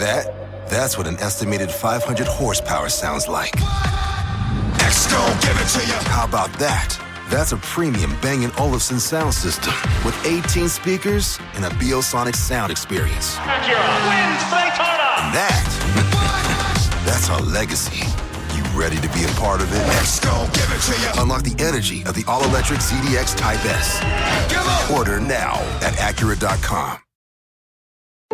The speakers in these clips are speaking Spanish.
that? That's what an estimated 500 horsepower sounds like. give it to you. How about that? That's a premium Bang & Olufsen sound system with 18 speakers and a Biosonic sound experience. wins Daytona. And that, that's our legacy. You ready to be a part of it? Let's give it to you. Unlock the energy of the all-electric ZDX Type S. Order now at Acura.com.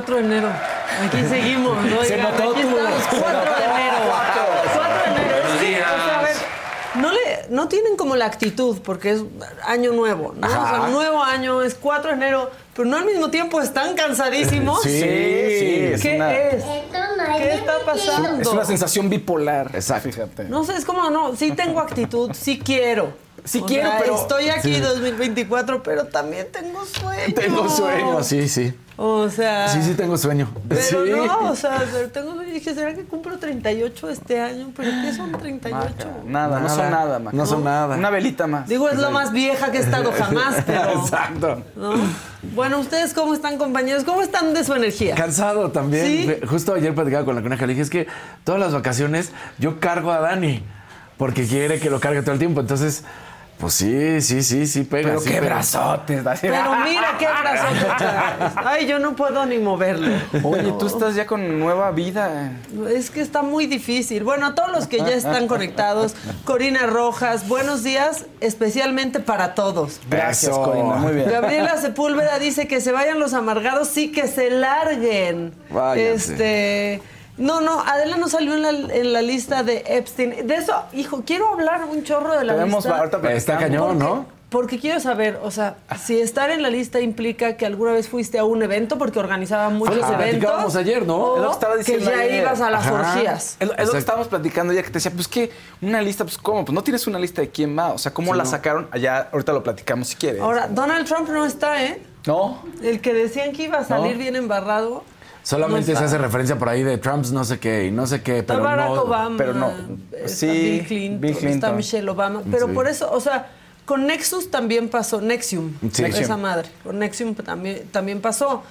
De enero. Aquí seguimos. Se notó aquí estamos, 4 de enero. 4 de enero. Buenos días. a ver, no, le, no tienen como la actitud, porque es año nuevo, ¿no? O sea, nuevo año, es 4 de enero, pero no al mismo tiempo están cansadísimos. Sí, sí. Es ¿Qué es? ¿Qué está pasando? Es una sensación bipolar. Exacto. Fíjate. No sé, es como, no, sí tengo actitud, sí quiero. Sí quiero, pero... Estoy aquí 2024, pero también tengo sueño. Tengo sueño, sí, sí. O sea. Sí, sí, tengo sueño. Pero sí. no, o sea, tengo sueño. Dije, ¿será que cumplo 38 este año? ¿Pero qué son 38? nada, no son nada, Maca. No son nada. Una velita más. Digo, es lo más vieja que he estado jamás, pero. Exacto. Bueno, ¿ustedes cómo están, compañeros? ¿Cómo están de su energía? Cansado también. Justo ayer platicaba con la coneja. Le dije, es que todas las vacaciones yo cargo a Dani porque quiere que lo cargue todo el tiempo. Entonces pues sí, sí, sí, sí pega. Pero qué brazotes. Pero mira qué brazotes. Ay, yo no puedo ni moverlo. Oye, tú estás ya con nueva vida. Es que está muy difícil. Bueno, a todos los que ya están conectados, Corina Rojas, buenos días, especialmente para todos. Gracias, Corina. Muy bien. Gabriela Sepúlveda dice que se vayan los amargados, sí que se larguen. Váyanse. Este. No, no, Adela no salió en la, lista de Epstein. De eso, hijo, quiero hablar un chorro de la Tenemos lista. Ahorita está cañón, ¿no? Porque quiero saber, o sea, si estar en la lista implica que alguna vez fuiste a un evento, porque organizaban muchos eventos. platicábamos ayer, ¿no? O es lo que estaba diciendo Que ya ibas a las orgías. Es, lo que estábamos platicando ya que te decía, pues que una lista, pues ¿cómo? Pues no tienes una lista de quién va. O sea, ¿cómo la sacaron? Allá, ahorita lo platicamos si quieres. Ahora, Donald Trump no está, ¿eh? No. El que decían que iba a salir bien embarrado. Solamente se hace referencia por ahí de Trumps no sé qué y no sé qué, pero Barack no. Obama, pero no. Sí, Bill Clinton, está Michelle Obama. Pero por eso, o sea, con Nexus también pasó, Nexium, esa madre. Con Nexium también, también pasó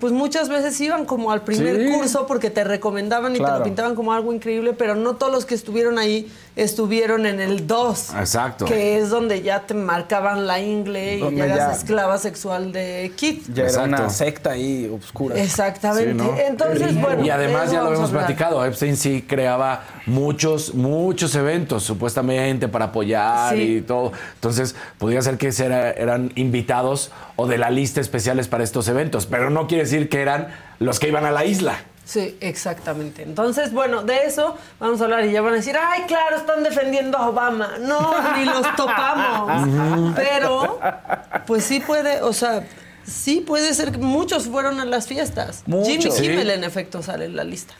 pues muchas veces iban como al primer curso porque te recomendaban y te lo pintaban como algo increíble, pero no todos los que estuvieron ahí estuvieron en el 2. Exacto. Que es donde ya te marcaban la ingle y ya eras esclava sexual de Kit. Ya era una secta ahí oscura. Exactamente. Entonces, bueno. Y además ya lo hemos platicado, Epstein sí creaba muchos, muchos eventos supuestamente para apoyar y todo. Entonces, podría ser que eran invitados o de la lista especiales para estos eventos, pero no quiere decir que eran los que iban a la isla. Sí, exactamente. Entonces, bueno, de eso vamos a hablar y ya van a decir, ay, claro, están defendiendo a Obama. No, ni los topamos. Pero, pues sí puede, o sea, sí puede ser que muchos fueron a las fiestas. Jimmy Kimmel, en efecto, sale en la lista,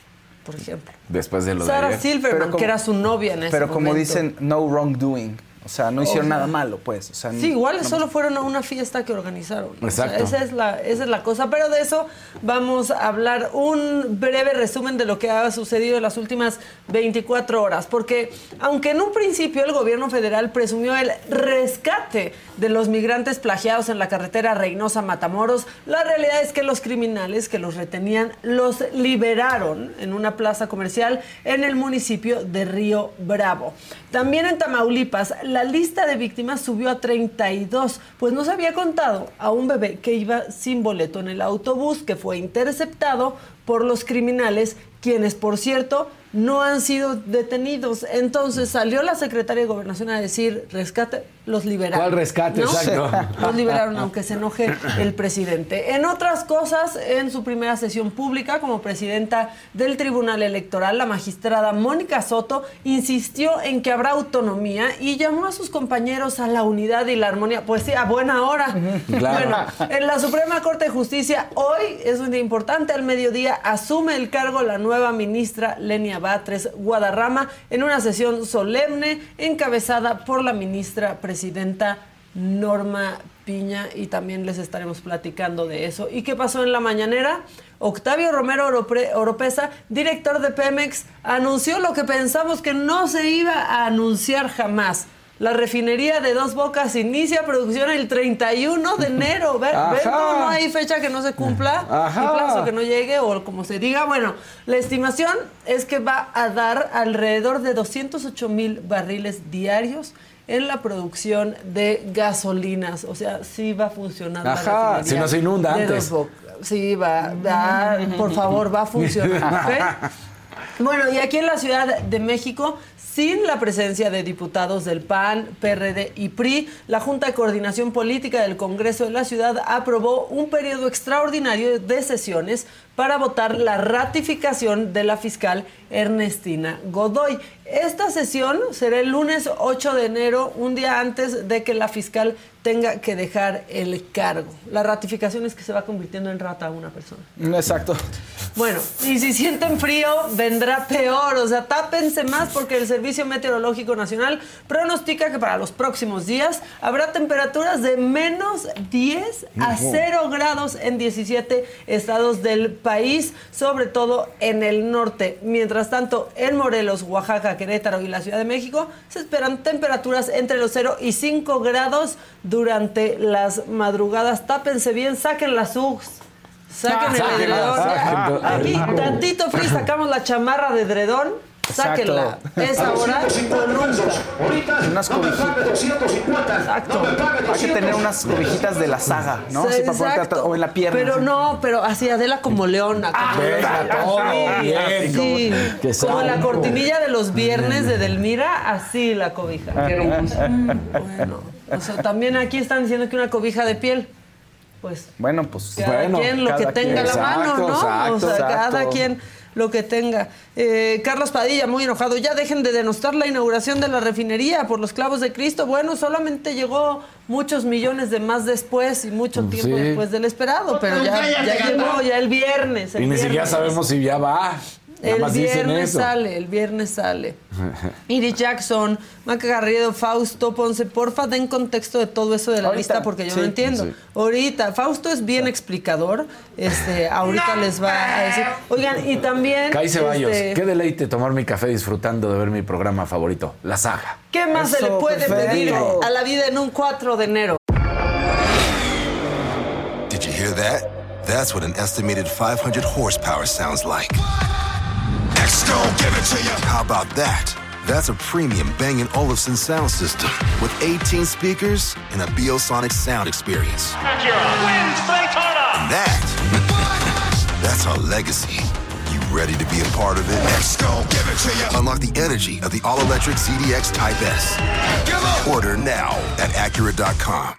por ejemplo. Después de lo Sarah de Silverman, que era su novia en ese Pero como dicen, no wrongdoing. O sea, no hicieron nada malo, pues. O sea, sí, igual solo fueron a una fiesta que organizaron. Exacto. esa, es la, esa es la cosa. Pero de eso vamos a hablar un breve resumen de lo que ha sucedido en las últimas 24 horas. Porque aunque en un principio el gobierno federal presumió el rescate de los migrantes plagiados en la carretera Reynosa-Matamoros, la realidad es que los criminales que los retenían los liberaron en una plaza comercial en el municipio de Río Bravo. También en Tamaulipas, la la lista de víctimas subió a 32, pues no se había contado a un bebé que iba sin boleto en el autobús que fue interceptado por los criminales, quienes por cierto no han sido detenidos. Entonces salió la secretaria de Gobernación a decir, rescate, los liberaron. ¿Cuál rescate? Exacto. Los liberaron, aunque se enoje el presidente. En otras cosas, en su primera sesión pública como presidenta del Tribunal Electoral, la magistrada Mónica Soto insistió en que habrá autonomía y llamó a sus compañeros a la unidad y la armonía. Pues sí, a buena hora. Bueno, en la Suprema Corte de Justicia, hoy es un día importante, al mediodía asume el cargo la nueva ministra Lenia Batres Guadarrama en una sesión solemne encabezada por la ministra presidenta Norma Piña y también les estaremos platicando de eso. ¿Y qué pasó en la mañanera? Octavio Romero Oropesa, director de Pemex, anunció lo que pensamos que no se iba a anunciar jamás la refinería de Dos Bocas inicia producción el 31 de enero. ¿Ven, no hay fecha que no se cumpla? Ajá. plazo que no llegue o como se diga. Bueno, la estimación es que va a dar alrededor de 208 mil barriles diarios en la producción de gasolinas. O sea, sí va a funcionar. Ajá, si no se inunda antes. Sí, va, va, por favor, va a funcionar. Bueno, y aquí en la Ciudad de México sin la presencia de diputados del PAN, PRD y PRI, la Junta de Coordinación Política del Congreso de la Ciudad aprobó un periodo extraordinario de sesiones para votar la ratificación de la fiscal Ernestina Godoy. Esta sesión será el lunes 8 de enero, un día antes de que la fiscal tenga que dejar el cargo. La ratificación es que se va convirtiendo en rata a una persona. Exacto. Bueno, y si sienten frío, vendrá peor. O sea, tápense más porque el Servicio Meteorológico Nacional pronostica que para los próximos días habrá temperaturas de menos 10 a 0 grados en 17 estados del país, sobre todo en el norte. Mientras tanto, en Morelos, Oaxaca, Querétaro y la Ciudad de México se esperan temperaturas entre los 0 y 5 grados durante las madrugadas. Tápense bien, saquen las UGS. Saquen el edredón. Aquí, tantito frío, sacamos la chamarra de edredón. Sáquenla. Es ahora o Unas cobijitas. Exacto. Hay que tener unas cobijitas de la saga, ¿no? Sí, para o en la pierna. Pero no, pero así Adela como leona. Ah, todo bien. Sí, como, la cortinilla de los viernes de Delmira, así la cobija. bueno, o sea, también aquí están diciendo que una cobija de piel pues bueno, pues cada quien lo que tenga a la mano, ¿no? o sea, cada quien lo que tenga. Eh, Carlos Padilla, muy enojado, ya dejen de denostar la inauguración de la refinería por los clavos de Cristo. Bueno, solamente llegó muchos millones de más después y mucho tiempo después del esperado, pero ya, ya llegó, ya el viernes. y ni siquiera sabemos si ya va. El viernes sale, el viernes sale. Iris Jackson, Maca Garrido, Fausto Ponce, porfa, den contexto de todo eso de la lista porque yo no entiendo. Ahorita, Fausto es bien explicador, este, ahorita les va a decir. Oigan, y también. Kai Ceballos, este, qué deleite tomar mi café disfrutando de ver mi programa favorito, La Saga. ¿Qué más se le puede pedir a la vida en un 4 de enero? Did you hear that? That's what an estimated 500 horsepower sounds like. Gon' give it to you. How about that? That's a premium Bang & Olufsen sound system with 18 speakers and a Biosonic sound experience. Acura wins Daytona. And that, that's our legacy. You ready to be a part of it? Let's go, give it to you. Unlock the energy of the all-electric ZDX Type S. Order now at Acura.com.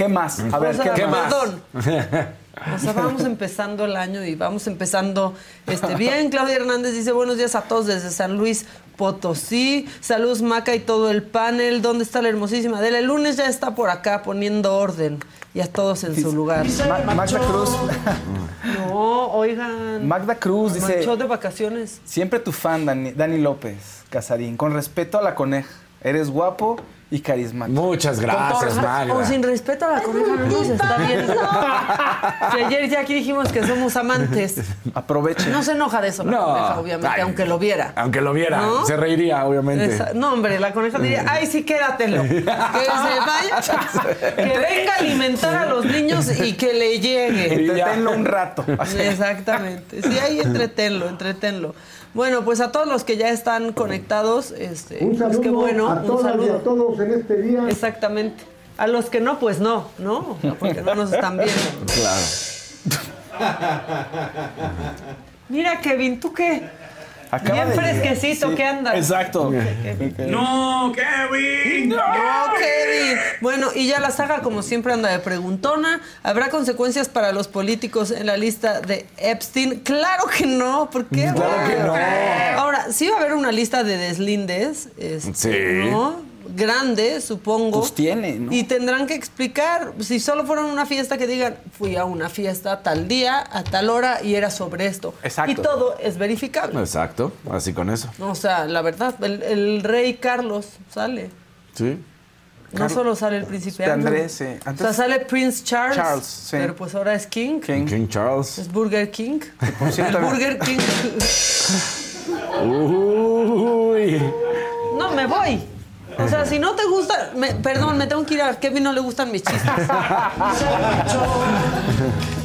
¿Qué más? A ver, ¿qué, más? O sea, vamos empezando el año y vamos empezando este, bien. Claudia Hernández dice buenos días a todos desde San Luis Potosí. Saludos Maca y todo el panel. ¿Dónde está la hermosísima Adela? El lunes ya está por acá poniendo orden y a todos en su lugar. Ma- Magda Cruz. No, oigan. Magda Cruz dice, Manchó de vacaciones. siempre tu fan, Dani, Dani López Casarín. Con respeto a la coneja. Eres guapo y carismático. Muchas gracias, respeto- Magda. O sin respeto a la coneja, no nos está viendo. Si ayer ya aquí dijimos que somos amantes. Aprovechen. No se enoja de eso la No. coneja, obviamente, Ay, aunque lo viera. Aunque lo viera, ¿No? se reiría, obviamente. Esa- no, hombre, la coneja diría, ay, sí, quédatelo. Que se vaya, que venga a alimentar a los niños y que le llegue. Entretenlo un rato. Exactamente. Sí, ahí entretenlo, entretenlo. Bueno, pues a todos los que ya están conectados, este, Un pues saludo qué bueno, a un y saludo. a todos en este día. Exactamente. A los que no, pues no, ¿no? Porque no nos están viendo. Claro. Mira, Kevin, ¿tú qué? Acaba Bien de- fresquecito, Sí, ¿qué andas? Exacto. No, Kevin. No, Kevin. Bueno, y ya la saga, como siempre, anda de preguntona. ¿Habrá consecuencias para los políticos en la lista de Epstein? Claro que no. ¿Por qué? Claro que no. Ahora, sí va a haber una lista de deslindes. este, Sí. ¿no? Grande, supongo. Pues tiene, ¿no? Y tendrán que explicar, si solo fueron una fiesta, que digan, fui a una fiesta tal día, a tal hora, y era sobre esto. Exacto. Y todo es verificable. Exacto, así con eso. O sea, la verdad, el, el rey Carlos sale. Sí. No solo sale el príncipe Este. Andrés, sí. O sea, sale Prince Charles. Charles, sí. Pero pues ahora es King. King. King Charles. Es Burger King. por cierto, Burger King. Uy. No, me voy. O sea, si no te gusta, perdón, me tengo que ir a Kevin, no le gustan mis chistes.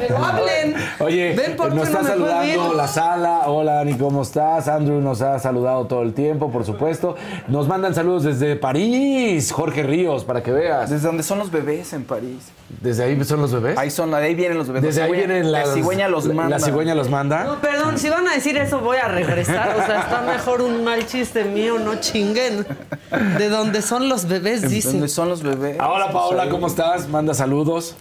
Pero hablen. Oye, Ven por nos no está saludando la sala. Hola, Dani, ¿cómo estás? Andrew nos ha saludado todo el tiempo, por supuesto. Nos mandan saludos desde París, Jorge Ríos, para que veas. ¿Desde dónde son los bebés en París? ¿Desde ahí son los bebés? Ahí son, de ahí vienen los bebés. Desde La ahí vienen las... La cigüeña los la- manda. La cigüeña los manda. No, perdón, si van a decir eso voy a regresar. O sea, está mejor un mal chiste mío, no chinguen. De donde son los bebés, dice. ¿Dónde son los bebés? Hola, Paola, ¿cómo estás? Manda saludos.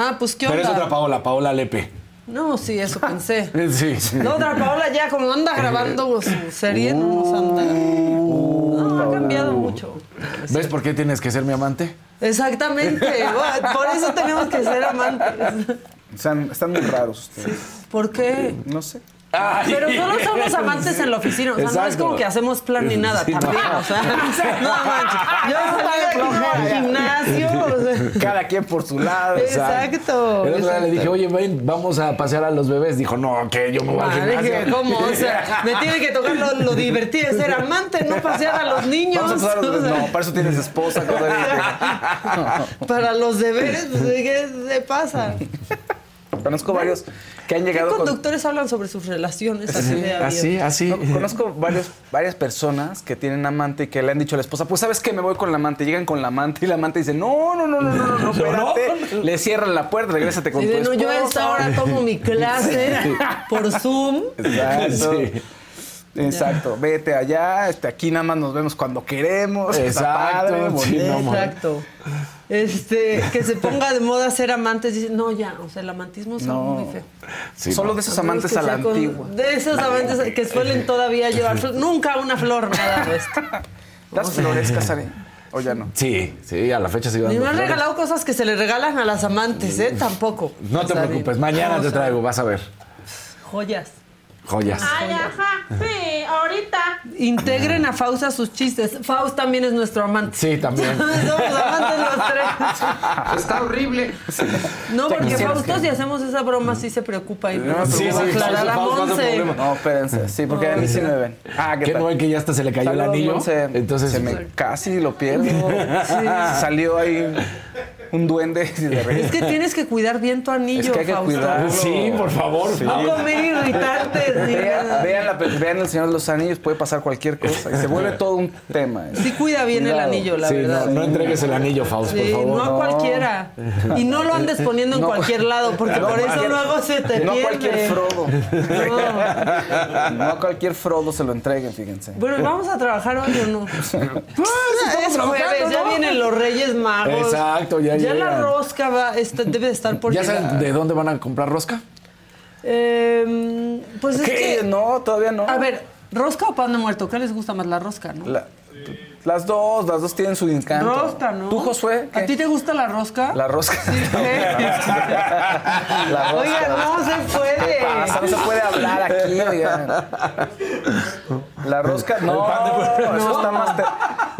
Ah, pues qué Pero onda. es otra Paola, Paola Lepe. No, sí, eso pensé. Sí, sí. La otra Paola ya como anda grabando su serie, no nos anda. No, ha cambiado mucho. ¿Ves por qué tienes que ser mi amante? Exactamente. Por eso tenemos que ser amantes. Están, están muy raros ustedes. ¿Por qué? No sé. Pero solo somos amantes en la oficina. O sea, no es como que hacemos plan ni nada Sí, no. también. O sea, no manches. Yo salí al gimnasio. o sea, Cada quien por su lado. Exacto. El otro día le dije, oye, ven, vamos a pasear a los bebés. Dijo, no, que yo me voy al Ah, gimnasio. dije, ¿cómo? O sea, me tiene que tocar lo, lo divertido de ser amante, no pasear a los niños. Vamos a pasar a los O sea, No, para eso tienes esposa. cosa Para los deberes, pues, ¿qué se pasa? Conozco varios que han ¿Qué llegado con... conductores hablan sobre sus relaciones? así Así. No, conozco varios, varias personas que tienen amante y que le han dicho a la esposa, pues sabes que me voy con la amante. Llegan con la amante y la amante dice, no, no, no, no, no, no, no, espérate. Le cierran la puerta, regrésate con Y tu no, esposa. yo a esta hora tomo mi clase por Zoom. Exacto. Sí. Exacto. Vete allá, este, aquí nada más nos vemos cuando queremos. Exacto, padre, sí, no. Exacto. Este, que se ponga de moda ser amantes. Dice, no, ya, o sea, el amantismo es algo No. muy feo. Sí, Solo no. de esos amantes a la con- antigua. De esos amantes que suelen todavía llevar flor- Nunca una flor, nada de esto. ¿Das flores, Casaré? ¿O ya no? Sí, sí, a la fecha sigo Ni dando me han flores. regalado cosas que se le regalan a las amantes, ¿eh? Tampoco. No te preocupes, ni- mañana te traigo, vas a ver. Joyas. Joyas. Ay, ajá, sí, ahorita. Integren a Faust a sus chistes. Faust también es nuestro amante. Sí, también. Somos amantes los tres. Está horrible. No, porque Fausto, que- si hacemos esa broma, sí se preocupa y no, Sí, va a sí, aclarar Fausto, a Fausto, no Monse. problema. No, espérense. Sí, porque a mí sí me ven. Ah, ¿qué ¿Qué tal? no ven que ya hasta se le cayó el Saludos, anillo? Monse. Entonces, se me casi lo pierdo. Salió ahí un duende y de Es que tienes que cuidar bien tu anillo, Es que hay que Fausto. cuidarlo. Sí, por favor. No comer irritantes. Vean, vean, la, vean El Señor de los Anillos, puede pasar cualquier cosa. Y se vuelve todo un tema. ¿eh? Sí cuida bien el anillo, la Sí, verdad. no, no entregues el anillo, Faust, Sí, por favor. no a cualquiera. Y no lo andes poniendo en No. cualquier lado, porque No, por eso luego se te No a pierde. cualquier Frodo. No. No a cualquier Frodo se lo entreguen, fíjense. Bueno, ¿vamos a trabajar hoy o no? estamos es trabajando, jueves, ya vienen los Reyes Magos. Exacto, ya Ya la rosca va, esta- debe de estar por ¿Ya llegar. saben de dónde van a comprar rosca? Eh, pues es ¿Qué? que... No, todavía no. A ver, ¿rosca o pan de muerto? ¿Qué les gusta más? La rosca, ¿no? La- las dos, las dos tienen su encanto. Rosca, ¿no? ¿Tú, Josué? ¿A qué? ti te gusta la rosca? La rosca. La rosca. Oiga, no se puede. pasa? No se puede hablar aquí, oigan. La rosca, no, eso está más... te-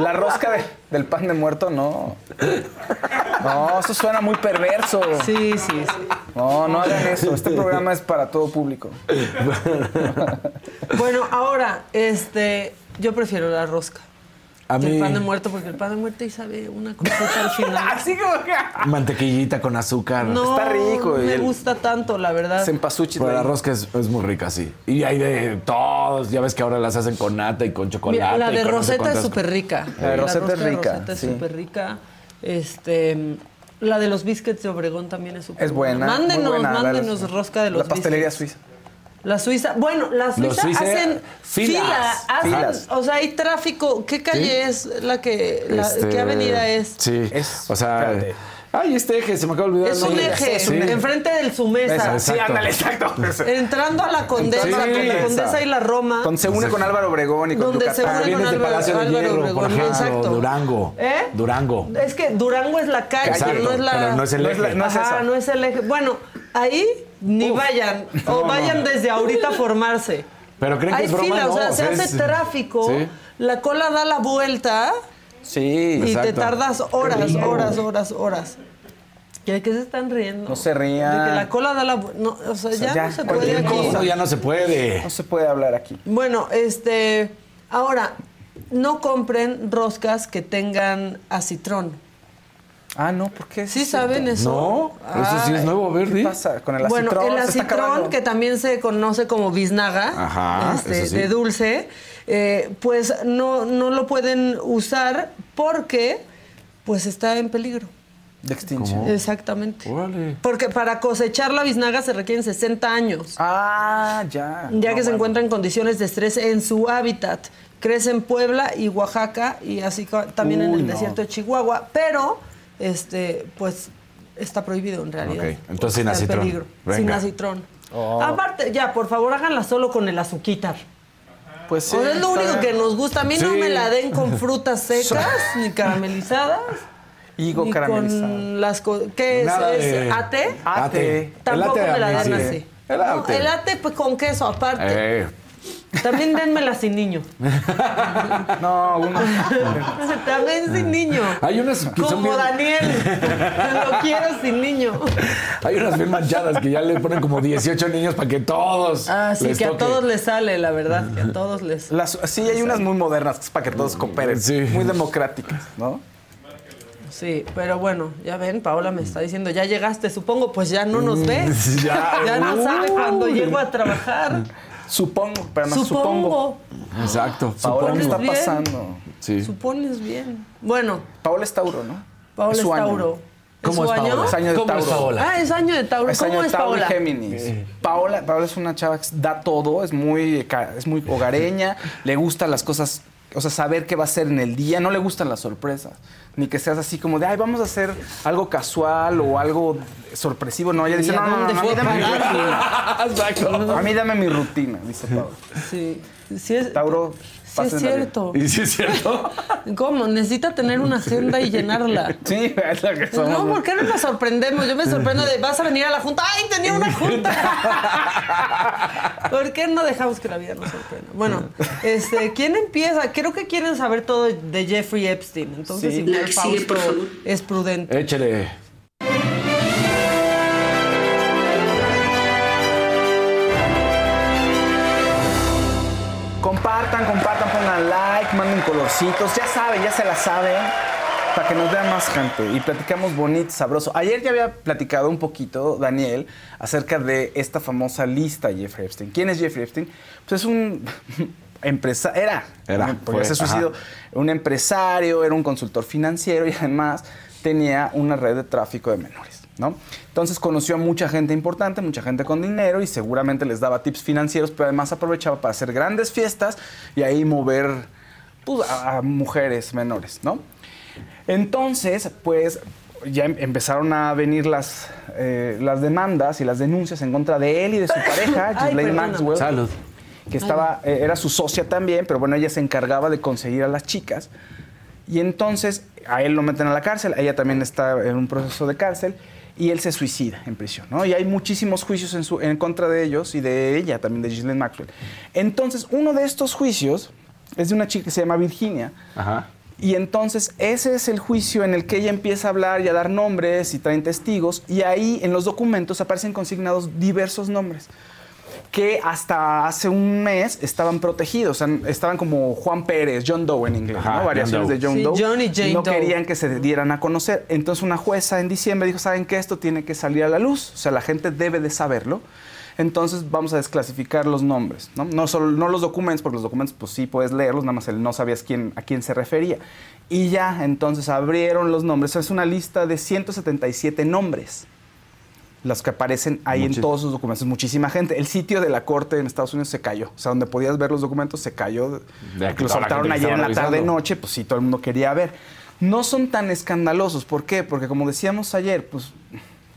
La rosca de- del pan de muerto, no. No, eso suena muy perverso. Sí, sí, sí. No, no hagan eso. Este programa es para todo público. Bueno, ahora, este, yo prefiero la rosca. A que mí, El pan de muerto, porque el pan de muerto y sabe una cosita al final. Así como que... mantequillita con azúcar. No, Está rico, me el- gusta tanto, la verdad. Cempasúchil. Pero la rosca es, es muy rica, sí. Y hay de todos. Ya ves que ahora las hacen con nata y con chocolate. Mira, la de con no sé Rosetta es súper rica. La de Rosetta rosca es de rica, Rosetta es sí. súper rica. Este, la de los biscuits de Obregón también es súper Es buena. Mándenos, buena, la de mándenos los- rosca de los La pastelería biscuits. suiza. La Suiza, bueno, la Suiza suiza- hacen filas. fila, hacen- Filas. o sea, hay tráfico. ¿Qué calle es la que, la- Este, qué avenida es? Sí. Es- o sea. espérate. Ay, este eje, se me acaba de olvidar. Es un eje, Sí. enfrente del Sumesa. Esa, Sí, ándale, exacto. Entrando a la Condesa, Sí, con la esa. Condesa y la Roma. Donde se une con Álvaro Obregón y con Donde se Yucatán. une Vienes con Álvaro- Palacio de Álvaro Hierro, por Obregón, ejemplo, exacto. Durango. ¿Eh? Durango. Es que Durango es la calle, Exacto, no es la. pero no es el No es la- eje. no es Ajá, no es el eje. Bueno, ahí ni vayan. O vayan desde ahorita a formarse. Pero creen que Hay es broma, fila, no, o sea, se hace es- tráfico, Sí. la cola da la vuelta Sí. y te tardas horas, horas, horas, horas. ¿De qué se están riendo? No se rían. De que la cola da la vuelta. No, o sea, ya, ya, no se puede aquí. cosa. Ya no se puede. No se puede hablar aquí. Bueno, este. Ahora, no compren roscas que tengan acitrón. Ah, no, ¿por qué? ¿Sí saben eso? No, eso sí es nuevo, a ver, ¿Qué pasa con el Bueno, acitrón? el Se está acitrón, que también se conoce como biznaga, Ajá, este, sí. de dulce, eh, pues no, no lo pueden usar porque pues está en peligro. De extinción. Exactamente. Órale. Porque para cosechar la biznaga se requieren 60 años, Ah, ya. ya No, que se bueno. encuentra en condiciones de estrés en su hábitat. Crece en Puebla y Oaxaca y así también en el no. desierto de Chihuahua, pero este pues está prohibido en realidad. Ok, entonces sin acitrón. peligro. Sin acitrón. Oh. Aparte, ya, por favor, háganla solo con el azuquitar. Pues sí. o sea, es lo único que nos gusta. A mí no me la den con frutas secas ni caramelizadas. Higo ni caramelizado. con las co- ¿Qué es? Nada ¿Es de- ate? Ate. El Tampoco ate me la sí. así. El No, ate. el ate, pues con queso aparte. Eh, También denmela sin niño. No, uno. También sin niño. Hay unas que son Como bien- Daniel. Lo quiero sin niño. Hay unas bien manchadas que ya le ponen como 18 niños para que todos. Ah, sí, les que a todos les sale, la verdad. Que a todos les. Las, sí, hay unas muy modernas que es para que todos cooperen. Sí. Muy democráticas, ¿no? Sí, pero bueno, ya ven, Paola me está diciendo, ya llegaste, supongo, pues ya no nos ve. Ya. Ya no sabe cuándo llego a trabajar. Supongo, pero no supongo. Supongo. Exacto. Paola, ¿qué Supones está bien. pasando? Sí. Supones bien. Bueno, Paola es Tauro, ¿no? Paola es. Tauro. ¿Cómo es? Paola? Es año de ¿Cómo es Tauro. Paola? Ah, es año de Tauro. Es año ¿Cómo de es Tauro y Paola? Géminis. Paola, Paola es una chava que da todo, es muy, es muy hogareña, le gustan las cosas, o sea, saber qué va a hacer en el día, no le gustan las sorpresas, ni que seas así como de, ay, vamos a hacer algo casual o algo sorpresivo. No, ella dice, ¿Y a no, no, no, a mí dame mi rutina. Exacto. A mí dame mi rutina, dice Paola. Sí, sí es, Tauro, sí es cierto. ¿Y sí es cierto? ¿Cómo? Necesita tener una agenda y llenarla. Sí, es lo que somos. No, ¿por qué no nos sorprendemos? Yo me sorprendo de, vas a venir a la junta. ¡Ay, tenía una junta! ¿Por qué no dejamos que la vida nos sorprenda? Bueno, este, ¿quién empieza? Creo que quieren saber todo de Jeffrey Epstein. Entonces, Sí. igual favor. es prudente. Échale. Compartan, compartan, pongan like, manden colorcitos. Ya saben, ya se la saben. Para que nos vean más gente y platicamos bonito, sabroso. Ayer ya había platicado un poquito, Daniel, acerca de esta famosa lista Jeffrey Epstein. ¿Quién es Jeffrey Epstein? Pues es un empresario, era, Era, porque fue, se suicidó, ajá. un empresario, era un consultor financiero y además tenía una red de tráfico de menores. ¿No? Entonces conoció a mucha gente importante, mucha gente con dinero y seguramente les daba tips financieros, pero además aprovechaba para hacer grandes fiestas y ahí mover pues, a, a mujeres menores, ¿no? Entonces, pues ya em- empezaron a venir las, eh, las demandas y las denuncias en contra de él y de su pareja, Ghislaine. Maxwell. Salud. que estaba, eh, era su socia también, pero bueno, ella se encargaba de conseguir a las chicas. Y entonces a él lo meten a la cárcel, ella también está en un proceso de cárcel y él se suicida en prisión, ¿no? Y hay muchísimos juicios en, su- en contra de ellos y de ella también, de Ghislaine Maxwell. Entonces, uno de estos juicios es de una chica que se llama Virginia. Ajá. Y entonces ese es el juicio en el que ella empieza a hablar y a dar nombres y traen testigos y ahí en los documentos aparecen consignados diversos nombres que hasta hace un mes estaban protegidos, o sea, estaban como Juan Pérez, John Doe en inglés, Ajá, ¿no? variaciones John de John Sí, Doe. John y Jane no Doe. querían que se dieran a conocer. Entonces una jueza en diciembre dijo, ¿saben qué? Esto tiene que salir a la luz, o sea, la gente debe de saberlo. Entonces vamos a desclasificar los nombres, ¿no? No, solo, no los documentos, porque los documentos pues sí puedes leerlos, nada más el no sabías quién, a quién se refería. Y ya, entonces abrieron los nombres. Es una lista de 177 nombres los que aparecen ahí en Muchis- todos sus documentos. Muchísima gente. El sitio de la corte en Estados Unidos se cayó. O sea, donde podías ver los documentos se cayó. Porque lo soltaron ayer en la estaba tarde revisando. noche, pues sí, todo el mundo quería ver. No son tan escandalosos. ¿Por qué? Porque como decíamos ayer, pues...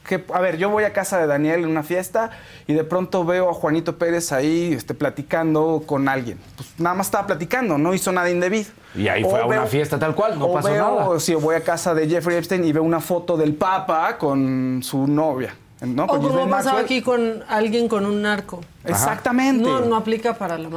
Que, a ver, yo voy a casa de Daniel en una fiesta y de pronto veo a Juanito Pérez ahí este, platicando con alguien. Pues nada más estaba platicando, no hizo nada indebido. Y ahí O fue a una fiesta tal cual, no o pasó veo, nada. Si voy a casa de Jeffrey Epstein y veo una foto del Papa con su novia. ¿No? O como pasaba aquí con alguien con un narco. Exactamente. No, no aplica para, la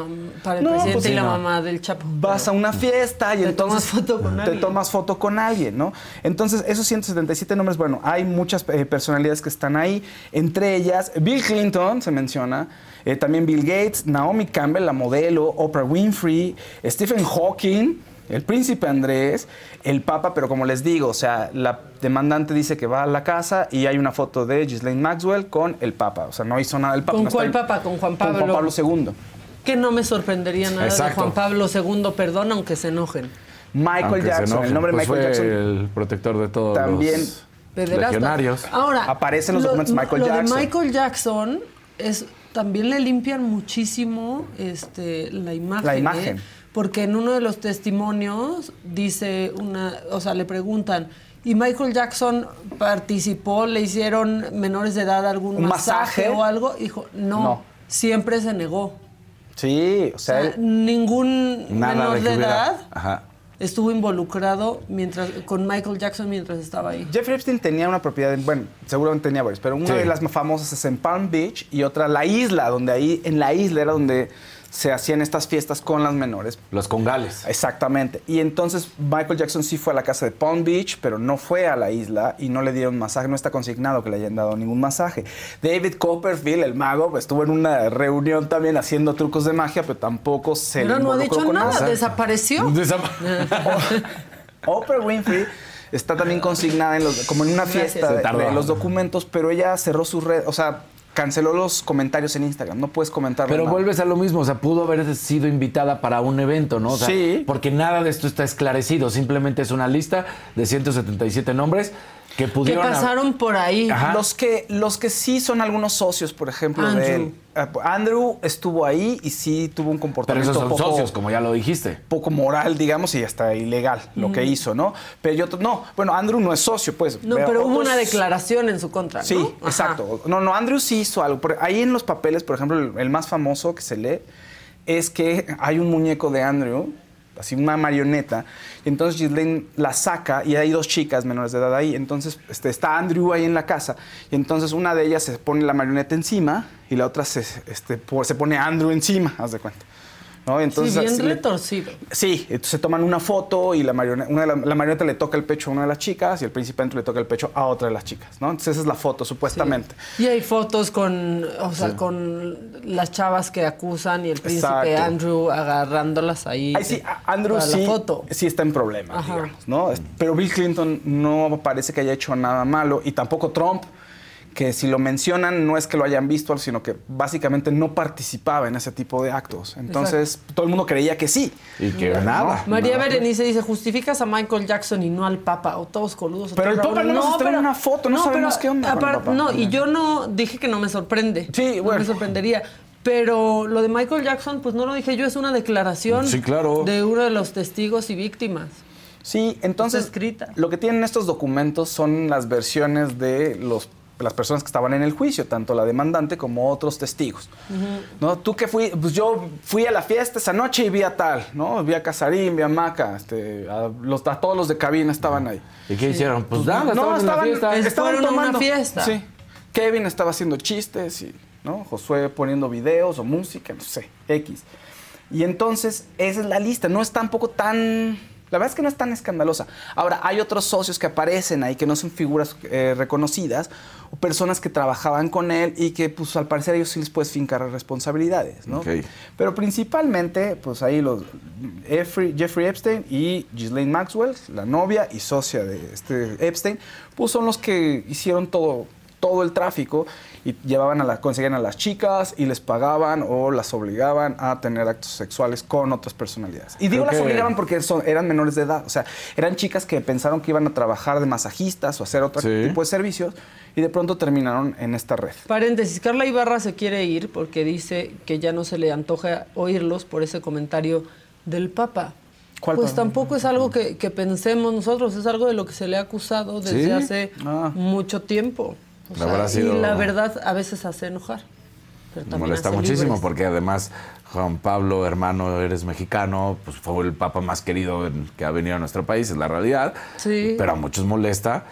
para el No, presidente pues y la no. mamá del Chapo. Vas a una fiesta y Te entonces tomas foto con te alguien. tomas foto con alguien, ¿no? Entonces, esos 177 nombres, bueno, hay muchas eh, personalidades que están ahí, entre ellas Bill Clinton, se menciona, eh, también Bill Gates, Naomi Campbell, la modelo, Oprah Winfrey, Stephen Hawking, el príncipe Andrés, el Papa, pero como les digo, o sea, la demandante dice que va a la casa y hay una foto de Ghislaine Maxwell con el Papa, o sea, no hizo nada el Papa. ¿Con no cuál está- Papa? ¿Con Juan Con Juan Pablo? Pablo II. Que no me sorprendería nada Exacto. de Juan Pablo II, perdón, aunque se enojen. Michael Aunque Jackson, enojen, el nombre pues Michael fue Jackson. el protector de todos También los Pederasta. legionarios. Ahora, Aparece en los documentos Michael lo Jackson. de Michael Jackson es también le limpian muchísimo este, la imagen. La ¿eh? Porque en uno de los testimonios dice una, o sea, le preguntan, ¿y Michael Jackson participó, le hicieron menores de edad algún ¿Un masaje, masaje? o algo? Dijo, no, No. siempre se negó. Sí, o O sea, ningún menor de edad Ajá. estuvo involucrado mientras con Michael Jackson mientras estaba ahí. Jeffrey Epstein tenía una propiedad, en- bueno, seguramente tenía varios, pero una Sí. de las más famosas es en Palm Beach y otra la isla, donde ahí, en la isla era donde se hacían estas fiestas con las menores. Los congales. Exactamente. Y entonces Michael Jackson sí fue a la casa de Palm Beach, pero no fue a la isla y no le dieron masaje. No está consignado que le hayan dado ningún masaje. David Copperfield, el mago, pues, estuvo en una reunión también haciendo trucos de magia, pero tampoco se Pero le no ha dicho con nada, desapareció. Oprah Winfrey está también consignada en los- como en una fiesta de, de los documentos, pero ella cerró su red, o sea, canceló los comentarios en Instagram. No puedes comentar Pero nada. vuelves a lo mismo, o sea, pudo haber sido invitada para un evento, ¿no? O sea, Sí. Porque nada de esto está esclarecido, simplemente es una lista de 177 nombres que pudieron... pasaron por ahí. Ajá. Los que, los que sí son algunos socios, por ejemplo, Andrew. de él. Ah, Andrew estuvo ahí y sí tuvo un Pero comportamiento esos son poco, socios, como ya lo dijiste. poco moral, digamos, y hasta ilegal lo que hizo, ¿no? Pero yo, no, bueno, Andrew no es socio, pues. No, pero hubo otros- una declaración en su contra, ¿no? Sí, Ajá. exacto. No, no, Andrew sí hizo algo. Por- Ahí en los papeles, por ejemplo, el, el más famoso que se lee es que hay un muñeco de Andrew, así una marioneta, y entonces Ghislaine la saca y hay dos chicas menores de edad ahí. Entonces este, está Andrew ahí en la casa, y entonces una de ellas se pone la marioneta encima y la otra se, este, se pone Andrew encima, haz de cuenta. ¿No? Y Entonces, sí, bien le- retorcido. Sí, entonces se toman una foto y la marioneta, una de la, la marioneta le toca el pecho a una de las chicas y el príncipe Andrew le toca el pecho a otra de las chicas, ¿no? Entonces esa es la foto, supuestamente. Y hay fotos con, o sea, con las chavas que acusan y el príncipe Exacto. Andrew agarrándolas ahí. Ahí sí, Andrew para sí, la foto. sí está en problemas, digamos, ¿no? Pero Bill Clinton no parece que haya hecho nada malo y tampoco Trump, que si lo mencionan no es que lo hayan visto, sino que básicamente no participaba en ese tipo de actos. Entonces todo el mundo creía que sí. Y que nada. María Berenice dice, justificas a Michael Jackson y no al Papa, o todos coludos. o Pero el Papa rabones". no nos trae una foto, no sabemos qué onda con el apar- Papa. No, y yo no dije que no me sorprende. Sí, No bueno. me sorprendería. Pero lo de Michael Jackson, pues no lo dije yo, es una declaración Sí, claro. de uno de los testigos y víctimas. Sí, entonces escrita. lo que tienen estos documentos son las versiones de los las personas que estaban en el juicio, tanto la demandante como otros testigos. ¿No? Tú que fui, pues yo fui a la fiesta esa noche y vi a tal, ¿no? Vi a Casarín, vi a Maca, este, a, los, a todos los de cabina estaban ahí. ¿Y qué hicieron? Pues nada, no, estaban en la fiesta. Estaban una fiesta. Sí. Kevin estaba haciendo chistes y, ¿no? Josué poniendo videos o música, no sé, X. Y entonces, esa es la lista. No es tampoco tan. La verdad es que no es tan escandalosa. Ahora, hay otros socios que aparecen ahí que no son figuras eh, reconocidas o personas que trabajaban con él y que, pues, al parecer, a ellos sí les puedes fincar responsabilidades, ¿no? Ok. Pero principalmente, pues ahí los Jeffrey, Jeffrey Epstein y Ghislaine Maxwell, la novia y socia de este Epstein, pues son los que hicieron todo, todo el tráfico y llevaban a la, conseguían a las chicas y les pagaban o las obligaban a tener actos sexuales con otras personalidades. Y digo las obligaban porque son- eran menores de edad, o sea, eran chicas que pensaron que iban a trabajar de masajistas o hacer otro Sí. tipo de servicios y de pronto terminaron en esta red. Paréntesis, Carla Ibarra se quiere ir porque dice que ya no se le antoja oírlos por ese comentario del Papa. ¿Cuál pues tampoco es algo que, que pensemos nosotros, es algo de lo que se le ha acusado desde ¿Sí? hace Ah. mucho tiempo. O Habrá sea, sido- Y la verdad a veces hace enojar. Pero Me también molesta hace muchísimo libres. porque además Juan Pablo, hermano, eres mexicano, pues fue el papa más querido en- que ha venido a nuestro país, es la realidad. Sí. Pero a muchos molesta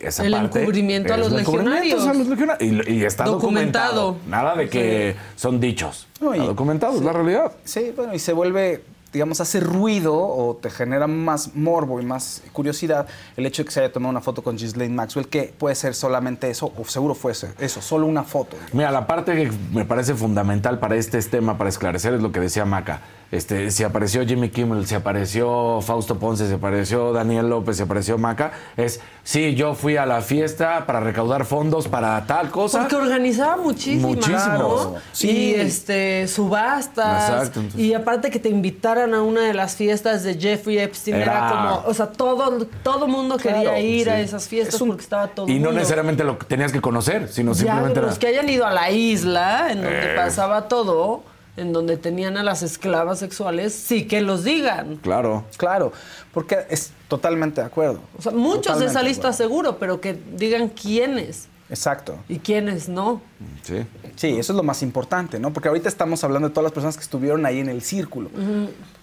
esa El parte. encubrimiento a los El encubrimiento legionarios. a los legionarios. Y, y está documentado. Documentado. Nada de que son dichos. No, y- está documentado, es la realidad. Sí, bueno, y se vuelve, digamos, hace ruido o te genera más morbo y más curiosidad el hecho de que se haya tomado una foto con Ghislaine Maxwell, que puede ser solamente eso, o seguro fue eso, eso, solo una foto. Mira, la parte que me parece fundamental para este tema, para esclarecer, es lo que decía Maca. Este, si apareció Jimmy Kimmel, si apareció Fausto Ponce, si apareció Daniel López, si apareció Maca, es, sí, yo fui a la fiesta para recaudar fondos para tal cosa. Porque organizaba Muchísimo. ¿no? Sí. Y este, subastas. Exacto, entonces- Y aparte que te invitaran a una de las fiestas de Jeffrey Epstein, era, Era- como, o sea, todo, todo mundo quería Claro, ir a esas fiestas Es un- porque estaba todo Y no mundo. necesariamente lo que tenías que conocer, sino Ya, simplemente era- los que hayan ido a la isla, en donde Eh. pasaba todo, en donde tenían a las esclavas sexuales, sí que los digan. Claro. Claro, porque es totalmente de acuerdo. O sea, muchos de esa lista seguro, pero que digan quiénes Exacto. y quiénes no. Sí. Sí, eso es lo más importante, ¿no? Porque ahorita estamos hablando de todas las personas que estuvieron ahí en el círculo,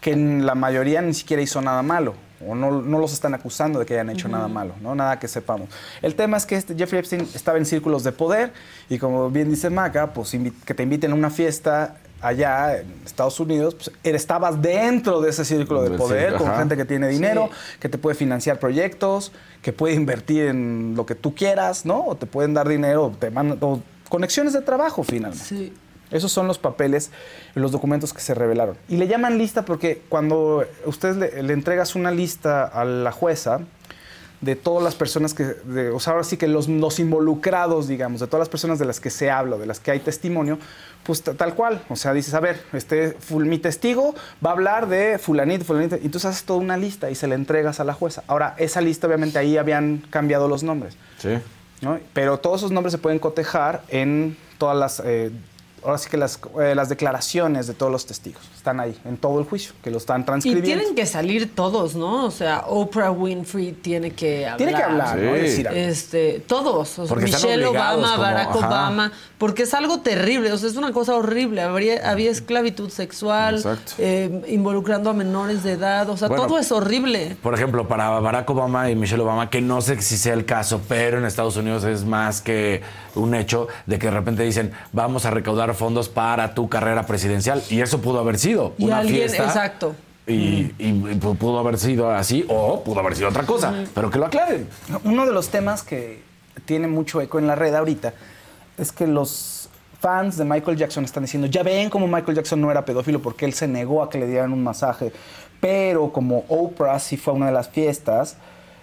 que en la mayoría ni siquiera hizo nada malo, o no, no los están acusando de que hayan hecho nada malo, ¿no? Nada que sepamos. El tema es que este Jeffrey Epstein estaba en círculos de poder y como bien dice Maca, pues que te inviten a una fiesta allá en Estados Unidos, pues estabas dentro de ese círculo de poder, con ajá. gente que tiene dinero, Sí. que te puede financiar proyectos, que puede invertir en lo que tú quieras, ¿no? O te pueden dar dinero, o te mandan, o conexiones de trabajo finalmente. Sí. Esos son los papeles, los documentos que se revelaron. Y le llaman lista porque cuando ustedes le, le entregas una lista a la jueza de todas las personas que, de- o sea, ahora sí que los, los involucrados, digamos, de todas las personas de las que se habla, de las que hay testimonio, pues ta- tal cual. O sea, dices, a ver, este, ful- mi testigo va a hablar de fulanito, fulanito, y entonces haces toda una lista y se la entregas a la jueza. Ahora, esa lista, obviamente, ahí habían cambiado los nombres. Sí. ¿no? Pero todos esos nombres se pueden cotejar en todas las, eh, ahora sí que las, eh, las declaraciones de todos los testigos. Están ahí, en todo el juicio, que lo están Y transcribiendo. tienen que salir todos, ¿no? O sea, Oprah Winfrey tiene que hablar. Tiene que hablar, ¿no? Sí. Y decir algo. Este, todos, o sea, Michelle Obama, como- Barack ajá. Obama, porque es algo terrible, o sea, es una cosa horrible. Habría, había esclavitud sexual, Exacto. eh, involucrando a menores de edad, o sea, Bueno, todo es horrible. Por ejemplo, para Barack Obama y Michelle Obama, que no sé si sea el caso, pero en Estados Unidos es más que un hecho de que de repente dicen, vamos a recaudar fondos para tu carrera presidencial. Y eso pudo haber sido Y una alguien- fiesta. exacto. Y, y pu- pudo haber sido así o pudo haber sido otra cosa. Pero que lo aclaren. Uno de los temas que tiene mucho eco en la red ahorita es que los fans de Michael Jackson están diciendo, ya ven cómo Michael Jackson no era pedófilo porque él se negó a que le dieran un masaje, pero como Oprah sí fue a una de las fiestas,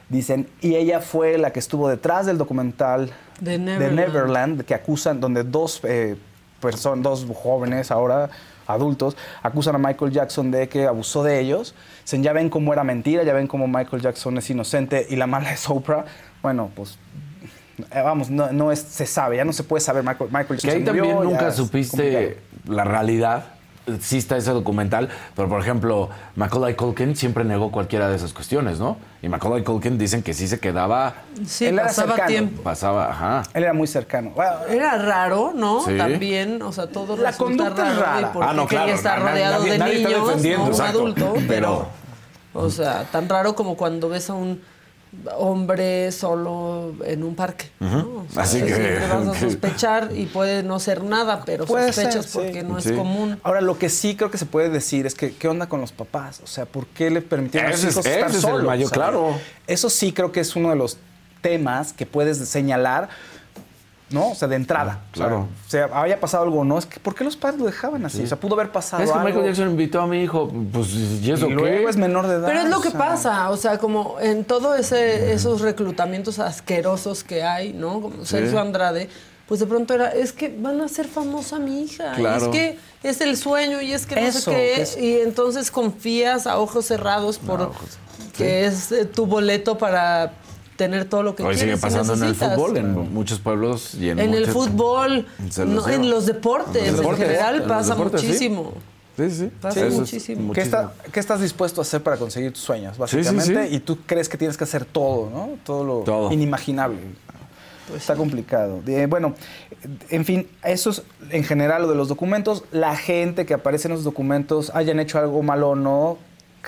dicen, y ella fue la que estuvo detrás del documental De Neverland. Neverland, que acusan, donde dos eh, personas, dos jóvenes ahora adultos, acusan a Michael Jackson de que abusó de ellos. Dicen, ya ven cómo era mentira, ya ven cómo Michael Jackson es inocente y la mala es Oprah. Bueno, pues eh, vamos, no, no es, se sabe, ya no se puede saber Michael, Michael Que Jackson ahí murió, también nunca supiste complicado. la realidad. Exista ese documental, pero por ejemplo, Macaulay Culkin siempre negó cualquiera de esas cuestiones, ¿no? Y Macaulay Culkin dicen que sí se quedaba, Sí, Él era pasaba cercano. tiempo. pasaba, ajá. Él era muy cercano. Bueno, Era raro, ¿no? Sí. También, o sea, todo La conducta es raro. rara. y porque Ah, no, claro, quería estar na- rodeado nadie- de nadie está niños, defendiendo, ¿no? un adulto, pero, Pero- o sea, tan raro como cuando ves a un hombre solo en un parque. ¿no? O sea, Así que- siempre vas a que- sospechar y puede no ser nada, pero Puede sospechas ser, sí. porque no Sí. es común. Ahora, lo que sí creo que se puede decir es que, ¿qué onda con los papás? O sea, ¿por qué le permitieron a los es- hijos estar ese es el solos? claro. Eso sí creo que es uno de los temas que puedes señalar, ¿no? O sea, de entrada. Claro. O sea, haya pasado algo o no. Es que, ¿por qué los padres lo dejaban así? O sea, pudo haber pasado Es que algo. Michael Jackson invitó a mi hijo, pues, ¿y eso y luego qué? es menor de edad. Pero es lo que o sea, pasa, o sea, como en todos ese, esos reclutamientos asquerosos que hay, ¿no? Como Sergio Andrade, pues de pronto era, es que van a hacer famosa mi hija, y es que es el sueño y es que no Eso, sé qué, que es- y entonces confías a ojos cerrados por que es eh, tu boleto para tener todo lo que Hoy quieres sigue pasando en el fútbol, en muchos pueblos y en En el fútbol, no, en los deportes, En los en deportes, general en los pasa deportes, muchísimo. Sí, sí. Pasa Sí, eso es muchísimo. ¿Qué, está- qué estás dispuesto a hacer para conseguir tus sueños, sí, básicamente? sí. Y tú crees que tienes que hacer todo, ¿no? Todo lo Todo. inimaginable. está complicado. Eh, bueno, en fin, eso es en general lo de los documentos. La gente que aparece en los documentos, hayan hecho algo malo o no,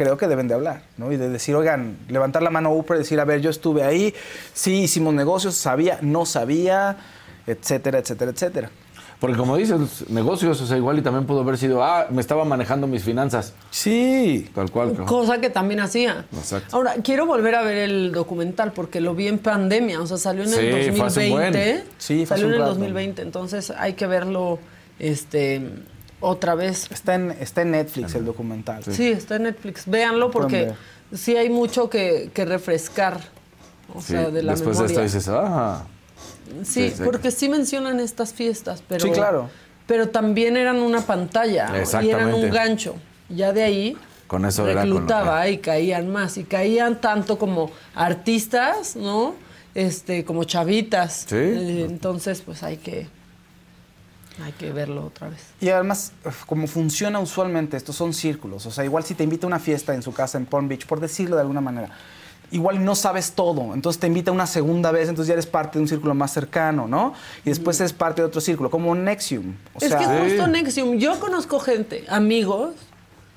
creo que deben de hablar, ¿no? Y de decir, oigan, levantar la mano a Oprah y decir, a ver, yo estuve ahí, sí hicimos negocios, sabía, no sabía, etcétera, etcétera, etcétera. Porque como dices, negocios, o sea, igual y también pudo haber sido, ah, me estaba manejando mis finanzas. Sí. Tal cual. ¿no? Cosa que también hacía. Exacto. Ahora, quiero volver a ver el documental porque lo vi en pandemia, o sea, salió en Sí, el fue hace un 2020. buen. Sí, fue salió hace en un el rato. 2020, entonces hay que verlo este otra vez. Está en, está en Netflix el documental. Sí, está en Netflix. Véanlo porque sí hay mucho que, que refrescar. O Sí, sea, de la Después de esto dices, ah. Sí, Sí, porque sí mencionan estas fiestas, pero, Sí, claro. pero también eran una pantalla y eran un gancho. Ya de ahí Con eso era con lo reclutaba y caían más. Y caían tanto como artistas, ¿no? Este, como chavitas. Sí. Eh, entonces, pues hay que, hay que verlo otra vez. Y además, como funciona usualmente, estos son círculos. O sea, igual si te invita a una fiesta en su casa en Palm Beach, por decirlo de alguna manera, igual no sabes todo. Entonces te invita una segunda vez, entonces ya eres parte de un círculo más cercano, ¿no? Y después eres parte de otro círculo, como Nexium. O es sea, que justo Nexium, yo conozco gente, amigos,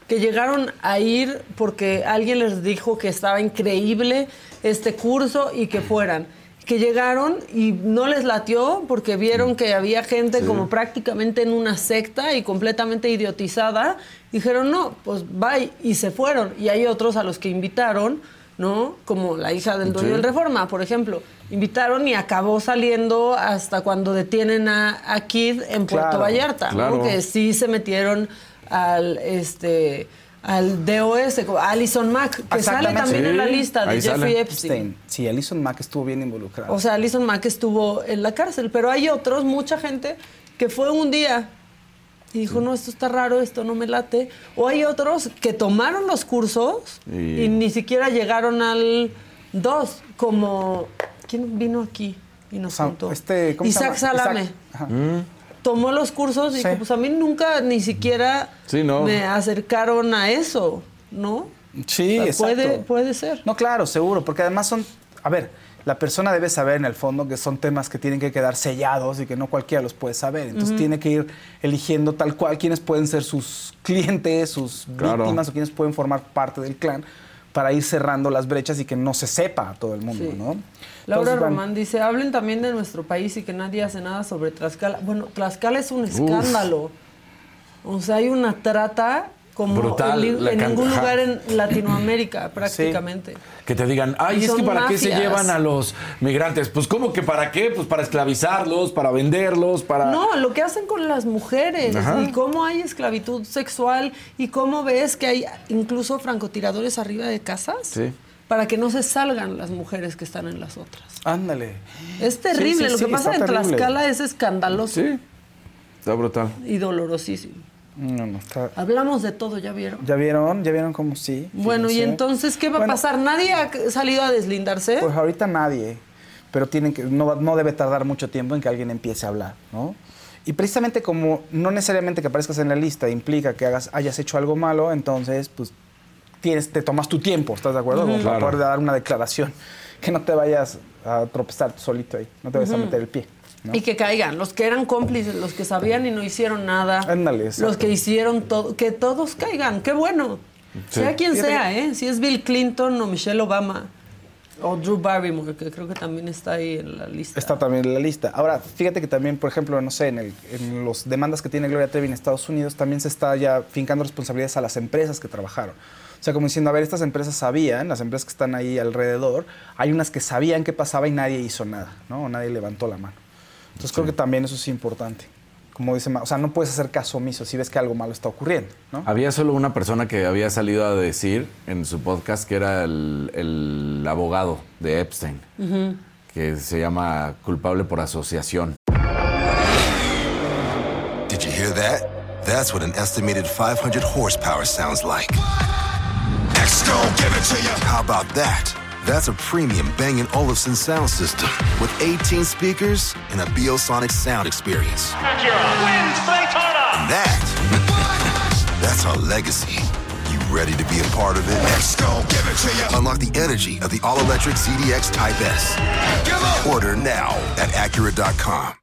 que llegaron a ir porque alguien les dijo que estaba increíble este curso y que fueran. Que llegaron y no les latió porque vieron que había gente como prácticamente en una secta y completamente idiotizada. Dijeron, no, pues bye, y se fueron. Y hay otros a los que invitaron, ¿no? Como la hija del dueño Sí. del Reforma, por ejemplo. Invitaron y acabó saliendo hasta cuando detienen a, a Kid en Puerto Claro, Vallarta, ¿no? claro. Que sí se metieron al este al DOS, Alison Mack, que sale también en la lista de ahí Jeffrey sale. Epstein. Sí, Alison Mack estuvo bien involucrada. O sea, Alison Mack estuvo en la cárcel, pero hay otros, mucha gente, que fue un día y dijo, no, esto está raro, esto no me late. O hay otros que tomaron los cursos y, Y- ni siquiera llegaron al 2, como... ¿Quién vino aquí y nos contó? este, ¿cómo se Isaac? Salame. Isaac. Tomó los cursos y Sí. dijo, pues a mí nunca ni siquiera Sí, no. me acercaron a eso, ¿no? Sí, O sea, exacto. puede, puede ser. No, claro, seguro, porque además son, a ver, la persona debe saber en el fondo que son temas que tienen que quedar sellados y que no cualquiera los puede saber. Entonces tiene que ir eligiendo tal cual quiénes pueden ser sus clientes, sus Claro. víctimas o quienes pueden formar parte del clan para ir cerrando las brechas y que no se sepa a todo el mundo, Sí. ¿no? Laura Entonces, van- Román dice, hablen también de nuestro país y que nadie hace nada sobre Tlaxcala. Bueno, Tlaxcala es un escándalo. O sea, hay una trata como Brutal, en, ningún lugar en Latinoamérica prácticamente. Que te digan, ay, Y es que para qué se llevan a los migrantes. Pues, ¿cómo que para qué? Pues para esclavizarlos, para venderlos, para. No, lo que hacen con las mujeres Ajá. y cómo hay esclavitud sexual y cómo ves que hay incluso francotiradores arriba de casas Sí. Para que no se salgan las mujeres que están en las otras. Ándale. Es terrible, sí, lo sí, que pasa en terrible. Tlaxcala es escandaloso Sí. Está brutal. y dolorosísimo. No, no, está- Hablamos de todo, ¿ya vieron? ¿Ya vieron? ¿Ya vieron cómo sí? Bueno, y entonces, ¿qué va Bueno, a pasar? ¿Nadie ha salido a deslindarse? Pues ahorita nadie, pero tienen que, no, va- no debe tardar mucho tiempo en que alguien empiece a hablar, ¿no? Y precisamente como no necesariamente que aparezcas en la lista implica que hagas, hayas hecho algo malo, entonces pues tienes, te tomas tu tiempo, ¿estás de acuerdo? Como para Claro. poder dar una declaración. Que no te vayas a tropezar solito ahí, no te vayas a meter el pie. ¿no? Y que caigan, los que eran cómplices, los que sabían y no hicieron nada. Ándale. Los que hicieron todo, que todos caigan, qué bueno. Sí. Sea quien sea, ¿eh? Si es Bill Clinton o Michelle Obama o Drew Barrymore, que creo que también está ahí en la lista. Está también en la lista. Ahora, fíjate que también, por ejemplo, no sé, en, el, en los demandas que tiene Gloria Trevi en Estados Unidos, también se está ya fincando responsabilidades a las empresas que trabajaron. O sea, como diciendo, a ver, estas empresas sabían, las empresas que están ahí alrededor, hay unas que sabían qué pasaba y nadie hizo nada, ¿no? O nadie levantó la mano. Entonces creo que también eso es importante. Como dice, o sea, no puedes hacer caso omiso si ves que algo malo está ocurriendo, ¿no? Había solo una persona que había salido a decir en su podcast que era el, el abogado de Epstein, que se llama culpable por asociación. Did you hear that? That's what an estimated 500 horsepower sounds like. Give it to you. How about that? That's a premium Bang & Olufsen sound system with 18 speakers and a Biosonic sound experience. And that, that's our legacy. You ready to be a part of it? Next, give it to you. Unlock the energy of the all-electric ZDX Type S. Order now at Acura.com.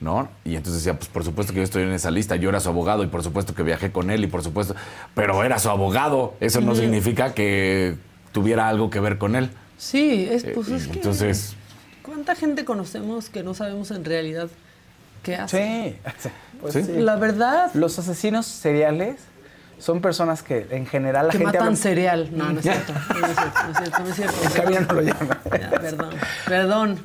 ¿No? Y entonces decía, pues por supuesto que yo estoy en esa lista, yo era su abogado y por supuesto que viajé con él y por supuesto, pero era su abogado, eso no significa que tuviera algo que ver con él. Sí, es, Eh, pues es que... entonces, ¿Cuánta gente conocemos que no sabemos en realidad qué hace? Sí, pues Sí. sí. La verdad, Los asesinos seriales son personas que en general la que gente matan habla- cereal. No, no es cierto. No es cierto, no es cierto. No es cierto. En cabina no lo llaman. Ya, perdón, perdón.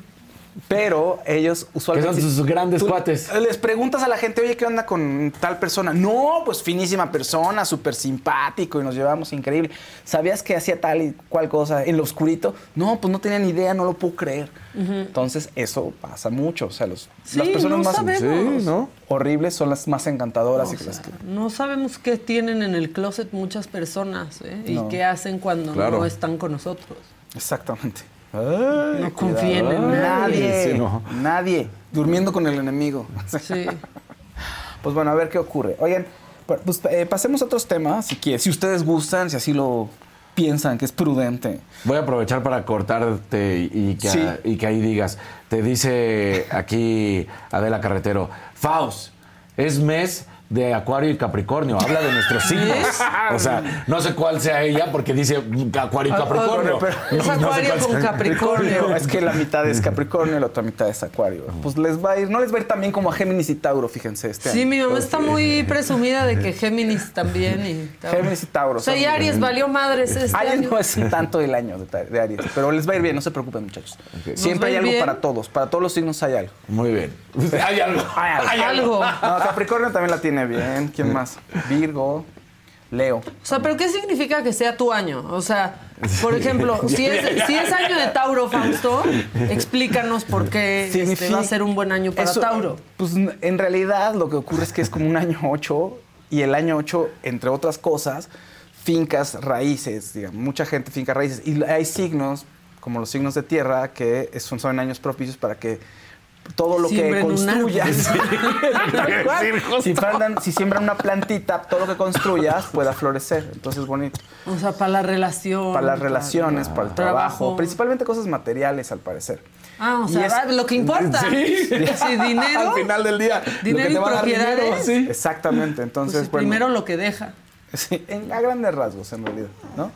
Pero ellos que usualmente... son sus grandes Tú cuates. Les preguntas a la gente, oye, ¿qué onda con tal persona? No, pues finísima persona, súper simpático y nos llevamos increíble. ¿Sabías que hacía tal y cual cosa en lo oscurito? No, pues no tenía ni idea, no lo puedo creer. Entonces, eso pasa mucho. O sea, los, Sí, las personas no más sabemos. Sí, ¿no? horribles son las más encantadoras. O y las sea, que- no sabemos qué tienen en el closet muchas personas ¿eh? y No. qué hacen cuando Claro. no están con nosotros. Exactamente. No confíen en nadie. Nadie, Sí, no. nadie. Durmiendo con el enemigo. Sí. Pues bueno, a ver qué ocurre. Oigan, pues, eh, pasemos a otros temas, si quieren. Si ustedes gustan, si así lo piensan, que es prudente. Voy a aprovechar para cortarte y que, Sí. y que ahí digas, te dice aquí Adela Carretero, Faust, es mes de Acuario y Capricornio, habla de nuestros signos. O sea, no sé cuál sea ella porque dice Acuario y Capricornio. pero- Es No sé Acuario con. Capricornio. Es que la mitad es Capricornio y la otra mitad es Acuario. Pues les va a ir, no les va a ir tan bien como a Géminis y Tauro, fíjense. Este Sí, año. mi mamá está muy presumida de que Géminis también. Y Tauro. Géminis y Tauro. O sea, y Aries valió madres este Aries año. no es tanto el año de, Aries, pero les va a ir bien, no se preocupen, muchachos. Siempre hay algo bien. para todos, para todos los signos hay algo. Muy bien. Hay algo. Hay Algo. No, Capricornio también la tiene bien. ¿Quién más? Virgo, Leo. O sea, ¿pero qué significa que sea tu año? O sea, por ejemplo, si es, si es año de Tauro, Fausto, explícanos por qué este, va a ser un buen año para Eso, Tauro. Pues en realidad lo que ocurre es que es como un año 8 y el año 8, entre otras cosas, fincas raíces, digamos, mucha gente finca raíces. Y hay signos, como los signos de tierra, que son, son años propicios para que todo lo Siembren que construyas, cual. si, plantan- si siembran una plantita, todo lo que construyas pueda florecer. Entonces es bonito. O sea, para la relación. Para las relaciones, para el trabajo, trabajo. principalmente cosas materiales al parecer. Ah, o Y sea, es- lo que importa. Sí. Sí, dinero. Al final del día. Dinero lo que te y va a dar propiedades. dinero, sí. Exactamente. Pues Entonces, sí, bueno, primero lo que deja. Sí, en, a grandes rasgos, en realidad, ¿no?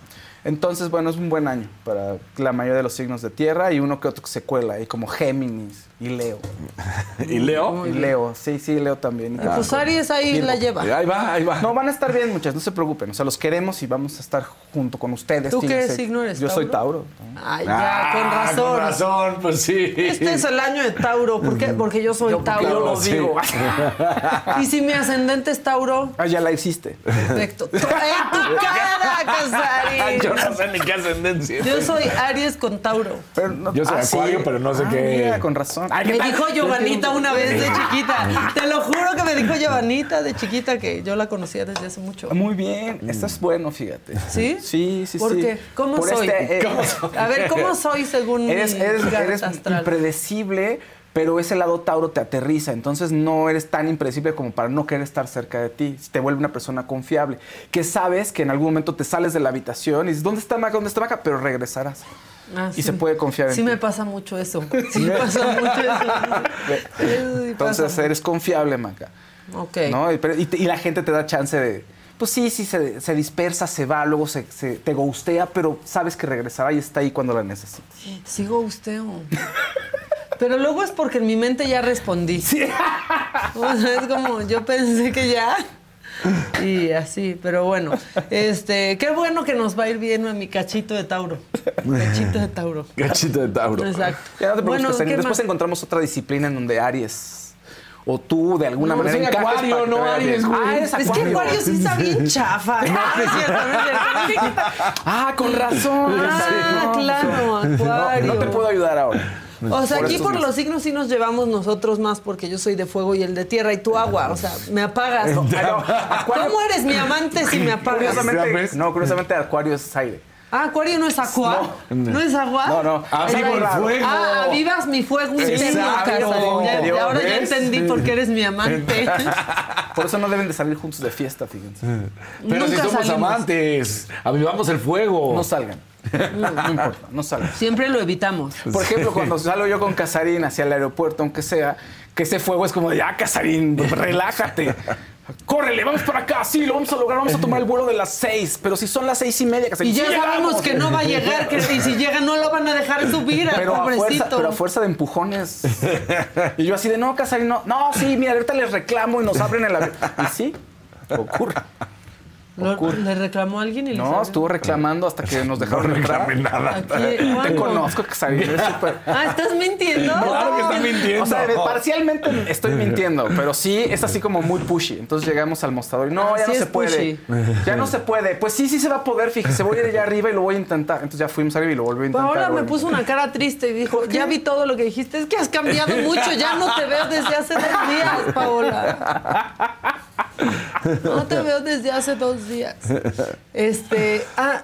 Entonces, bueno, es un buen año para la mayoría de los signos de tierra y uno que otro que se cuela, ahí como Géminis y Leo. ¿Y Leo? Y Leo, sí, sí, Leo también. Y pues Aries ahí Virgo. la lleva. Ahí va, ahí va. No, van a estar bien, muchachos, no se preocupen. O sea, los queremos y vamos a estar junto con ustedes. ¿Tú qué signo eres, Yo soy Tauro? Tauro. Ay, ya, con Ah, razón. Con razón, pues sí. Este es el año de Tauro. ¿Por qué? Porque yo soy Yo, porque yo Tauro. lo sí. digo. Y si mi ascendente es Tauro, Ah, ya la hiciste. perfecto. ¡En tu cara, Casarín! Yo no sé ni qué ascendencia. Yo soy Aries con Tauro. Pero no- Yo soy ah, sí. Acuario, pero no sé Ah, qué- mira, con razón. Ay, ¿qué Me dijo Giovanita una vez de chiquita. Te lo juro que me dijo Giovanita de chiquita que yo la conocía desde hace mucho. Muy bien, esto es bueno, fíjate. ¿Sí? Sí, sí, ¿Por sí. qué? ¿Cómo Por soy? este, eh, A ver, ¿cómo soy según Eres, mi eres, carta eres astral? impredecible, pero ese lado Tauro te aterriza. Entonces no eres tan impredecible como para no querer estar cerca de ti. Te vuelve una persona confiable. Que sabes que en algún momento te sales de la habitación y dices, ¿dónde está Maca? ¿Dónde está Maca? Pero regresarás. Ah, y se puede confiar en Sí ti. me pasa mucho eso. Sí me pasa mucho eso. Sí, Entonces eres confiable, Maca. Ok. ¿no? Y, y la gente te da chance de. Pues sí, sí, se, se dispersa, se va, luego se, se- te gustea, pero sabes que regresará y está ahí cuando la necesites. Sigo usteo. Pero luego es porque en mi mente ya respondí. O sea, es como, yo pensé que ya. Y así, pero bueno. Este, qué bueno que nos va a ir bien a mi cachito de Tauro. Cachito de Tauro. Gachito de Tauro. Exacto. Ya no te preocupes, Bueno, Casarín. ¿qué Después más? encontramos otra disciplina en donde Aries o tú de alguna No, manera Acuario, no Aries, güey. Ah, Es que Acuario sí está bien chafa. No, no es cierto, no es cierto. Ah, con razón. Ah, claro, Acuario. No te puedo ayudar ahora. O sea, Por aquí por los signos sí nos llevamos nosotros más porque yo soy de fuego y el de tierra y tú agua. O sea, me apagas. ¿Cómo eres mi amante si me apagas? Curiosamente, no, curiosamente Acuario es aire. Ah, Acuario no es agua. ¿No, es agua? No, no. Ah, el fuego. Ah, vivas mi fuego interno, ahora ya entendí por qué eres mi amante. Por eso no deben de salir juntos de fiesta, fíjense. Pero si Nunca somos salimos. amantes, avivamos el fuego. No salgan. No, no importa, no salgan. Siempre lo evitamos. Por ejemplo, cuando salgo yo con Casarín hacia el aeropuerto, aunque sea, que ese fuego es como de, ya, Casarín, relájate. Córrele, vamos para acá, sí, lo vamos a lograr, vamos a tomar el vuelo de las seis. Pero si son las seis y media, Casarín, Y ya sí sabemos llegamos. que no va a llegar, que y si llega no lo van a dejar subir al Pero a, fuerza, pero a fuerza de empujones. Y yo así de, no, Casarín, no. No, sí, mira, ahorita les reclamo y nos abren el avión. Y sí, ocurre. Lo-. ¿Le reclamó a alguien y le No, estuvo reclamando hasta que nos dejaron entrar. nada. Aquí, Te conozco, Casarín, eres súper... Ah, ¿estás mintiendo? Claro que está mintiendo. O sea, parcialmente estoy mintiendo, pero sí es así como muy pushy. Entonces llegamos al mostrador y no, Ah, ya sí no es se puede. Ya no se puede. Pues sí, sí se va a poder, fíjese. Voy a ir allá arriba y lo voy a intentar. Entonces ya fuimos arriba y lo volví a Pero intentar. ahora me puso una cara triste y dijo, ya vi todo lo que dijiste, es que has cambiado mucho, ya no te veo desde hace dos días, Paola. No te veo desde hace dos días. Este, ah,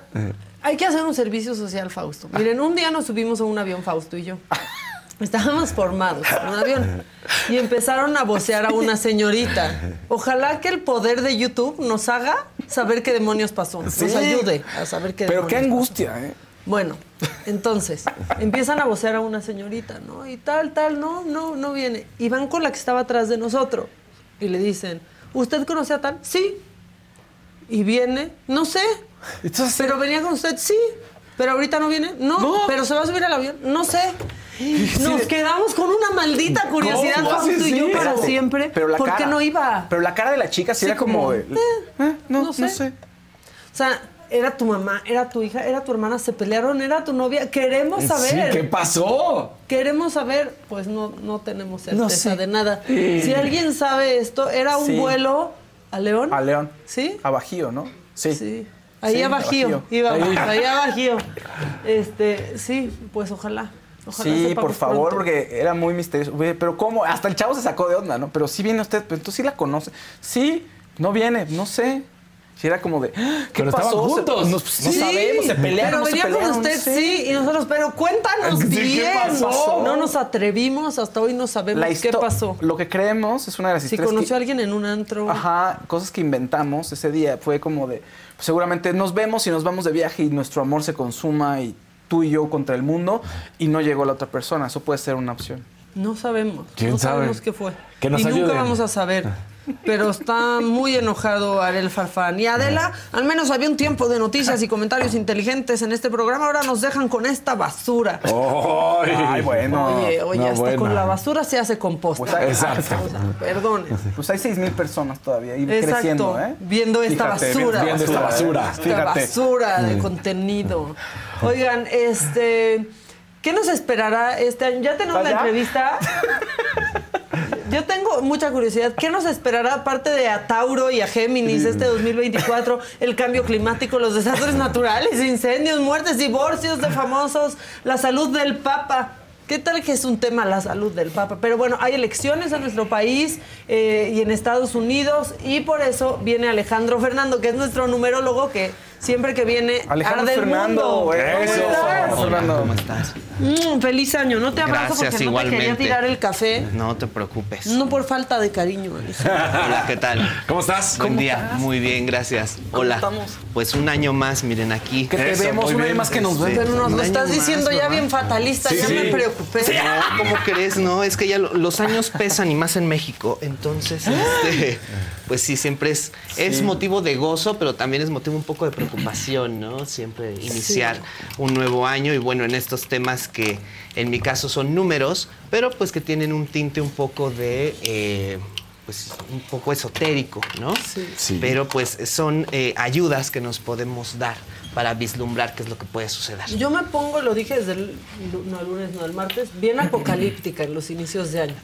hay que hacer un servicio social, Fausto. Miren, un día nos subimos a un avión, Fausto y yo. Estábamos formados en un avión y empezaron a vocear a una señorita. Ojalá que el poder de YouTube nos haga saber qué demonios pasó, nos Sí. ayude a saber qué Pero qué pasó. angustia, ¿eh? Bueno, entonces empiezan a vocear a una señorita, ¿no? Y tal, tal, no, no, no viene. Y van con la que estaba atrás de nosotros y le dicen, ¿usted conoce a tal? Sí. Y viene, no sé. Entonces, Pero venía con usted, sí. Pero ahorita no viene, no. No. Pero se va a subir al avión, no sé. Nos quedamos con una maldita curiosidad, ¿Cómo? Fausto y yo, para siempre. pero la ¿Por qué cara- no iba? Pero la cara de la chica sí, era como, eh, eh, no, no no sé. sé. O sea, era tu mamá, era tu hija, era tu hermana, se pelearon, era tu novia. Queremos saber. Sí, ¿qué pasó? Queremos saber, pues no, no tenemos certeza No sé. de nada. Si alguien sabe esto, era un Sí. vuelo a León. A León. ¿Sí? A Bajío, ¿no? Sí. Sí. Ahí Sí, a Bajío. Íbamos, ahí a Bajío. Este, sí, pues ojalá. ojalá Sí, por favor, pronto. porque era muy misterioso. Pero ¿cómo? Hasta el chavo se sacó de onda, ¿no? Pero sí viene usted, pero tú sí la conoce. Sí, no viene, no sé. Si era como de, "Ah, ¿qué Pero pasó? estaban juntos. No, no sabemos, se pelearon, Pero se venía con usted, no sé. sí, y nosotros, pero cuéntanos Sí, ¿qué bien. pasó? No nos atrevimos, hasta hoy no sabemos qué pasó. Lo que creemos es una de las Si historias conoció que- a alguien en un antro. Ajá, cosas que inventamos ese día. Fue como de, pues, seguramente nos vemos y nos vamos de viaje y nuestro amor se consuma y tú y yo contra el mundo y no llegó la otra persona. Eso puede ser una opción. No sabemos. ¿Quién no sabe? sabemos qué fue. Que nos y nunca vamos a saber. Pero está muy enojado Ariel Farfán. Y Adela, al menos había un tiempo de noticias y comentarios inteligentes en este programa. Ahora nos dejan con esta basura. ¡Ay! Ay, bueno. Oye, oye, no, hasta con la basura se hace composta. Pues, Exacto. O sea, perdone. Pues hay 6 mil personas todavía y Exacto, creciendo, ¿eh? viendo esta basura. viendo esta basura. Esta Fíjate. basura de contenido. Oigan, este. ¿Qué nos esperará este año? ¿Ya tenemos la entrevista? Yo tengo mucha curiosidad. ¿Qué nos esperará aparte de a Tauro y a Géminis este 2024? El cambio climático, los desastres naturales, incendios, muertes, divorcios de famosos, la salud del Papa. ¿Qué tal que es un tema la salud del Papa? Pero bueno, hay elecciones en nuestro país eh, y en Estados Unidos y por eso viene Alejandro Fernando, que es nuestro numerólogo que siempre que viene Alejandro arde el Fernando, mundo. ¿Cómo estás? Fernando. ¿Cómo estás? Mm, feliz año. No te abrazo Gracias, porque no te quería igualmente. tirar el café. No te preocupes. No por falta de cariño. Hola, ¿qué tal? ¿Cómo estás? Buen día. Muy bien, gracias. Hola. estamos? Pues un año más, miren aquí. Que te Eso, vemos vez bien. más que nos ven. Pero nos Un lo año estás más, diciendo ya bien fatalista. Sí, ya sí. me preocupé. No, ¿cómo crees? No, es que ya lo- los años pesan y más en México. Entonces, este, pues sí, siempre es, es motivo de gozo, pero también es motivo un poco de preocupación, ¿no? Siempre iniciar un nuevo año y bueno, en estos temas que en mi caso son números, pero pues que tienen un tinte un poco de... eh, pues un poco esotérico, ¿no? Sí. Pero pues son eh, ayudas que nos podemos dar para vislumbrar qué es lo que puede suceder. Yo me pongo, lo dije desde el no, el lunes, no, el martes, bien apocalíptica en los inicios de año.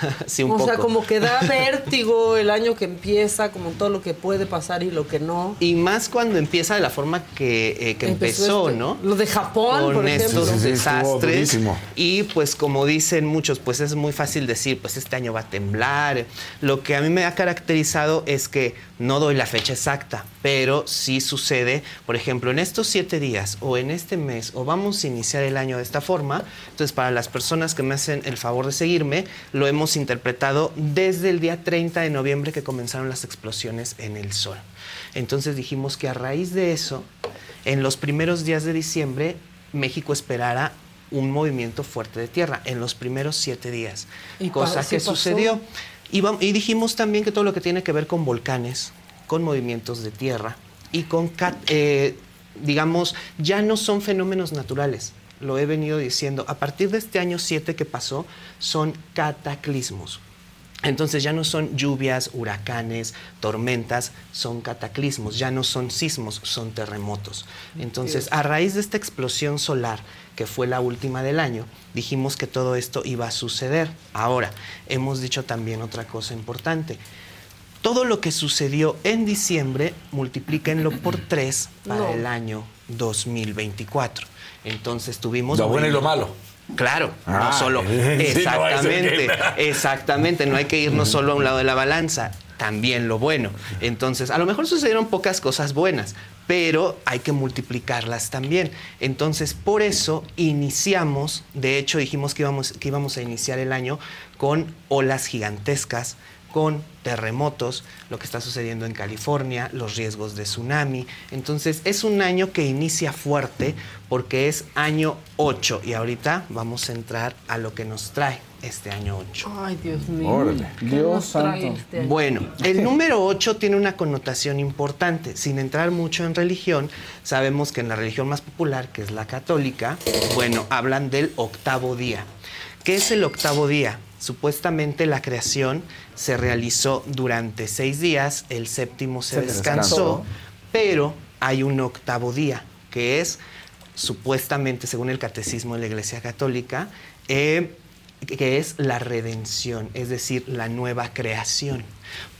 sí, un o poco. sea, como que da vértigo el año que empieza, como todo lo que puede pasar y lo que no. Y más cuando empieza de la forma que, eh, que empezó, este- ¿no? Lo de Japón, Con por ejemplo. estos Sí, sí, sí, estuvo desastres. Y pues como dicen muchos, pues es muy fácil decir, pues este año va a temblar. Lo que a mí me ha caracterizado es que no doy la fecha exacta, pero sí sucede, por ejemplo, en estos siete días o en este mes, o vamos a iniciar el año de esta forma. Entonces, para las personas que me hacen el favor de seguirme, lo hemos interpretado desde el día 30 de noviembre que comenzaron las explosiones en el Sol. Entonces dijimos que a raíz de eso, en los primeros días de diciembre, México esperara un movimiento fuerte de tierra en los primeros siete días, Y cosa que pasó. sucedió. Y, y dijimos también que todo lo que tiene que ver con volcanes, con movimientos de tierra y con, eh, digamos, ya no son fenómenos naturales. Lo he venido diciendo. A partir de este año 7 que pasó, son cataclismos. Entonces ya no son lluvias, huracanes, tormentas, son cataclismos, ya no son sismos, son terremotos. Entonces, a raíz de esta explosión solar, que fue la última del año, dijimos que todo esto iba a suceder. Ahora, hemos dicho también otra cosa importante. Todo lo que sucedió en diciembre, multiplíquenlo por tres para No. el año 2024. Entonces tuvimos... Lo bueno y lo malo. Claro, Ah, no solo. sí, no va a ser exactamente, exactamente. No hay que irnos solo a un lado de la balanza. También lo bueno. Entonces, a lo mejor sucedieron pocas cosas buenas, pero hay que multiplicarlas también. Entonces, por eso iniciamos, de hecho dijimos que íbamos, que íbamos a iniciar el año con olas gigantescas, con terremotos, lo que está sucediendo en California, los riesgos de tsunami. Entonces es un año que inicia fuerte porque es año 8 y ahorita vamos a entrar a lo que nos trae este año 8. Ay, Dios mío. Órale. ¿Qué Dios santo. este? Bueno, el número 8 tiene una connotación importante. Sin entrar mucho en religión, sabemos que en la religión más popular, que es la católica, bueno, hablan del octavo día. ¿Qué es el octavo día? Supuestamente la creación se realizó durante seis días, el séptimo se, Se descansó, descansó. pero hay un octavo día, que es supuestamente, según el catecismo de la Iglesia Católica, eh, que es la redención, es decir, la nueva creación.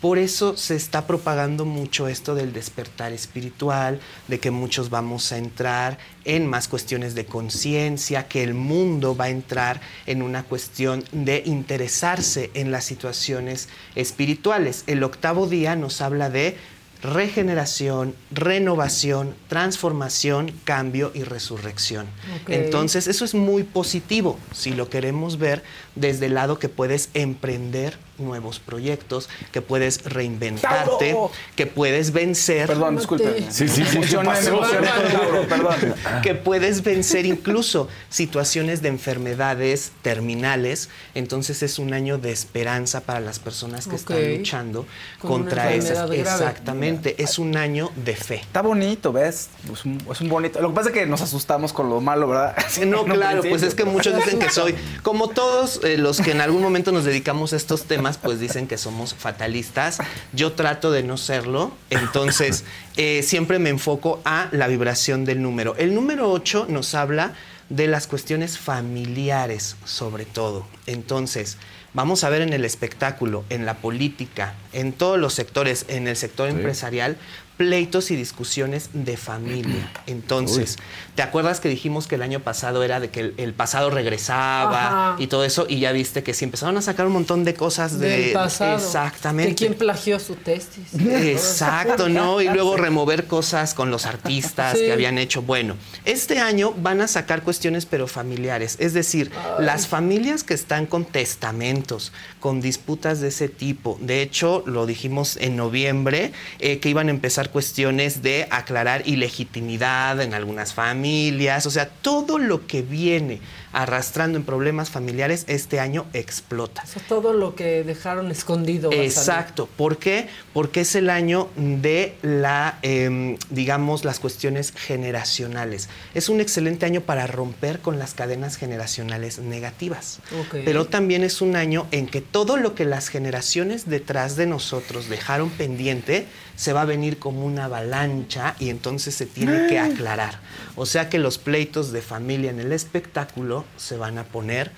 Por eso se está propagando mucho esto del despertar espiritual, de que muchos vamos a entrar en más cuestiones de conciencia, que el mundo va a entrar en una cuestión de interesarse en las situaciones espirituales. El octavo día nos habla de regeneración, renovación, transformación, cambio y resurrección. Entonces, eso es muy positivo si lo queremos ver desde el lado que puedes emprender nuevos proyectos, que puedes reinventarte, que puedes vencer. Perdón, disculpe. Sí, sí, sí. Tauro, perdón. que puedes vencer incluso situaciones de enfermedades terminales. Entonces es un año de esperanza para las personas que están luchando Con contra esas. grave. Exactamente, es un año de fe. Está bonito, ¿ves? Es un, es un bonito. Lo que pasa es que nos asustamos con lo malo, ¿verdad? No, claro, pues es que muchos dicen que soy, como todos eh, los que en algún momento nos dedicamos a estos temas, pues dicen que somos fatalistas. Yo trato de no serlo, entonces eh, siempre me enfoco a la vibración del número. El número 8 nos habla de las cuestiones familiares, sobre todo. Entonces, vamos a ver en el espectáculo, en la política, en todos los sectores, en el sector empresarial, pleitos y discusiones de familia. Entonces, ¿te acuerdas que dijimos que el año pasado era de que el, el pasado regresaba Ajá. y todo eso? Y ya viste que sí empezaron a sacar un montón de cosas de... Del pasado. Exactamente. Que quién plagió su testis. Exacto, ¿no? Y luego remover cosas con los artistas Sí. que habían hecho. Bueno, este año van a sacar cuestiones pero familiares. Es decir, las familias que están con testamentos, con disputas de ese tipo. De hecho, lo dijimos en noviembre, eh, que iban a empezar cuestiones de aclarar ilegitimidad en algunas familias. O sea, todo lo que viene arrastrando en problemas familiares este año explota. O sea, todo lo que dejaron escondido. Exacto. ¿Por qué? Porque es el año de la, em, digamos, las cuestiones generacionales. Es un excelente año para romper con las cadenas generacionales negativas. Pero también es un año en que todo lo que las generaciones detrás de nosotros dejaron pendiente se va a venir como una avalancha y entonces se tiene que aclarar. O sea que los pleitos de familia en el espectáculo se van a poner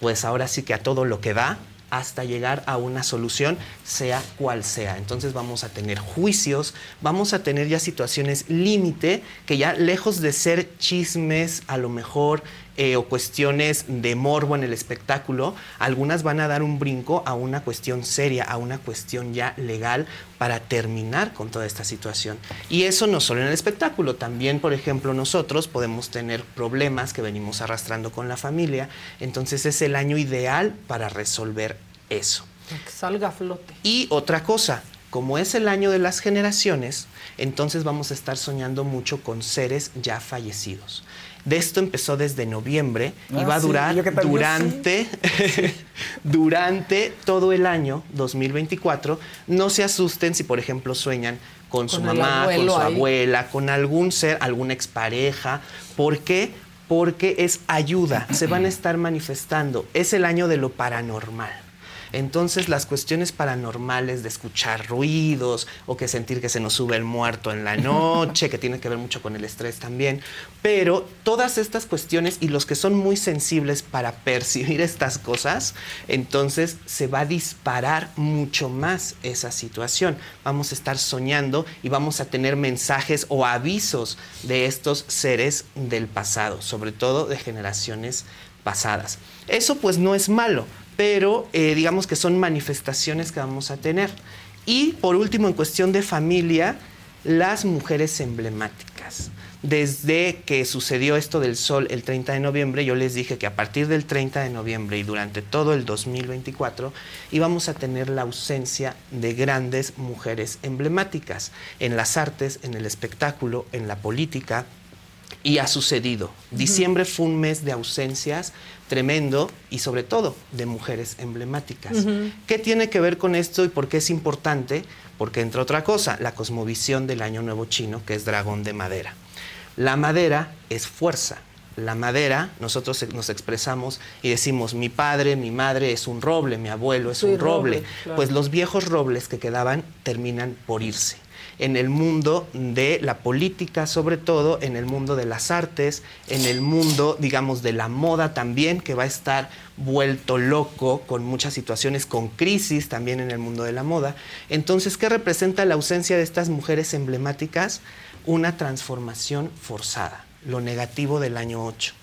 pues ahora sí que a todo lo que da hasta llegar a una solución, sea cual sea. Entonces vamos a tener juicios, vamos a tener ya situaciones límite, que ya lejos de ser chismes a lo mejor eh, o cuestiones de morbo en el espectáculo, algunas van a dar un brinco a una cuestión seria, a una cuestión ya legal para terminar con toda esta situación. Y eso no solo en el espectáculo, también, por ejemplo, nosotros podemos tener problemas que venimos arrastrando con la familia, entonces es el año ideal para resolver eso. Que salga a flote. Y otra cosa, como es el año de las generaciones, entonces vamos a estar soñando mucho con seres ya fallecidos. De esto empezó desde noviembre y Ah, va a durar durante, durante todo el año 2024. No se asusten si, por ejemplo, sueñan con, su Con mamá, con su ahí. abuela, con algún ser, alguna expareja. ¿Por qué? Porque es ayuda, se van a estar manifestando. Es el año de lo paranormal. Entonces las cuestiones paranormales de escuchar ruidos o que sentir que se nos sube el muerto en la noche, que tiene que ver mucho con el estrés también, pero todas estas cuestiones y los que son muy sensibles para percibir estas cosas, entonces se va a disparar mucho más esa situación. Vamos a estar soñando y vamos a tener mensajes o avisos de estos seres del pasado, sobre todo de generaciones pasadas. Eso pues no es malo, pero eh, digamos que son manifestaciones que vamos a tener. Y por último, en cuestión de familia, las mujeres emblemáticas. Desde que sucedió esto del sol el 30 de noviembre, yo les dije que a partir del 30 de noviembre y durante todo el 2024 íbamos a tener la ausencia de grandes mujeres emblemáticas en las artes, en el espectáculo, en la política, y ha sucedido. Diciembre fue un mes de ausencias tremendo y sobre todo de mujeres emblemáticas. ¿Qué tiene que ver con esto y por qué es importante? Porque entre otra cosa, la cosmovisión del Año Nuevo Chino, que es dragón de madera. La madera es fuerza. La madera, nosotros nos expresamos y decimos, mi padre, mi madre es un roble, mi abuelo es Sí, un roble. roble, claro. Pues los viejos robles que quedaban terminan por irse. En el mundo de la política, sobre todo, en el mundo de las artes, en el mundo, digamos, de la moda también, que va a estar vuelto loco con muchas situaciones, con crisis también en el mundo de la moda. Entonces, ¿qué representa la ausencia de estas mujeres emblemáticas? Una transformación forzada, lo negativo del año 8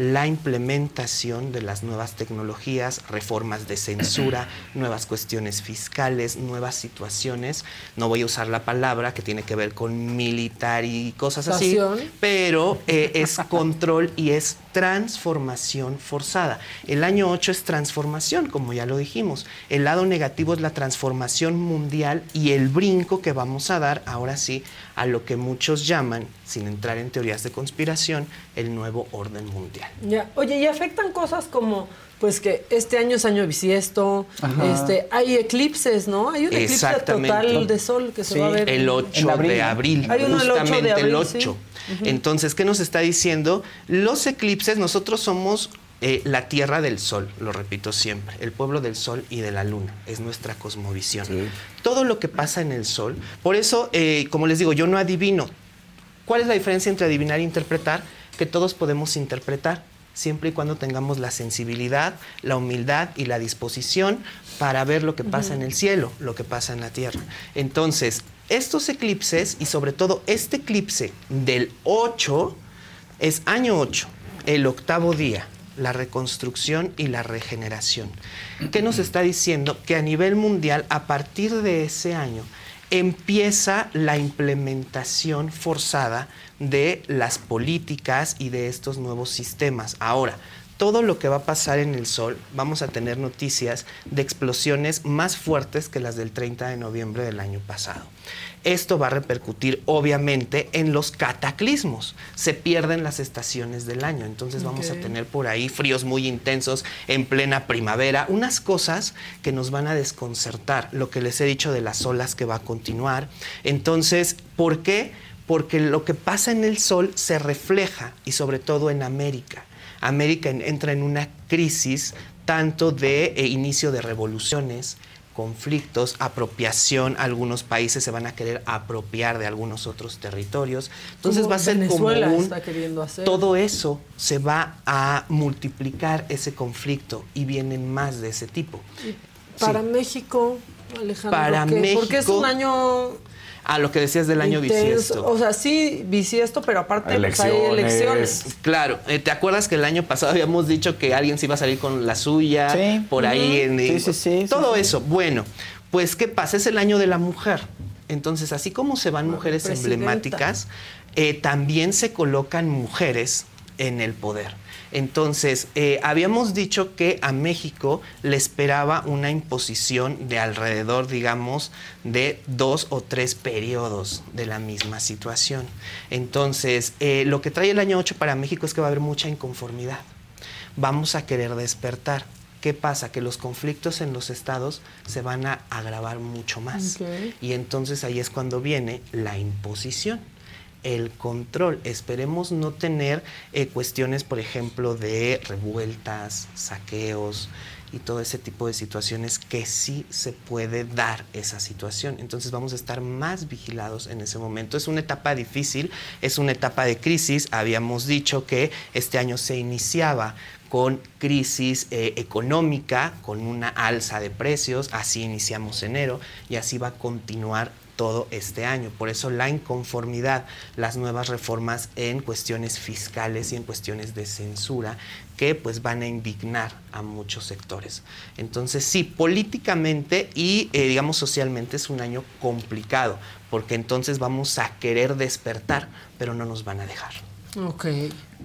la implementación de las nuevas tecnologías, reformas de censura, nuevas cuestiones fiscales, nuevas situaciones. No voy a usar la palabra que tiene que ver con militar y cosas así, pero eh, es control y es transformación forzada. El año 8 es transformación, como ya lo dijimos. El lado negativo es la transformación mundial y el brinco que vamos a dar, ahora sí, a lo que muchos llaman, sin entrar en teorías de conspiración, el nuevo orden mundial. Ya. Oye, y afectan cosas como pues que este año es año bisiesto, este, hay eclipses, ¿no? Hay un eclipse total de sol que se va a ver. El 8 de abril. Hay uno el 8 de abril, el 8. Entonces, ¿qué nos está diciendo? Los eclipses, nosotros somos eh, la tierra del sol, lo repito siempre, el pueblo del sol y de la luna, es nuestra cosmovisión. Todo lo que pasa en el sol, por eso, eh, como les digo, yo no adivino. ¿Cuál es la diferencia entre adivinar e interpretar? Que todos podemos interpretar siempre y cuando tengamos la sensibilidad, la humildad y la disposición para ver lo que pasa en el cielo, lo que pasa en la tierra. Entonces, estos eclipses y sobre todo este eclipse del 8 es año 8, el octavo día, la reconstrucción y la regeneración. ¿Qué nos está diciendo? Que a nivel mundial, a partir de ese año, empieza la implementación forzada de las políticas y de estos nuevos sistemas. Ahora, todo lo que va a pasar en el Sol, vamos a tener noticias de explosiones más fuertes que las del 30 de noviembre del año pasado. Esto va a repercutir obviamente en los cataclismos. Se pierden las estaciones del año, entonces vamos a tener por ahí fríos muy intensos en plena primavera, unas cosas que nos van a desconcertar, lo que les he dicho de las olas que va a continuar. Entonces, ¿por qué? Porque lo que pasa en el sol se refleja y sobre todo en América. América entra en una crisis tanto de eh, inicio de revoluciones, conflictos, apropiación, algunos países se van a querer apropiar de algunos otros territorios. Entonces va a ser Venezuela como un, está queriendo hacer. todo eso se va a multiplicar ese conflicto y vienen más de ese tipo. Para Sí. México, Alejandro, Para ¿qué? porque es un México, año A lo que decías del año intenso. bisiesto. O sea, sí, bisiesto, pero aparte pues, hay Elecciones. elecciones. Claro, eh, ¿te acuerdas que el año pasado habíamos dicho que alguien se iba a salir con la suya? Sí. Por ahí en Sí, sí, sí, Todo sí, sí. eso. Bueno, pues ¿qué pasa? Es el año de la mujer. Entonces, así como se van mujeres presidenta. emblemáticas, eh, también se colocan mujeres en el poder. Entonces, eh, habíamos dicho que a México le esperaba una imposición de alrededor, digamos, de dos o tres periodos de la misma situación. Entonces, eh, lo que trae el año 8 para México es que va a haber mucha inconformidad. Vamos a querer despertar. ¿Qué pasa? Que los conflictos en los estados se van a agravar mucho más. Y entonces ahí es cuando viene la imposición el control. Esperemos no tener eh, cuestiones, por ejemplo, de revueltas, saqueos y todo ese tipo de situaciones que sí se puede dar esa situación. Entonces vamos a estar más vigilados en ese momento. Es una etapa difícil, es una etapa de crisis. Habíamos dicho que este año se iniciaba con crisis eh, económica, con una alza de precios, así iniciamos enero y así va a continuar todo este año. Por eso la inconformidad, las nuevas reformas en cuestiones fiscales y en cuestiones de censura que pues van a indignar a muchos sectores. Entonces sí, políticamente y eh, digamos socialmente es un año complicado porque entonces vamos a querer despertar, pero no nos van a dejar. Ok.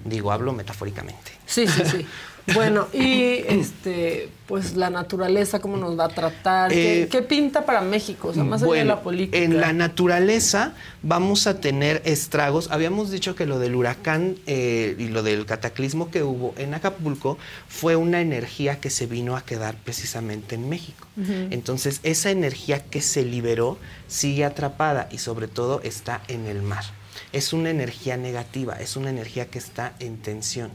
Digo, hablo metafóricamente. Sí, sí, sí. Bueno, y este, pues la naturaleza, ¿cómo nos va a tratar? ¿Qué, Eh, qué pinta para México? O sea, más allá de la política. En la naturaleza vamos a tener estragos. Habíamos dicho que lo del huracán eh, y lo del cataclismo que hubo en Acapulco fue una energía que se vino a quedar precisamente en México. Entonces, esa energía que se liberó sigue atrapada y sobre todo está en el mar. Es una energía negativa, es una energía que está en tensión.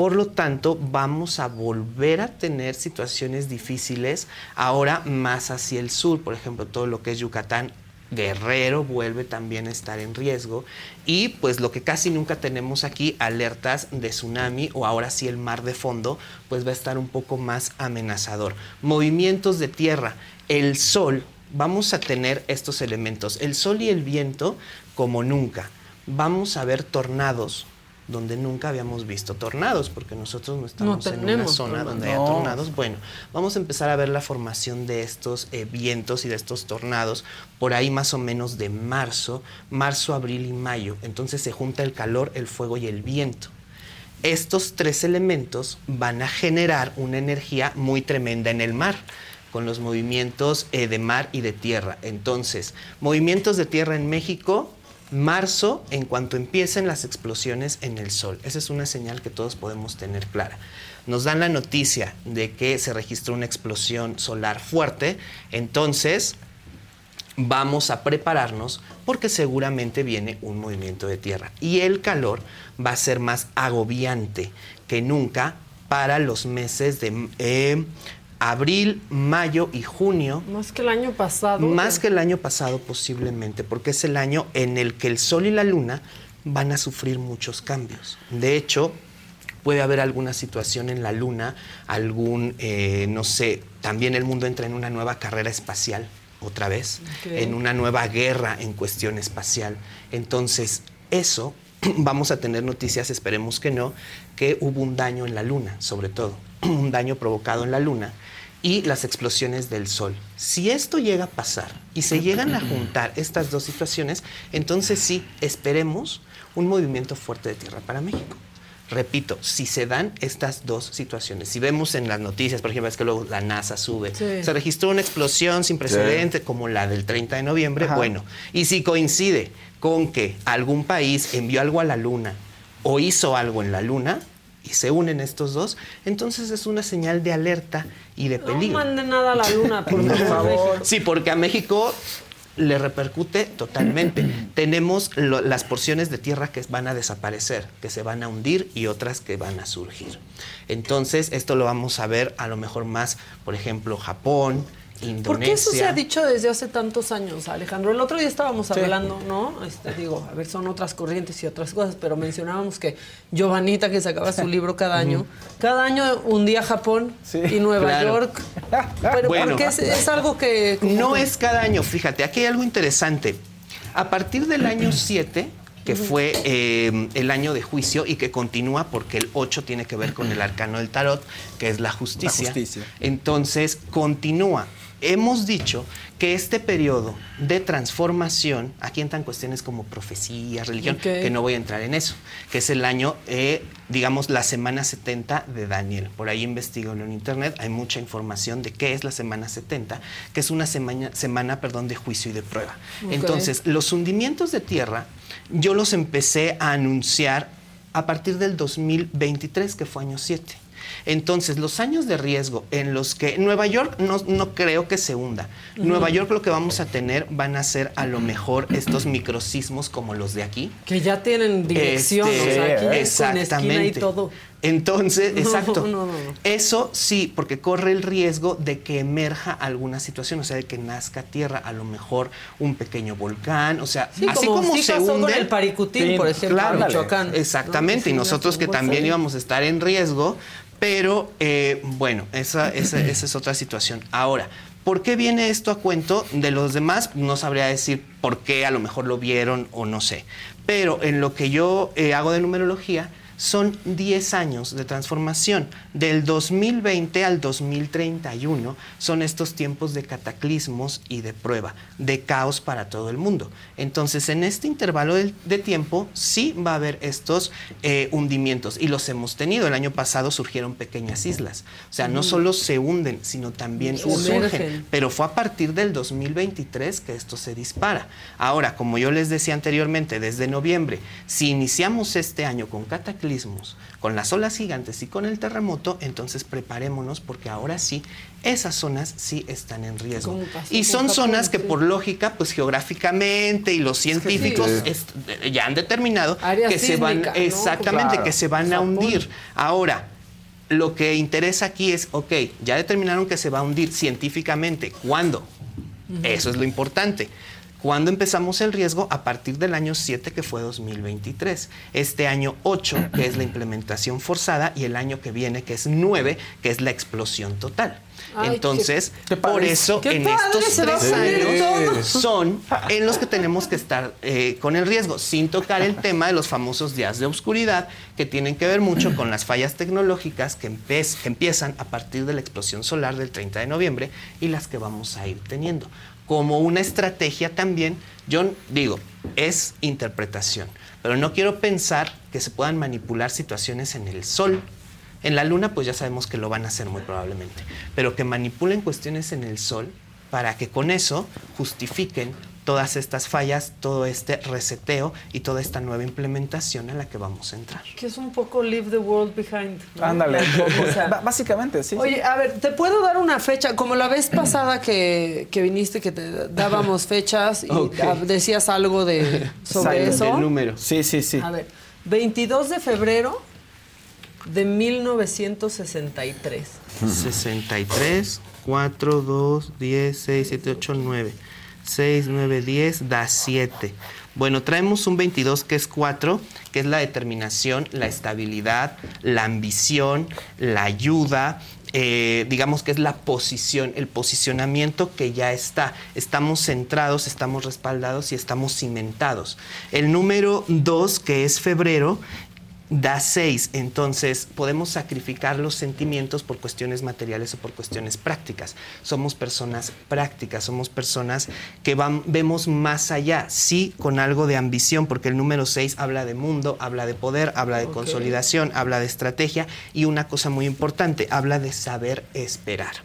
Por lo tanto, vamos a volver a tener situaciones difíciles ahora más hacia el sur. Por ejemplo, todo lo que es Yucatán, Guerrero vuelve también a estar en riesgo. Y pues lo que casi nunca tenemos aquí, alertas de tsunami o ahora sí el mar de fondo, pues va a estar un poco más amenazador. Movimientos de tierra, el sol, vamos a tener estos elementos, el sol y el viento como nunca. Vamos a ver tornados donde nunca habíamos visto tornados, porque nosotros no estamos en una zona tornados. donde haya No. tornados. Bueno, vamos a empezar a ver la formación de estos eh, vientos y de estos tornados por ahí más o menos de marzo, marzo, abril y mayo. Entonces se junta el calor, el fuego y el viento. estos tres elementos van a generar una energía muy tremenda en el mar con los movimientos eh, de mar y de tierra. Entonces, movimientos de tierra en México, marzo, en cuanto empiecen las explosiones en el sol. Esa es una señal que todos podemos tener clara. Nos dan la noticia de que se registró una explosión solar fuerte, entonces vamos a prepararnos porque seguramente viene un movimiento de tierra y el calor va a ser más agobiante que nunca para los meses de eh, abril, mayo y junio. Más que el año pasado. Más que el año pasado posiblemente, porque es el año en el que el Sol y la Luna van a sufrir muchos cambios. De hecho, puede haber alguna situación en la Luna, algún, eh, no sé, también el mundo entra en una nueva carrera espacial otra vez, en una nueva guerra en cuestión espacial. Entonces, eso vamos a tener noticias, esperemos que no, que hubo un daño en la Luna, sobre todo, un daño provocado en la Luna y las explosiones del Sol. Si esto llega a pasar y se llegan a juntar estas dos situaciones, entonces sí, esperemos un movimiento fuerte de tierra para México. Repito, si se dan estas dos situaciones, si vemos en las noticias, por ejemplo, es que luego la NASA sube, se registró una explosión sin precedente como la del 30 de noviembre, bueno, y si coincide con que algún país envió algo a la Luna o hizo algo en la Luna, y se unen estos dos, entonces es una señal de alerta y de peligro. No mande nada a la luna, por favor. Sí, porque a México le repercute totalmente. Tenemos las porciones de tierra que van a desaparecer, que se van a hundir y otras que van a surgir. Entonces, esto lo vamos a ver a lo mejor más, por ejemplo, Japón, Indonesia. ¿Por qué eso se ha dicho desde hace tantos años, Alejandro? El otro día estábamos hablando, ¿no? Este, digo, a ver, son otras corrientes y otras cosas, pero mencionábamos que Giovanita, que sacaba su libro cada año, cada año un día Japón y Nueva York. Pero Bueno. porque es, es algo que... No que- es cada año, fíjate, aquí hay algo interesante. A partir del año 7, que fue eh, el año de juicio y que continúa porque el 8 tiene que ver con el arcano del tarot, que es la justicia. La justicia. Entonces, continúa. Hemos dicho que este periodo de transformación, aquí entran cuestiones como profecía, religión, que no voy a entrar en eso, que es el año, eh, digamos, la semana 70 de Daniel. Por ahí investigo en internet, hay mucha información de qué es la semana 70, que es una semana, semana perdón, de juicio y de prueba. Entonces, los hundimientos de tierra, yo los empecé a anunciar a partir del 2023, que fue año 7. Entonces, los años de riesgo en los que Nueva York no, no creo que se hunda. Nueva York lo que vamos a tener van a ser a lo mejor estos microsismos como los de aquí. Que ya tienen dirección, Este, o sea, aquí con exactamente. esquina y todo. Entonces, No, exacto. no, no, no. Eso sí, porque corre el riesgo de que emerja alguna situación, o sea, de que nazca tierra, a lo mejor un pequeño volcán, o sea, Sí, así como como, sí se hunde el Paricutín, por ejemplo, claro, en Michoacán. Exactamente, y nosotros que también íbamos a estar en riesgo, pero eh, bueno, esa, esa, esa es otra situación. Ahora, ¿por qué viene esto a cuento de los demás? No sabría decir por qué, a lo mejor lo vieron o no sé. Pero en lo que yo eh, hago de numerología, son 10 años de transformación. Del 2020 al 2031 son estos tiempos de cataclismos y de prueba, de caos para todo el mundo. Entonces, en este intervalo de, de tiempo sí va a haber estos eh, hundimientos y los hemos tenido. El año pasado surgieron pequeñas islas. O sea, no solo se hunden, sino también surgen. Pero fue a partir del 2023 que esto se dispara. Ahora, como yo les decía anteriormente, desde noviembre, si iniciamos este año con cataclismos, con las olas gigantes y con el terremoto, entonces preparémonos porque ahora sí, esas zonas sí están en riesgo. Y son zonas que por lógica, pues geográficamente y los científicos est- ya han determinado Área que se van, exactamente, Claro. que se van a hundir. Ahora, lo que interesa aquí es, ok, ya determinaron que se va a hundir científicamente. ¿Cuándo? Eso es lo importante. ¿Cuándo empezamos el riesgo? A partir del año 7, que fue 2023. Este año 8, que es la implementación forzada, y el año que viene, que es 9, que es la explosión total. Ay, Entonces, qué- qué por eso Qué en estos tres años son en los que tenemos que estar eh, con el riesgo, sin tocar el tema de los famosos días de oscuridad, que tienen que ver mucho con las fallas tecnológicas que empiezan a partir de la explosión solar del 30 de noviembre y las que vamos a ir teniendo. Como una estrategia también. Yo digo, es interpretación, pero no quiero pensar que se puedan manipular situaciones en el sol. En la luna, pues ya sabemos que lo van a hacer muy probablemente, pero que manipulen cuestiones en el sol para que con eso justifiquen todas estas fallas, todo este reseteo y toda esta nueva implementación a la que vamos a entrar. Que es un poco leave the world behind. ¿no? Ándale. O sea, Básicamente, sí. Oye, a ver, ¿te puedo dar una fecha? Como la vez pasada que, que viniste, que te dábamos fechas y Ok. ah, decías algo de, sobre Exacto, eso. El número. Sí, sí, sí. A ver, 22 de febrero de 1963. 63, 4, 2, 10, 6, 7, 8, 9. 6, 9, 10, da 7. Bueno, traemos un 22 que es 4, que es la determinación, la estabilidad, la ambición, la ayuda, eh, digamos que es la posición, el posicionamiento que ya está. Estamos centrados, estamos respaldados y estamos cimentados. El número 2, que es febrero, da 6, entonces podemos sacrificar los sentimientos por cuestiones materiales o por cuestiones prácticas. Somos personas prácticas, somos personas que van, vemos más allá, sí con algo de ambición, porque el número 6 habla de mundo, habla de poder, habla de consolidación, habla de estrategia y una cosa muy importante, habla de saber esperar.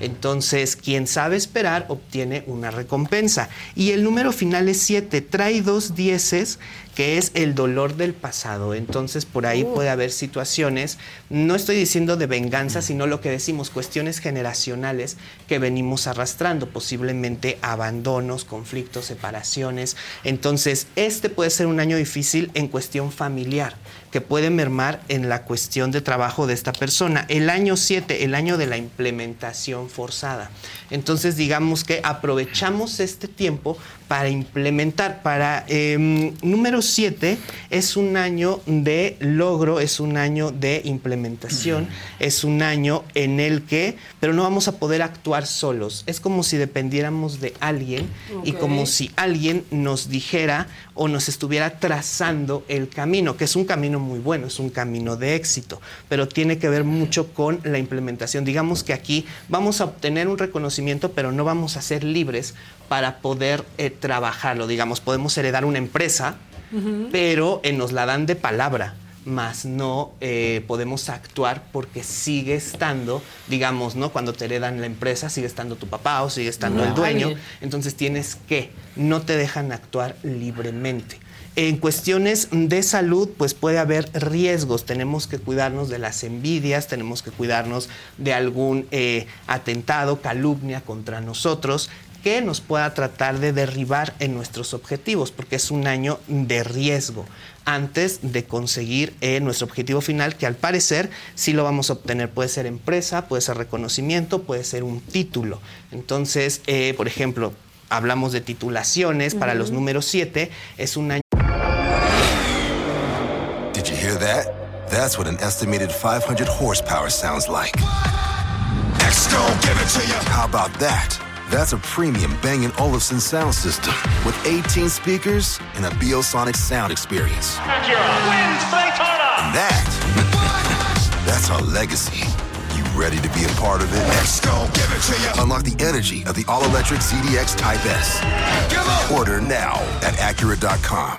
Entonces, quien sabe esperar obtiene una recompensa. Y el número final es 7, trae dos dieces que es el dolor del pasado. Entonces, por ahí puede haber situaciones, no estoy diciendo de venganza, sino lo que decimos, cuestiones generacionales que venimos arrastrando, posiblemente abandonos, conflictos, separaciones. Entonces, este puede ser un año difícil en cuestión familiar que puede mermar en la cuestión de trabajo de esta persona. El año 7, el año de la implementación forzada. Entonces, digamos que aprovechamos este tiempo para implementar. Para em, número 7 es un año de logro, es un año de implementación, es un año en el que, pero no vamos a poder actuar solos. Es como si dependiéramos de alguien y como si alguien nos dijera o nos estuviera trazando el camino, que es un camino muy bueno, es un camino de éxito, pero tiene que ver mucho con la implementación. Digamos que aquí vamos a obtener un reconocimiento, pero no vamos a ser libres para poder eh, trabajarlo. Digamos, podemos heredar una empresa, pero eh, nos la dan de palabra más no eh, podemos actuar porque sigue estando, digamos, ¿no? Cuando te heredan la empresa, sigue estando tu papá o sigue estando el dueño. Entonces tienes que, no te dejan actuar libremente. En cuestiones de salud, pues puede haber riesgos. Tenemos que cuidarnos de las envidias, tenemos que cuidarnos de algún eh, atentado, calumnia contra nosotros que nos pueda tratar de derribar en nuestros objetivos, porque es un año de riesgo antes de conseguir eh, nuestro objetivo final, que al parecer sí lo vamos a obtener. Puede ser empresa, puede ser reconocimiento, puede ser un título. Entonces, eh, por ejemplo, hablamos de titulaciones para los números 7, es un año Did you hear that? That's what an estimated 500 horsepower sounds like. Exco, give it to you. How about that? That's a premium Bang & Olufsen sound system with 18 speakers and a Biosonic sound experience. Acura wins Daytona. And that, that's our legacy. You ready to be a part of it? Exco, give it to you. Unlock the energy of the all-electric ZDX Type S. Order now at Acura.com.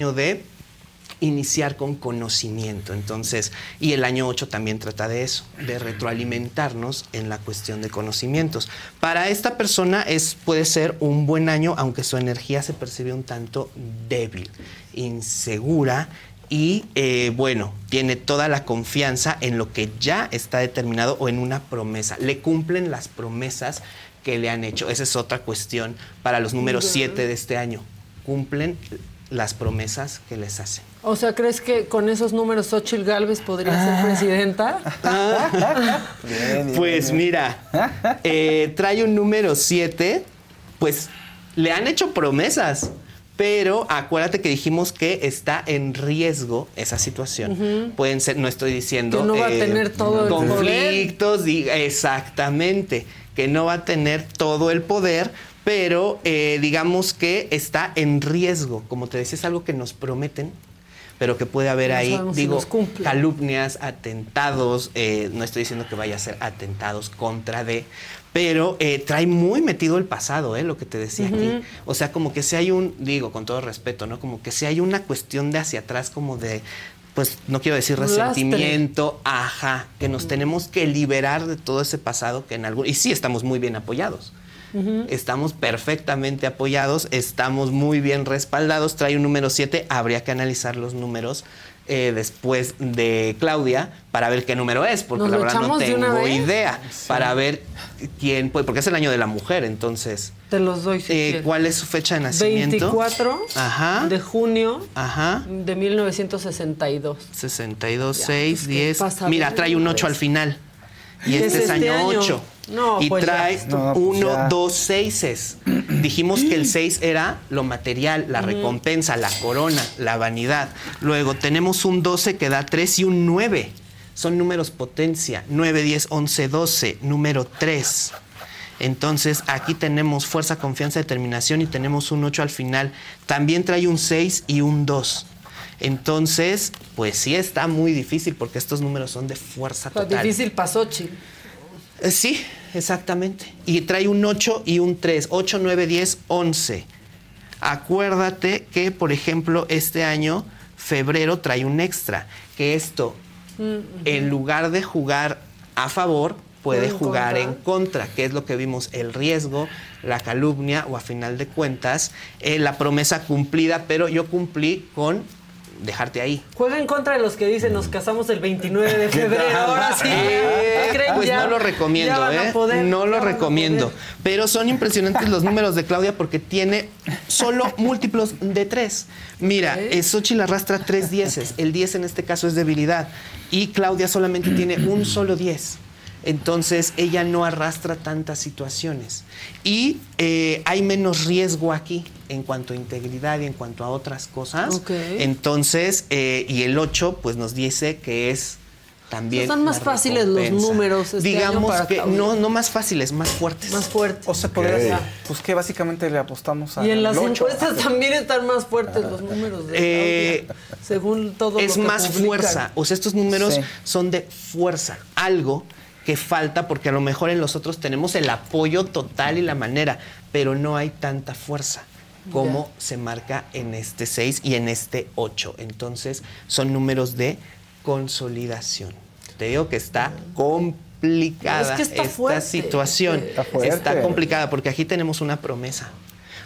De iniciar con conocimiento. Entonces, y el año 8 también trata de eso, de retroalimentarnos en la cuestión de conocimientos. Para esta persona es, puede ser un buen año, aunque su energía se percibe un tanto débil, insegura y eh, bueno, tiene toda la confianza en lo que ya está determinado o en una promesa. Le cumplen las promesas que le han hecho. Esa es otra cuestión para los números 7 de este año. Cumplen las promesas que les hacen. O sea, ¿crees que con esos números Xochitl Galvez podría Ah. ser presidenta? Bien, bien, Pues bien. mira, eh, trae un número 7, pues le han hecho promesas, pero acuérdate que dijimos que está en riesgo esa situación. Pueden ser, no estoy diciendo... eh, Que no va a tener todo el conflictos, diga- exactamente, que no va a tener todo el poder, pero eh, digamos que está en riesgo. Como te decía, es algo que nos prometen, pero que puede haber No ahí, si digo, calumnias, atentados, eh, no estoy diciendo que vaya a ser atentados contra de, pero eh, trae muy metido el pasado, eh, lo que te decía aquí. O sea, como que si hay un, digo, con todo respeto, ¿no? Como que si hay una cuestión de hacia atrás, como de, pues no quiero decir resentimiento, ajá, que nos tenemos que liberar de todo ese pasado que en algún, y sí estamos muy bien apoyados. Estamos perfectamente apoyados, estamos muy bien respaldados. Trae un número 7, habría que analizar los números eh, después de Claudia para ver qué número es, porque ¿Nos la verdad no tengo idea. Para ver quién, pues, porque es el año de la mujer, entonces. Te los doy si eh. ¿Cuál es su fecha de nacimiento? 24 Ajá. de junio Ajá. de 1962. 62, Ya, 6, pues, ¿qué 10. pasa? Mira, trae un 8 al final. Y ¿Qué este es es este año año? 8. No, y pues ya. trae No, pues 1, ya. 2, 6. Dijimos que el 6 era lo material, la recompensa, la corona, la vanidad. Luego tenemos un 12 que da 3 y un 9. Son números potencia. 9, 10, 11, 12. Número 3. Entonces aquí tenemos fuerza, confianza, determinación y tenemos un 8 al final. También trae un 6 y un 2. Entonces, pues sí está muy difícil porque estos números son de fuerza Está total. difícil para Xochitl. Eh, Sí, exactamente. Y trae un 8 y un 3. 8, 9, 10, 11. Acuérdate que, por ejemplo, este año, febrero, trae un extra. Que esto, en lugar de jugar a favor, puede En jugar contra. en contra, que es lo que vimos, el riesgo, la calumnia o a final de cuentas, eh, la promesa cumplida, pero yo cumplí con dejarte ahí. Juega en contra de los que dicen nos casamos el 29 de febrero. Ahora sí. Eh, pues Ya- no lo recomiendo, ¿eh? poder, no lo recomiendo. Pero son impresionantes los números de Claudia porque tiene solo múltiplos de tres. Mira, eh, Xochitl arrastra tres dieces. El 10 en este caso es debilidad. Y Claudia solamente tiene un solo 10. Entonces ella no arrastra tantas situaciones. Y eh, hay menos riesgo aquí en cuanto a integridad y en cuanto a otras cosas. Ok. Entonces, eh, y el 8 pues nos dice que es también... Están más fáciles los números este año Digamos para que no, no más fáciles, más fuertes. Más fuerte. O sea, podría ser, pues que básicamente le apostamos a y en las encuestas también están más fuertes los números de Eh, Claudia, según todo es lo que más publican. fuerza. O sea, estos números Sí. son de fuerza. Algo que falta porque a lo mejor en los otros tenemos el apoyo total y la manera, pero no hay tanta fuerza como se marca en este 6 y en este 8. Entonces, son números de consolidación. Te digo que está complicada Es que está esta fuerte. situación. Está complicada porque aquí tenemos una promesa.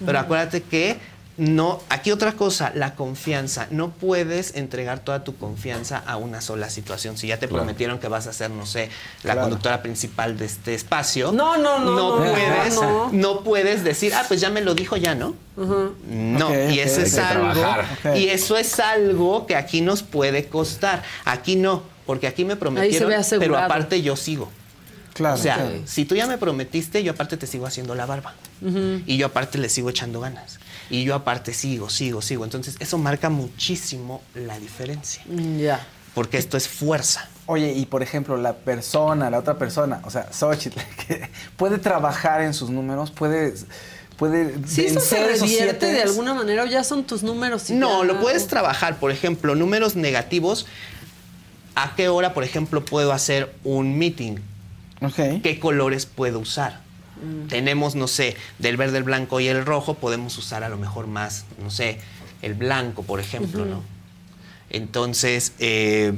Pero acuérdate que no, aquí otra cosa, la confianza. No puedes entregar toda tu confianza a una sola situación. Si ya te prometieron que vas a ser, no sé, la Claro. conductora principal de este espacio. No, no, no, no, puedes, no. no puedes decir, ah, pues ya me lo dijo ya, ¿no? No, y eso es algo, y eso es algo que aquí nos puede costar. Aquí no, porque aquí me prometieron, pero aparte yo sigo. Claro. O sea, si tú ya me prometiste, yo aparte te sigo haciendo la barba. Y yo aparte le sigo echando ganas. Y yo aparte sigo, sigo, sigo. Entonces, eso marca muchísimo la diferencia. Ya. Porque esto es fuerza. Oye, y por ejemplo, la persona, la otra persona, o sea, Xochitl, que puede trabajar en sus números, puede, puede Si eso se revierte de alguna manera o ya son tus números. y No, ya- lo puedes trabajar. Por ejemplo, números negativos. ¿A qué hora, por ejemplo, puedo hacer un meeting? ¿Qué colores puedo usar? Tenemos, no sé, del verde, el blanco y el rojo, podemos usar a lo mejor más, no sé, el blanco, por ejemplo, ¿no? Entonces, eh,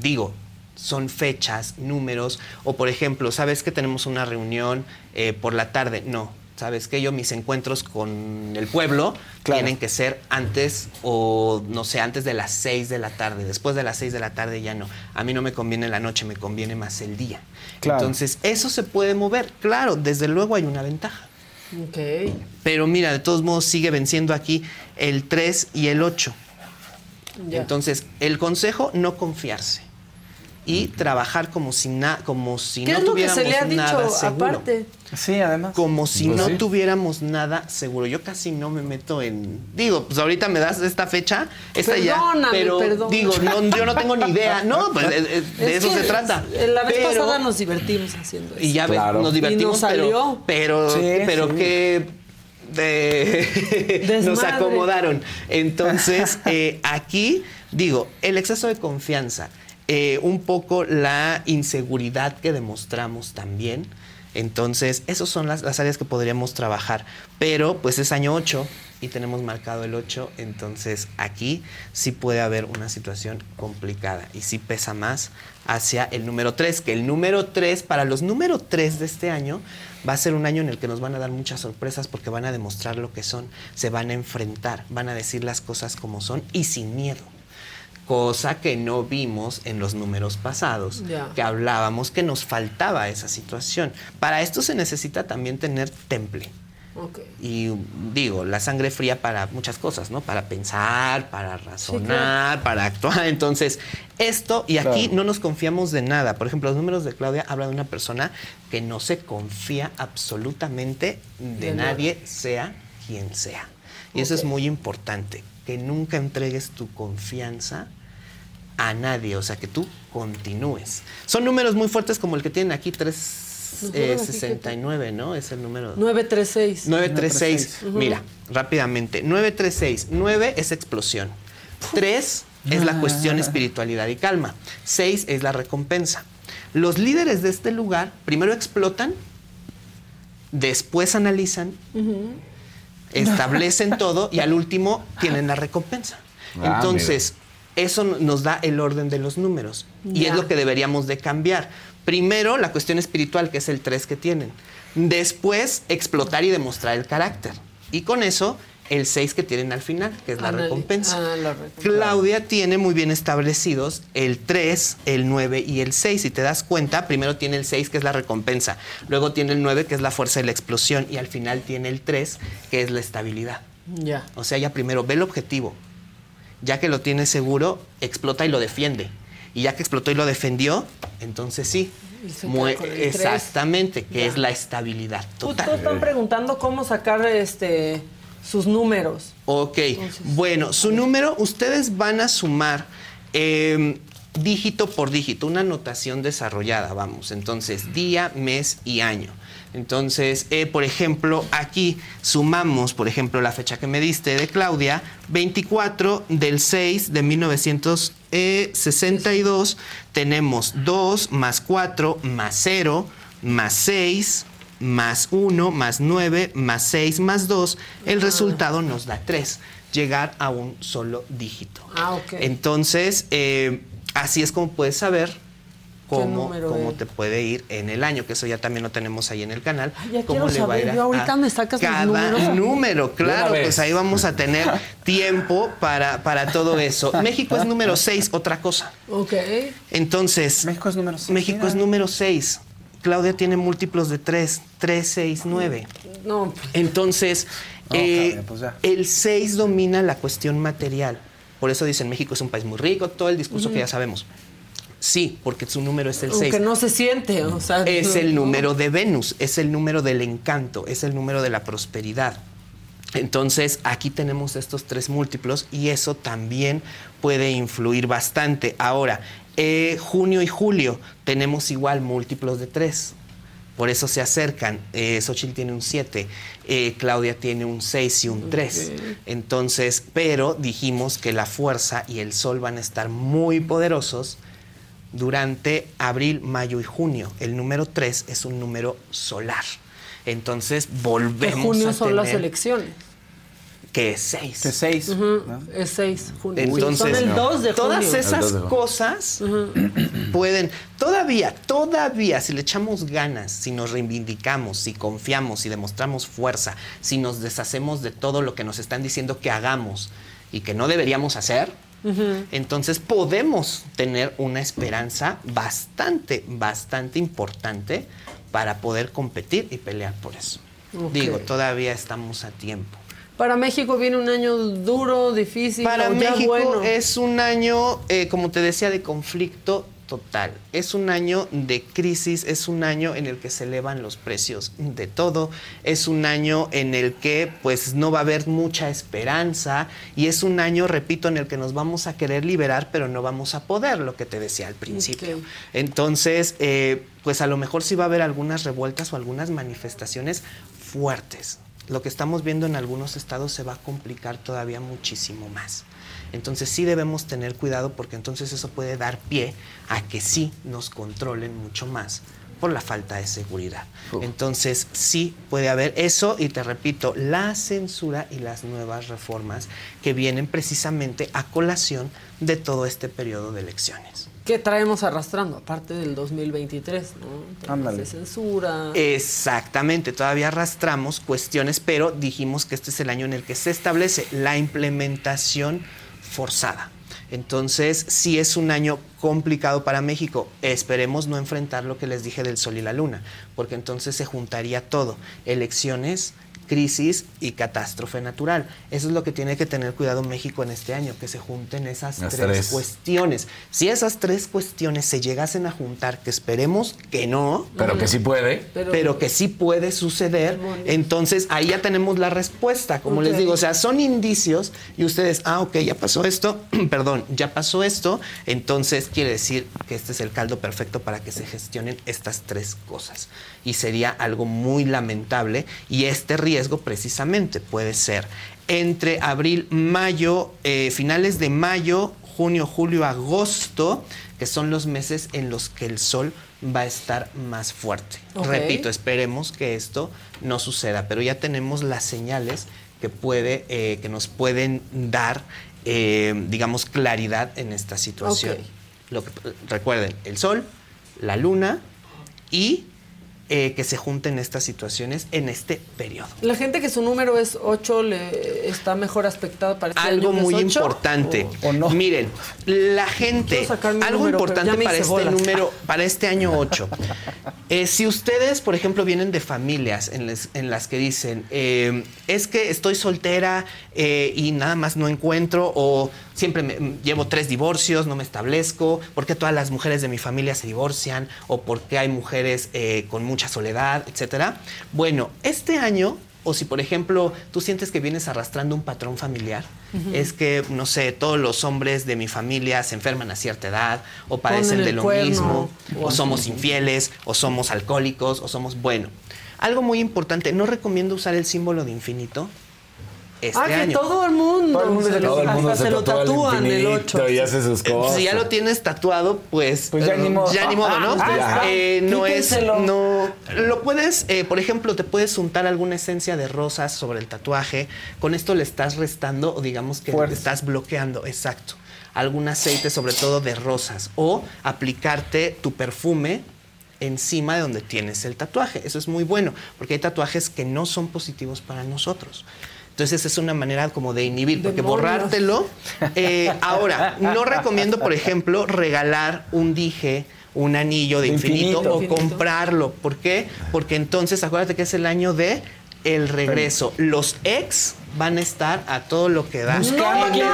digo, son fechas, números, o por ejemplo, ¿sabes que tenemos una reunión eh, por la tarde? No, ¿sabes que Yo mis encuentros con el pueblo Claro. tienen que ser antes o, no sé, antes de las 6 de la tarde. Después de las 6 de la tarde ya no. A mí no me conviene la noche, me conviene más el día. Claro. Entonces, eso se puede mover. Claro, desde luego hay una ventaja. Ok. Pero mira, de todos modos sigue venciendo aquí el 3 y el 8. Ya. Entonces, el consejo, no confiarse. Y trabajar como si, na- como si ¿Qué no es lo que tuviéramos se le ha nada dicho seguro. aparte? Sí, además. Como si Pues no sí. tuviéramos nada seguro. Yo casi no me meto en. Digo, pues ahorita me das esta fecha, esta ya. Perdóname, Pero perdóname. digo, no, yo no tengo ni idea. No, pues de, de- de Es eso se trata. La vez Pero- pasada nos divertimos haciendo eso. Y ya ves, Claro. nos divertimos, Y nos salió. pero, pero, Sí, pero sí. que de- nos acomodaron. Entonces, eh, aquí, digo, el exceso de confianza, eh, un poco la inseguridad que demostramos también. Entonces, esas son las, las áreas que podríamos trabajar. Pero, pues es año 8 y tenemos marcado el 8. Entonces, aquí sí puede haber una situación complicada y sí pesa más hacia el número 3. Que el número 3, para los número 3 de este año, va a ser un año en el que nos van a dar muchas sorpresas porque van a demostrar lo que son, se van a enfrentar, van a decir las cosas como son y sin miedo cosa que no vimos en los números pasados, que hablábamos que nos faltaba esa situación. Para esto se necesita también tener temple. Y digo, la sangre fría para muchas cosas, ¿no? Para pensar, para razonar, para actuar. Entonces, esto, y aquí Claro. no nos confiamos de nada. Por ejemplo, los números de Claudia hablan de una persona que no se confía absolutamente de, De nada. nadie, sea quien sea. Y eso es muy importante, que nunca entregues tu confianza a nadie, o sea, que tú continúes. Son números muy fuertes como el que tienen aquí, Nos ponen aquí, 369, ¿no? Es el número... 936. 936. Mira, rápidamente. 936. 9 es explosión. 3 es la cuestión espiritualidad y calma. 6 es la recompensa. Los líderes de este lugar primero explotan, después analizan, establecen todo y al último tienen la recompensa. Ah, Entonces, eso nos da el orden de los números y Ya. es lo que deberíamos de cambiar. Primero, la cuestión espiritual, que es el 3 que tienen. Después, explotar y demostrar el carácter. Y con eso, el 6 que tienen al final, que es la Anali- recompensa. ah, la recompensa. Claudia tiene muy bien establecidos el 3, el 9 y el 6. Si te das cuenta, primero tiene el 6, que es la recompensa. Luego tiene el 9, que es la fuerza de la explosión. Y al final tiene el 3, que es la estabilidad. Ya. O sea, ya primero ve el objetivo. Ya que lo tiene seguro, explota y lo defiende. Y ya que explotó y lo defendió, entonces sí. Exactamente, que Ya. es la estabilidad Justo total. están preguntando cómo sacar este sus números. Ok, bueno, su número, ustedes van a sumar eh, dígito por dígito, una notación desarrollada, vamos. Entonces, día, mes y año. Entonces, eh, por ejemplo, aquí sumamos, por ejemplo, la fecha que me diste de Claudia, 24 del 6 de 1962, tenemos 2 más 4 más 0 más 6 más 1 más 9 más 6 más 2, el resultado nos da 3, llegar a un solo dígito. Ah, ok. Entonces, eh, así es como puedes saber cómo, cómo te puede ir en el año, que eso ya también lo tenemos ahí en el canal. Ay, ya cómo quiero saber, yo ahorita me sacas los cada números. número, claro, pues ahí vamos a tener tiempo para, para todo eso. México es número 6, otra cosa. Ok. Entonces, México es número seis, México mira. es número 6. Claudia tiene múltiplos de 3, 3, 6, 9. No, pues, Entonces, No, eh, pues el 6 domina la cuestión material. Por eso dicen México es un país muy rico, todo el discurso que ya sabemos. Sí, porque su número es el 6. aunque no se siente, o sea, Es no- el número de Venus, es el número del encanto, es el número de la prosperidad. Entonces, aquí tenemos estos tres múltiplos y eso también puede influir bastante. Ahora, eh, junio y julio tenemos igual múltiplos de tres. Por eso se acercan. Eh, Xochitl tiene un 7, Claudia tiene un 6 y un 3. Entonces, pero dijimos que la fuerza y el sol van a estar muy poderosos durante abril, mayo y junio. El número 3 es un número solar. Entonces volvemos junio a son las elecciones. Que es 6. Que seis. ¿no? Es 6 junio. Entonces, son el 2 de todas junio. esas El 2 de junio. cosas pueden, todavía, todavía, si le echamos ganas, si nos reivindicamos, si confiamos, si demostramos fuerza, si nos deshacemos de todo lo que nos están diciendo que hagamos y que no deberíamos hacer, entonces podemos tener una esperanza bastante, bastante importante para poder competir y pelear por eso. Digo, todavía estamos a tiempo. Para México viene un año duro, difícil, Para México bueno. es un año, eh, como te decía, de conflicto total. Es un año de crisis, es un año en el que se elevan los precios de todo, es un año en el que pues no va a haber mucha esperanza y es un año, repito, en el que nos vamos a querer liberar, pero no vamos a poder, lo que te decía al principio. Entonces, eh, pues a lo mejor sí va a haber algunas revueltas o algunas manifestaciones fuertes. Lo que estamos viendo en algunos estados se va a complicar todavía muchísimo más. Entonces sí debemos tener cuidado porque entonces eso puede dar pie a que sí nos controlen mucho más por la falta de seguridad. Entonces sí puede haber eso y te repito, la censura y las nuevas reformas que vienen precisamente a colación de todo este periodo de elecciones. ¿Qué traemos arrastrando? Aparte del 2023, ¿no? Ándale. de censura. Exactamente, todavía arrastramos cuestiones, pero dijimos que este es el año en el que se establece la implementación forzada. Entonces, sí es un año complicado para México. Esperemos no enfrentar lo que les dije del Sol y la Luna, porque entonces se juntaría todo, elecciones, crisis y catástrofe natural. Eso es lo que tiene que tener cuidado México en este año, que se junten esas tres, tres. cuestiones. Si esas tres cuestiones se llegasen a juntar, que esperemos que no, Pero que sí puede. pero, que sí puede suceder, entonces ahí ya tenemos la respuesta, como les digo, o sea, son indicios y ustedes, ah, ok, ya pasó esto, perdón, ya pasó esto, entonces quiere decir que este es el caldo perfecto para que se gestionen estas tres cosas. Y sería algo muy lamentable y este riesgo precisamente puede ser entre abril, mayo, eh, finales de mayo, junio, julio, agosto, que son los meses en los que el sol va a estar más fuerte. Repito, esperemos que esto no suceda, pero ya tenemos las señales que, puede, eh, que nos pueden dar, eh, digamos, claridad en esta situación. Lo que, recuerden, el sol, la luna y eh, que se junten estas situaciones en este periodo. La gente que su número es 8 le está mejor aspectado para este Algo año muy ocho, importante. o- o no. Miren, la gente, algo número, importante para este bolas. número, para este año 8. Eh, si ustedes, por ejemplo, vienen de familias en, les- en las que dicen, eh, es que estoy soltera y nada más no encuentro, o siempre me- m- llevo tres divorcios, no me establezco, ¿por qué todas las mujeres de mi familia se divorcian? ¿O por qué hay mujeres eh, con mucha soledad, etcétera? Bueno, este año o si, por ejemplo, tú sientes que vienes arrastrando un patrón familiar, es que, no sé, todos los hombres de mi familia se enferman a cierta edad, o padecen de lo cuerno, mismo, o somos infieles, o somos alcohólicos, o somos, bueno. Algo muy importante, no recomiendo usar el símbolo de infinito este ah, que todo el mundo. Todo el mundo se lo, Todo el mundo hasta se, se lo tatúa el tatúan el infinito 8. y hace sus Eh, cosas. Si ya lo tienes tatuado, pues, Pues ya eh, ni modo. ya ni modo, ¿no? Ah. Eh, no es, no, lo puedes, eh, por ejemplo, te puedes untar alguna esencia de rosas sobre el tatuaje. Con esto le estás restando o digamos que Fuerza. le estás bloqueando, exacto. Algún aceite, sobre todo de rosas, o aplicarte tu perfume encima de donde tienes el tatuaje. Eso es muy bueno, porque hay tatuajes que no son positivos para nosotros. Entonces es una manera como de inhibir, porque Demonios. borrártelo. eh, ahora, no recomiendo, por ejemplo, regalar un dije, un anillo de De infinito, infinito. o Infinito. comprarlo. ¿Por qué? Porque entonces acuérdate que es el año de el regreso. Los ex van a estar a todo lo que da. Buscando a En quién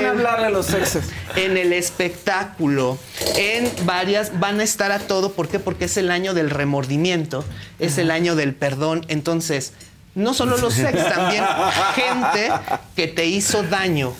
el- hablarle a los exes. en el espectáculo, en varias, van a estar a todo. ¿Por qué? Porque es el año del remordimiento, es el año del perdón. Entonces, no solo los ex, también gente que te hizo daño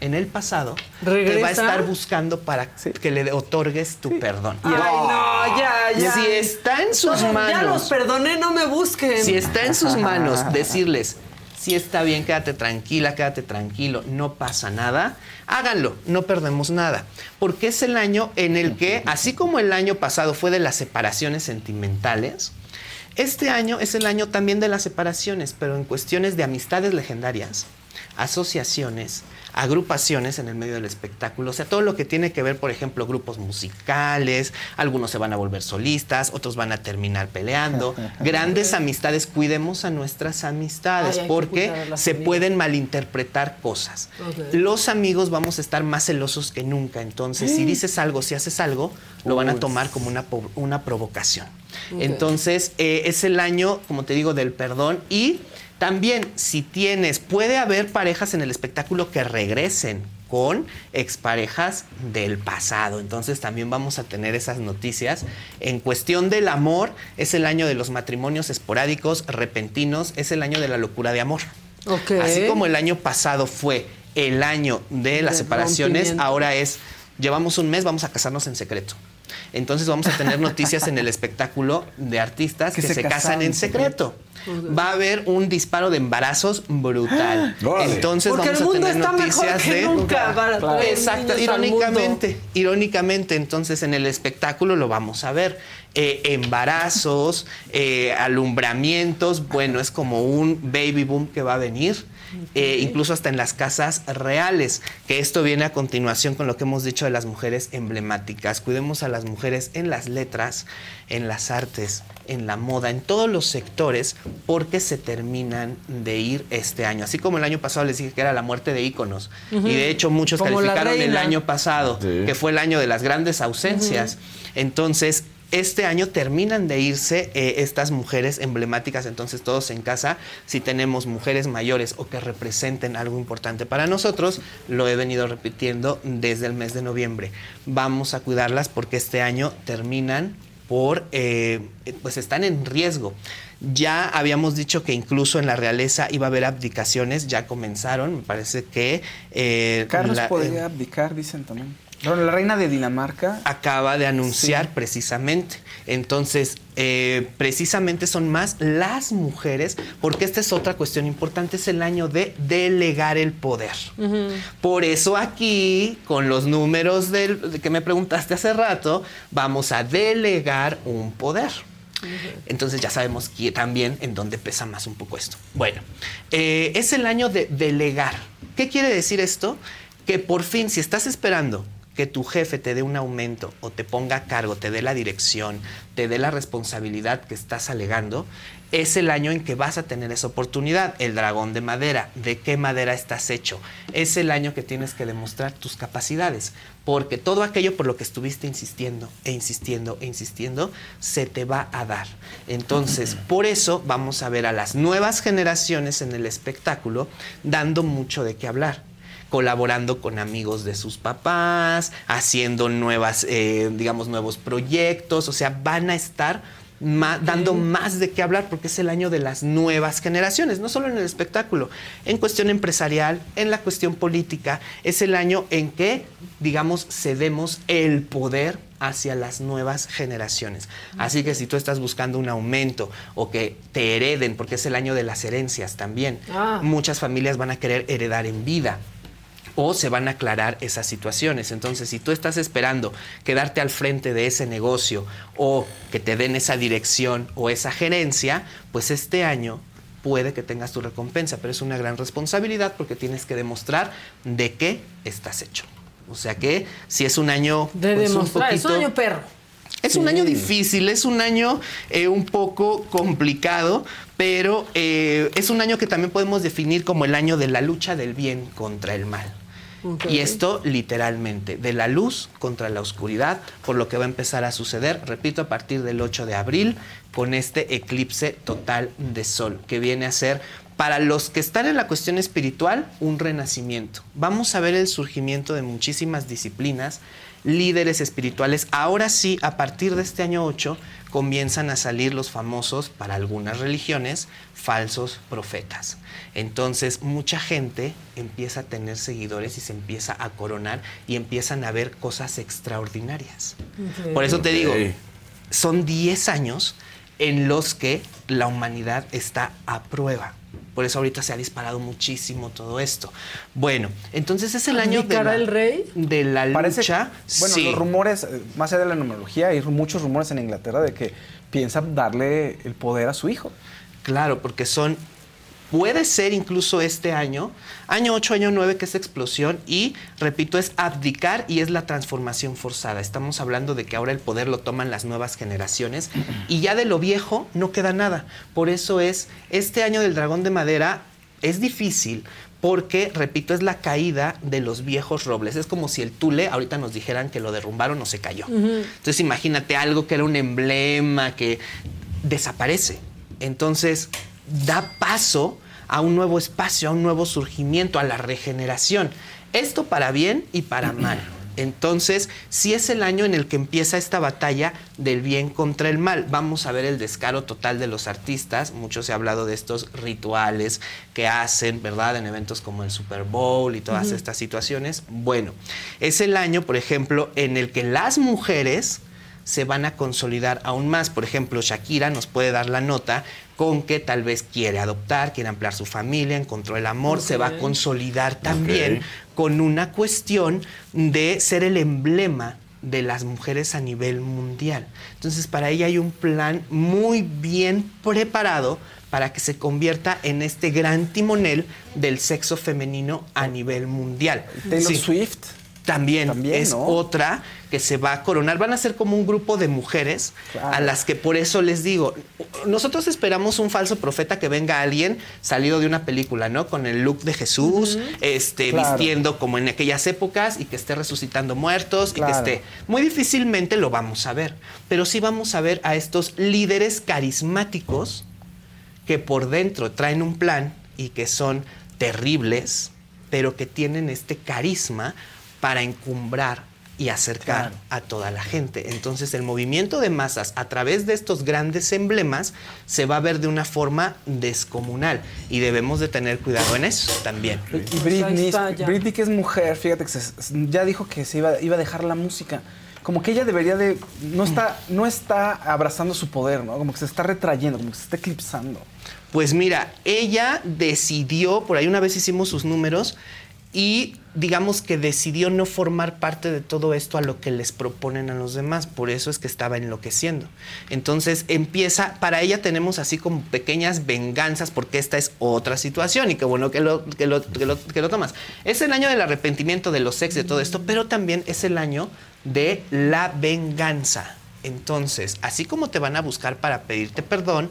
en el pasado, te va a ¿Regresa? estar buscando para que le otorgues tu perdón. Ay, no, ya, ya. Si está en sus Todos, Ya los manos, perdoné, no me busquen. si está en sus manos decirles, si está bien, quédate tranquila, quédate tranquilo, no pasa nada, háganlo, no perdemos nada. Porque es el año en el que, así como el año pasado fue de las separaciones sentimentales, este año es el año también de las separaciones, pero en cuestiones de amistades legendarias, asociaciones, agrupaciones en el medio del espectáculo, o sea, todo lo que tiene que ver, por ejemplo, grupos musicales, algunos se van a volver solistas, otros van a terminar peleando, grandes amistades, cuidemos a nuestras amistades Ay, porque se amigas. pueden malinterpretar cosas. Los amigos vamos a estar más celosos que nunca, entonces si dices algo, si haces algo, lo van a tomar como una, una provocación. Entonces, eh, es el año, como te digo, del perdón y también si tienes, puede haber parejas en el espectáculo que regresen con exparejas del pasado. Entonces también vamos a tener esas noticias. En cuestión del amor, es el año de los matrimonios esporádicos, repentinos, es el año de la locura de amor. Así como el año pasado fue el año de las De separaciones, ahora es, llevamos un mes, vamos a casarnos en secreto. Entonces vamos a tener noticias en el espectáculo de artistas que, Que se, se casan en secreto. Va a haber un disparo de embarazos brutal. Entonces Porque vamos el mundo a tener está mejor noticias que de nunca para traer Exacto, irónicamente, irónicamente, entonces en el espectáculo lo vamos a ver. Eh, embarazos, eh, alumbramientos, bueno, es como un baby boom que va a venir. Eh, incluso hasta en las casas reales, que esto viene a continuación con lo que hemos dicho de las mujeres emblemáticas. Cuidemos a las mujeres en las letras, en las artes, en la moda, en todos los sectores, porque se terminan de ir este año. Así como el año pasado les dije que era la muerte de íconos, y de hecho muchos Como calificaron el año pasado, Sí. que fue el año de las grandes ausencias. Entonces, este año terminan de irse eh, estas mujeres emblemáticas, entonces todos en casa, si tenemos mujeres mayores o que representen algo importante para nosotros, lo he venido repitiendo desde el mes de noviembre. Vamos a cuidarlas porque este año terminan por, eh, pues están en riesgo. Ya habíamos dicho que incluso en la realeza iba a haber abdicaciones, ya comenzaron, me parece que... eh, Carlos la- podría abdicar, dicen también. Bueno, la reina de Dinamarca. acaba de anunciar precisamente. Entonces, eh, precisamente son más las mujeres, porque esta es otra cuestión importante, es el año de delegar el poder. Por eso aquí, con los números del, de que me preguntaste hace rato, vamos a delegar un poder. Entonces ya sabemos que también en dónde pesa más un poco esto. Bueno, eh, es el año de delegar. ¿Qué quiere decir esto? Que por fin, si estás esperando que tu jefe te dé un aumento o te ponga a cargo, te dé la dirección, te dé la responsabilidad que estás alegando, es el año en que vas a tener esa oportunidad. El dragón de madera, ¿de qué madera estás hecho? Es el año que tienes que demostrar tus capacidades, porque todo aquello por lo que estuviste insistiendo e insistiendo e insistiendo, se te va a dar. Entonces, por eso vamos a ver a las nuevas generaciones en el espectáculo dando mucho de qué hablar colaborando con amigos de sus papás, haciendo nuevas, eh, digamos, nuevos proyectos, o sea, van a estar dando más de qué hablar porque es el año de las nuevas generaciones, no solo en el espectáculo, en cuestión empresarial, en la cuestión política, es el año en que, digamos, cedemos el poder hacia las nuevas generaciones. Así que si tú estás buscando un aumento o que te hereden, porque es el año de las herencias también, Ah. muchas familias van a querer heredar en vida o se van a aclarar esas situaciones. Entonces, si tú estás esperando quedarte al frente de ese negocio o que te den esa dirección o esa gerencia, pues este año puede que tengas tu recompensa, pero es una gran responsabilidad porque tienes que demostrar de qué estás hecho. O sea que si es un año De pues, un demostrar. Es un año perro. es un año difícil, es un año eh, un poco complicado, pero eh, es un año que también podemos definir como el año de la lucha del bien contra el mal. Y esto literalmente, de la luz contra la oscuridad, por lo que va a empezar a suceder, repito, a partir del 8 de abril, con este eclipse total de sol, que viene a ser, para los que están en la cuestión espiritual, un renacimiento. Vamos a ver el surgimiento de muchísimas disciplinas, líderes espirituales. Ahora sí, a partir de este año 8, comienzan a salir los famosos, para algunas religiones, falsos profetas. Entonces, mucha gente empieza a tener seguidores y se empieza a coronar y empiezan a ver cosas extraordinarias. Por eso te digo, son 10 años en los que la humanidad está a prueba. Por eso ahorita se ha disparado muchísimo todo esto. Bueno, entonces es el año de ¿Abdicará la, el rey? de la Parece, lucha. bueno, sí. los rumores, eh, más allá de la numerología, hay muchos rumores en Inglaterra de que piensa darle el poder a su hijo. Claro, porque son Puede ser incluso este año, año 8, año 9, que es explosión y, repito, es abdicar y es la transformación forzada. Estamos hablando de que ahora el poder lo toman las nuevas generaciones y ya de lo viejo no queda nada. Por eso es, este año del dragón de madera es difícil porque, repito, es la caída de los viejos robles. Es como si el Tule ahorita nos dijeran que lo derrumbaron o se cayó. Entonces imagínate algo que era un emblema que desaparece. Entonces da paso a un nuevo espacio, a un nuevo surgimiento, a la regeneración. Esto para bien y para mal. Entonces, sí es el año en el que empieza esta batalla del bien contra el mal. Vamos a ver el descaro total de los artistas. Mucho se ha hablado de estos rituales que hacen, ¿verdad? En eventos como el Super Bowl y todas estas situaciones. Bueno, es el año, por ejemplo, en el que las mujeres se van a consolidar aún más. Por ejemplo, Shakira nos puede dar la nota con que tal vez quiere adoptar, quiere ampliar su familia, encontró el amor, se va a consolidar también con una cuestión de ser el emblema de las mujeres a nivel mundial. Entonces, para ella hay un plan muy bien preparado para que se convierta en este gran timonel del sexo femenino a nivel mundial. Taylor Sí. Swift. También, También, es ¿no? otra que se va a coronar. Van a ser como un grupo de mujeres Claro. a las que por eso les digo, nosotros esperamos un falso profeta que venga alguien salido de una película, ¿no? Con el look de Jesús, este, Claro. vistiendo como en aquellas épocas y que esté resucitando muertos y que esté. Muy difícilmente lo vamos a ver, pero sí vamos a ver a estos líderes carismáticos que por dentro traen un plan y que son terribles, pero que tienen este carisma para encumbrar y acercar Claro. a toda la gente. Entonces el movimiento de masas a través de estos grandes emblemas se va a ver de una forma descomunal y debemos de tener cuidado en eso también. Y Pues Britney. Britney, que es mujer, fíjate que se- ya dijo que se iba, iba a dejar la música. Como que ella debería de. No está, no está abrazando su poder, ¿no? Como que se está retrayendo, como que se está eclipsando. Pues mira, ella decidió, por ahí una vez hicimos sus números, y digamos que decidió no formar parte de todo esto a lo que les proponen a los demás. Por eso es que estaba enloqueciendo. Entonces empieza, para ella tenemos así como pequeñas venganzas, porque esta es otra situación y qué bueno que lo, que lo, que lo- que lo tomas. Es el año del arrepentimiento, de los ex, de todo esto, pero también es el año de la venganza. Entonces, así como te van a buscar para pedirte perdón,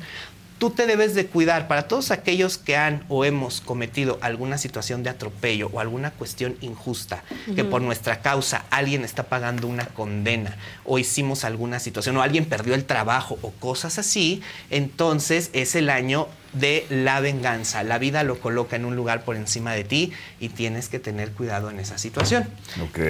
tú te debes de cuidar. Para todos aquellos que han o hemos cometido alguna situación de atropello o alguna cuestión injusta, que por nuestra causa alguien está pagando una condena o hicimos alguna situación o alguien perdió el trabajo o cosas así, entonces es el año de la venganza. La vida lo coloca en un lugar por encima de ti y tienes que tener cuidado en esa situación.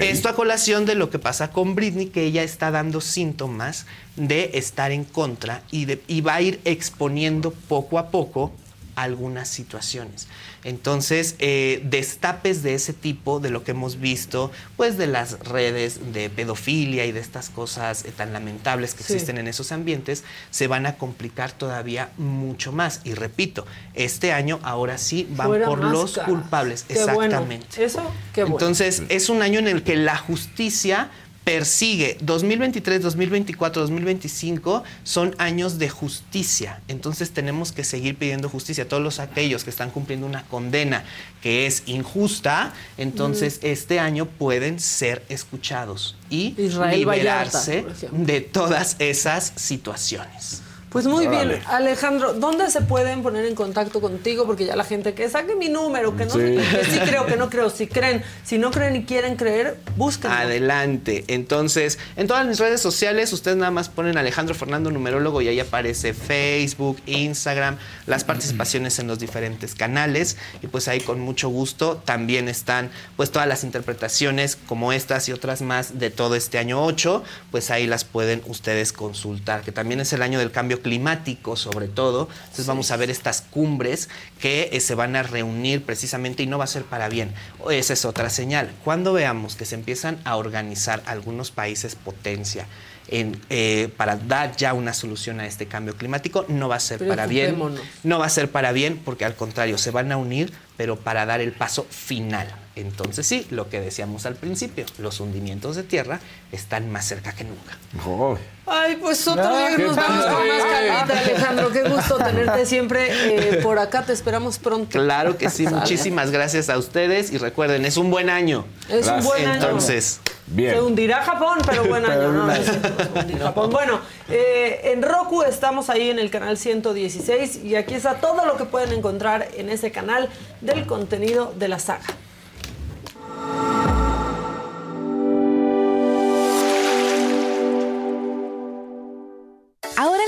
Esto a colación de lo que pasa con Britney, que ella está dando síntomas de estar en contra y, de- y va a ir exponiendo poco a poco algunas situaciones. Entonces, eh, destapes de ese tipo, de lo que hemos visto, pues de las redes de pedofilia y de estas cosas eh, tan lamentables que Sí. existen en esos ambientes, se van a complicar todavía mucho más. Y repito, este año ahora sí van Fuera por los culpables. Qué bueno. Exactamente. Eso, qué bueno. Entonces, es un año en el que la justicia persigue 2023, 2024, 2025 son años de justicia. Entonces tenemos que seguir pidiendo justicia. Todos los aquellos que están cumpliendo una condena que es injusta, entonces este año pueden ser escuchados y Israel liberarse de todas esas situaciones. Pues muy Órale. bien, Alejandro, ¿dónde se pueden poner en contacto contigo? Porque ya la gente que saque mi número, que no Sí. que sí creo, que no creo, si creen, si no creen y quieren creer, busquen. Adelante. Entonces, en todas mis redes sociales, ustedes nada más ponen Alejandro Fernando Numerólogo y ahí aparece Facebook, Instagram, las participaciones en los diferentes canales. Y pues ahí con mucho gusto también están pues todas las interpretaciones como estas y otras más de todo este año 8. Pues ahí las pueden ustedes consultar, que también es el año del cambio climático sobre todo. Entonces vamos a ver estas cumbres que eh, se van a reunir precisamente y no va a ser para bien. Esa es otra señal. Cuando veamos que se empiezan a organizar algunos países potencia en, eh, para dar ya una solución a este cambio climático, no va a ser para bien. No va a ser para bien porque al contrario, se van a unir, pero para dar el paso final. Entonces sí, lo que decíamos al principio, los hundimientos de tierra están más cerca que nunca. Oh. Ay, pues otro No, día nos vamos con más calmita, Alejandro. Qué gusto tenerte siempre eh, por acá. Te esperamos pronto. Claro que sí, muchísimas gracias a ustedes y recuerden, es un buen año. Es un buen año. Entonces, Bien. Se hundirá Japón, pero buen año, ¿no? no Japón. Bueno, eh, en Roku estamos ahí en el canal 116 y aquí está todo lo que pueden encontrar en ese canal del contenido de la saga.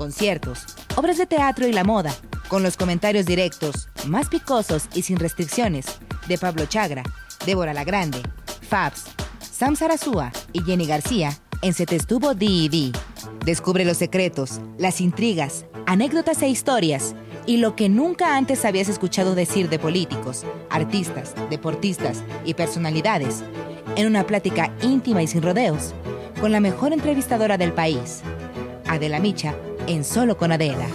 conciertos, obras de teatro y la moda, con los comentarios directos, más picosos y sin restricciones, de Pablo Chagra, Débora La Grande, Fabs, Sam Sarasúa y Jenny García en Se Te Estuvo D&D. Descubre los secretos, las intrigas, anécdotas e historias y lo que nunca antes habías escuchado decir de políticos, artistas, deportistas y personalidades en una plática íntima y sin rodeos con la mejor entrevistadora del país, Adela Micha, en Solo con Adela.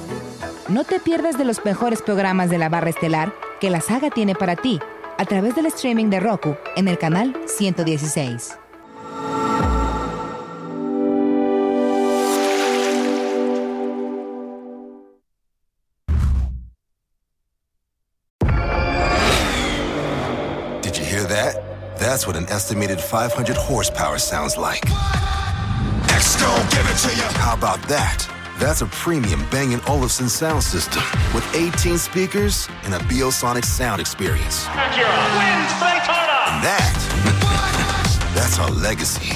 No te pierdas de los mejores programas de la barra estelar que la saga tiene para ti a través del streaming de Roku en el canal 116. Did you hear that? That's what an estimated 500 horsepower sounds like. Exco, give it to you. How about that? That's a premium Bang & Olufsen sound system with 18 speakers and a Biosonic sound experience. Acura wins Daytona. And that, that's our legacy.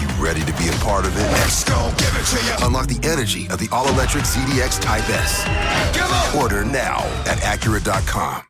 You ready to be a part of it? Exco, give it to you. Unlock the energy of the all-electric ZDX Type S. Order now at Acura.com.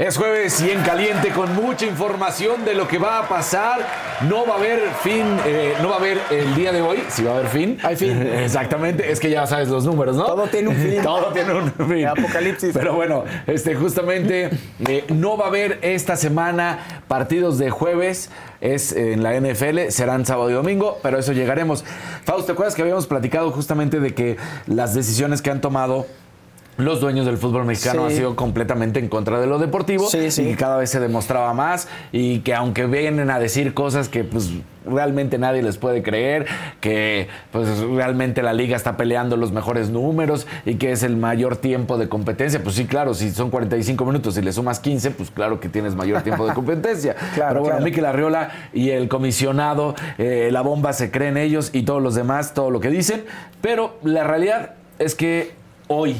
Es jueves y en caliente con mucha información de lo que va a pasar. No va a haber fin, eh, no va a haber el día de hoy, si va a haber fin. Hay fin. Exactamente, es que ya sabes los números, ¿no? Todo tiene un fin. Todo tiene un fin. El apocalipsis. Pero bueno, este, justamente eh, no va a haber esta semana partidos de jueves. Es en la NFL, serán sábado y domingo, pero eso llegaremos. Fausto, ¿te acuerdas que habíamos platicado justamente de que las decisiones que han tomado los dueños del fútbol mexicano Sí. han sido completamente en contra de lo deportivo Sí, sí. y que cada vez se demostraba más y que aunque vienen a decir cosas que pues realmente nadie les puede creer, que pues realmente la liga está peleando los mejores números y que es el mayor tiempo de competencia, pues sí, claro, si son 45 minutos y le sumas 15, pues claro que tienes mayor tiempo de competencia. Claro, Pero bueno, claro. Mikel Arriola y el comisionado, eh, la bomba se creen ellos y todos los demás, todo lo que dicen, pero la realidad es que hoy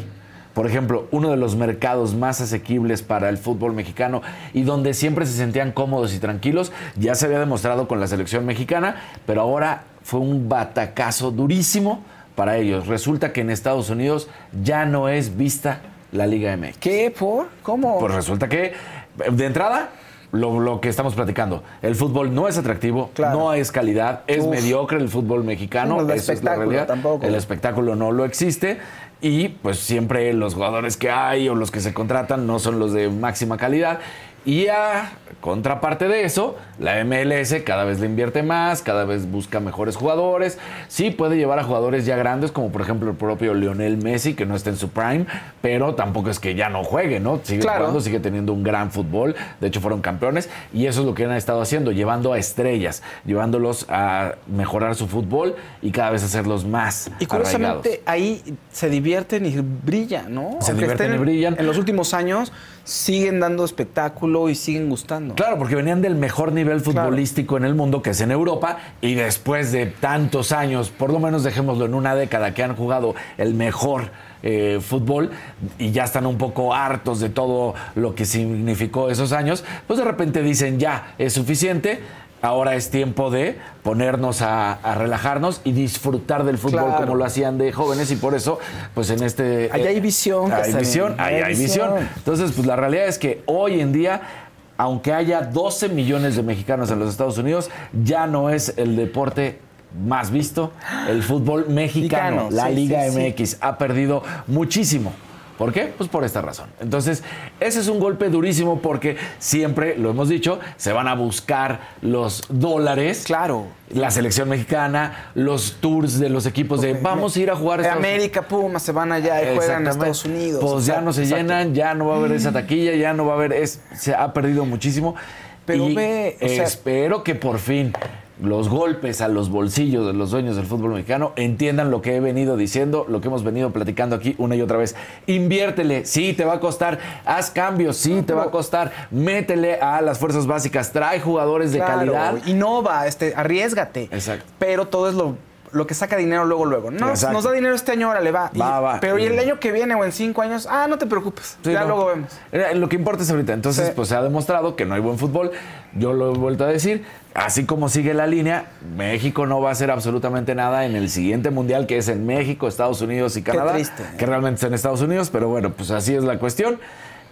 por ejemplo, uno de los mercados más asequibles para el fútbol mexicano y donde siempre se sentían cómodos y tranquilos, ya se había demostrado con la selección mexicana, pero ahora fue un batacazo durísimo para ellos. Resulta que en Estados Unidos ya no es vista la Liga MX. ¿Qué? ¿Por? ¿Cómo? Pues resulta que, de entrada, lo, lo que estamos platicando, el fútbol no es atractivo, Claro. no es calidad, es Uf. mediocre el fútbol mexicano, No, el esa es la realidad. tampoco. El espectáculo no lo existe. Y pues siempre los jugadores que hay o los que se contratan no son los de máxima calidad. Y a contraparte de eso, la MLS cada vez le invierte más, cada vez busca mejores jugadores. Sí puede llevar a jugadores ya grandes, como por ejemplo el propio Lionel Messi, que no está en su prime, pero tampoco es que ya no juegue, ¿no? Sigue jugando, sigue teniendo un gran fútbol. De hecho, fueron campeones. Y eso es lo que han estado haciendo, llevando a estrellas, llevándolos a mejorar su fútbol y cada vez hacerlos más. Y curiosamente ahí se divierten y brillan, ¿no? Se divierten y brillan. En los últimos años siguen dando espectáculo y siguen gustando. Claro, porque venían del mejor nivel futbolístico en el mundo, que es en Europa, y después de tantos años, por lo menos dejémoslo en una década, que han jugado el mejor eh, fútbol y ya están un poco hartos de todo lo que significó esos años, pues de repente dicen ya, es suficiente ahora es tiempo de ponernos a, relajarnos y disfrutar del fútbol como lo hacían de jóvenes y por eso, pues en este... Ahí hay visión. Hay visión, ahí hay visión. Entonces, pues la realidad es que hoy en día aunque haya 12 millones de mexicanos en los Estados Unidos, ya no es el deporte más visto. El fútbol mexicano, la Liga MX, ha perdido muchísimo. ¿Por qué? Pues por esta razón. Entonces, ese es un golpe durísimo porque siempre, lo hemos dicho, se van a buscar los dólares. Claro. La selección mexicana, los tours de los equipos de vamos a ir a jugar. A América, Puma, se van allá y juegan a Estados Unidos. Pues ya no se llenan, ya no va a haber esa taquilla, ya no va a haber, es, se ha perdido muchísimo. Pero ve, espero que por fin los golpes a los bolsillos de los dueños del fútbol mexicano entiendan lo que he venido diciendo, lo que hemos venido platicando aquí una y otra vez. Inviértele, sí, te va a costar. Haz cambios, sí, te va a costar. Métele a las fuerzas básicas, trae jugadores de calidad. Innova, este, arriesgate. Exacto. Pero todo es lo lo que saca dinero luego, luego. No, nos da dinero este año, ahora le va. va, va. Pero y el año que viene o en cinco años, ah, no te preocupes. ya luego vemos. Lo que importa es ahorita. Entonces, pues se ha demostrado que no hay buen fútbol. Yo lo he vuelto a decir. Así como sigue la línea, México no va a hacer absolutamente nada en el siguiente mundial, que es en México, Estados Unidos y Canadá. triste. Que realmente está en Estados Unidos, pero bueno, pues así es la cuestión.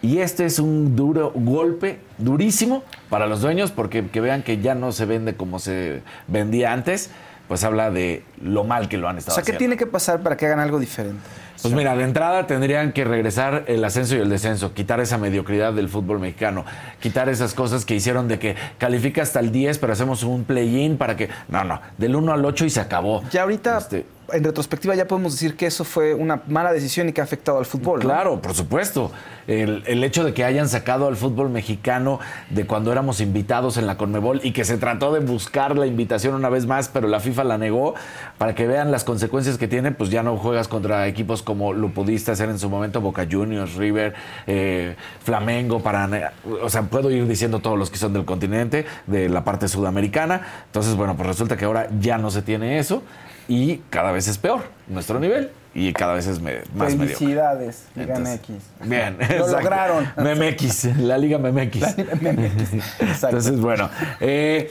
Y este es un duro golpe, durísimo para los dueños, porque que vean que ya no se vende como se vendía antes pues habla de lo mal que lo han estado haciendo. O sea, ¿qué tiene que pasar para que hagan algo diferente? Pues mira, de entrada tendrían que regresar el ascenso y el descenso, quitar esa mediocridad del fútbol mexicano, quitar esas cosas que hicieron de que califica hasta el 10, pero hacemos un play-in para que... No, no, del 1 al 8 y se acabó. Ya ahorita... Este, en retrospectiva ya podemos decir que eso fue una mala decisión y que ha afectado al fútbol. Claro, por supuesto. El, hecho de que hayan sacado al fútbol mexicano de cuando éramos invitados en la Conmebol y que se trató de buscar la invitación una vez más, pero la FIFA la negó, para que vean las consecuencias que tiene, pues ya no juegas contra equipos como lo pudiste hacer en su momento Boca Juniors, River, eh, Flamengo, para, o sea, puedo ir diciendo todos los que son del continente, de la parte sudamericana. Entonces, bueno, pues resulta que ahora ya no se tiene eso y cada vez es peor nuestro nivel y cada vez es más medio. Felicidades, Liga MX. Bien, lo lograron. MX, la Liga MX. La Liga MX. Entonces, bueno, eh,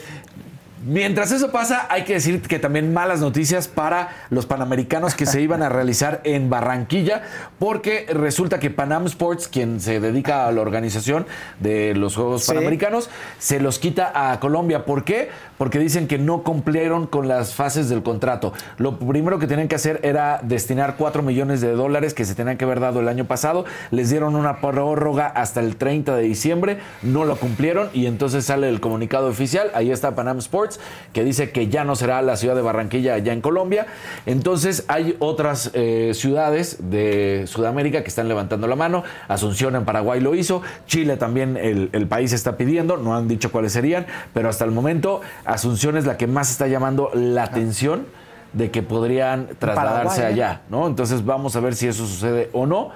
Mientras eso pasa, hay que decir que también malas noticias para los panamericanos que se iban a realizar en Barranquilla, porque resulta que Panam Sports, quien se dedica a la organización de los Juegos Panamericanos, se los quita a Colombia. ¿Por qué? Porque dicen que no cumplieron con las fases del contrato. Lo primero que tenían que hacer era destinar 4 millones de dólares que se tenían que haber dado el año pasado. Les dieron una prórroga hasta el 30 de diciembre, no lo cumplieron y entonces sale el comunicado oficial. Ahí está Panam Sports que dice que ya no será la ciudad de Barranquilla allá en Colombia. Entonces hay otras eh, ciudades de Sudamérica que están levantando la mano. Asunción en Paraguay lo hizo. Chile también el, el país está pidiendo. No han dicho cuáles serían, pero hasta el momento Asunción es la que más está llamando la atención de que podrían trasladarse ¿eh? allá, ¿no? Entonces vamos a ver si eso sucede o no.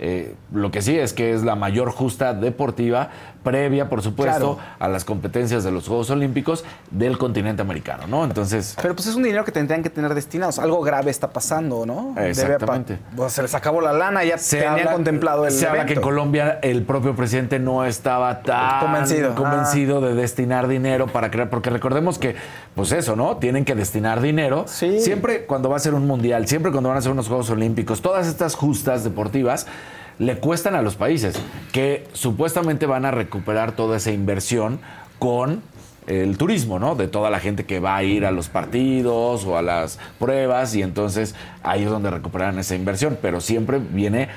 Eh, lo que sí es que es la mayor justa deportiva, previa, por supuesto, a las competencias de los Juegos Olímpicos del continente americano, ¿no? Entonces. Pero pues es un dinero que tendrían que tener destinados. Algo grave está pasando, ¿no? Exactamente. Pues, se les acabó la lana, ya se había contemplado el. Se habla que en Colombia el propio presidente no estaba tan convencido, convencido de destinar dinero para crear, porque recordemos que, pues eso, ¿no? Tienen que destinar dinero. Siempre cuando va a ser un mundial, siempre cuando van a ser unos Juegos Olímpicos, todas estas justas deportivas le cuestan a los países que supuestamente van a recuperar toda esa inversión con el turismo, ¿no? De toda la gente que va a ir a los partidos o a las pruebas y entonces ahí es donde recuperan esa inversión, pero siempre viene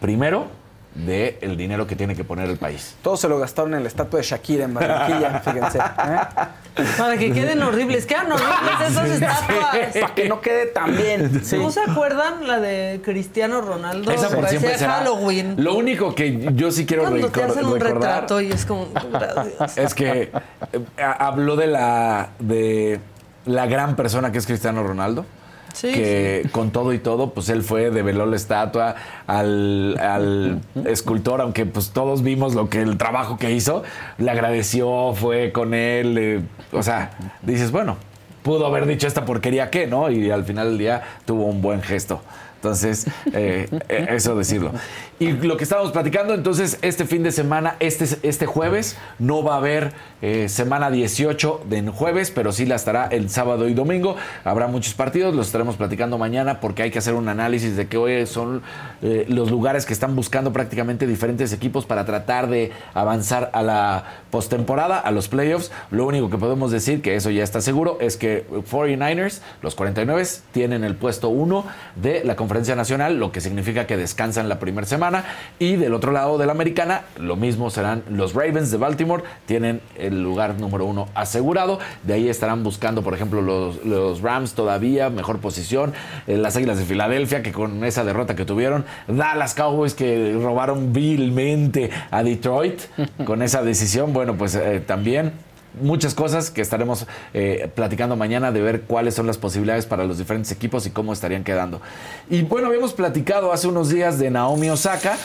primero del el dinero que tiene que poner el país. Todo se lo gastaron en la estatua de Shakira en Barranquilla, fíjense. ¿eh? Para que queden horribles. Quedan horribles esas estatuas. Para que no quede tan bien. Sí. ¿No se acuerdan la de Cristiano Ronaldo? Esa por siempre será. Halloween. Lo único que yo sí quiero Cuando te hacen un recordar retrato y es como, gracias. es que eh, ha- habló de la de la gran persona que es Cristiano Ronaldo. Sí, que con todo y todo, pues él fue, develó la estatua al, al escultor, aunque pues todos vimos lo que el trabajo que hizo, le agradeció, fue con él, eh, o sea, dices, bueno, pudo haber dicho esta porquería que, ¿no? Y al final del día tuvo un buen gesto. Entonces, eh, eh, eso decirlo. Y lo que estábamos platicando, entonces, este fin de semana, este, este jueves, no va a haber eh, semana 18 de jueves, pero sí la estará el sábado y domingo. Habrá muchos partidos, los estaremos platicando mañana porque hay que hacer un análisis de que hoy son eh, los lugares que están buscando prácticamente diferentes equipos para tratar de avanzar a la postemporada, a los playoffs. Lo único que podemos decir, que eso ya está seguro, es que 49ers, los 49 tienen el puesto 1 de la conferencia nacional, lo que significa que descansan la primera semana. Y del otro lado de la americana, lo mismo serán los Ravens de Baltimore, tienen el lugar número uno asegurado. De ahí estarán buscando, por ejemplo, los, los Rams todavía, mejor posición. Eh, las Águilas de Filadelfia, que con esa derrota que tuvieron. Dallas Cowboys, que robaron vilmente a Detroit con esa decisión. Bueno, pues eh, también muchas cosas que estaremos eh, platicando mañana de ver cuáles son las posibilidades para los diferentes equipos y cómo estarían quedando. Y bueno, habíamos platicado hace unos días de Naomi Osaka.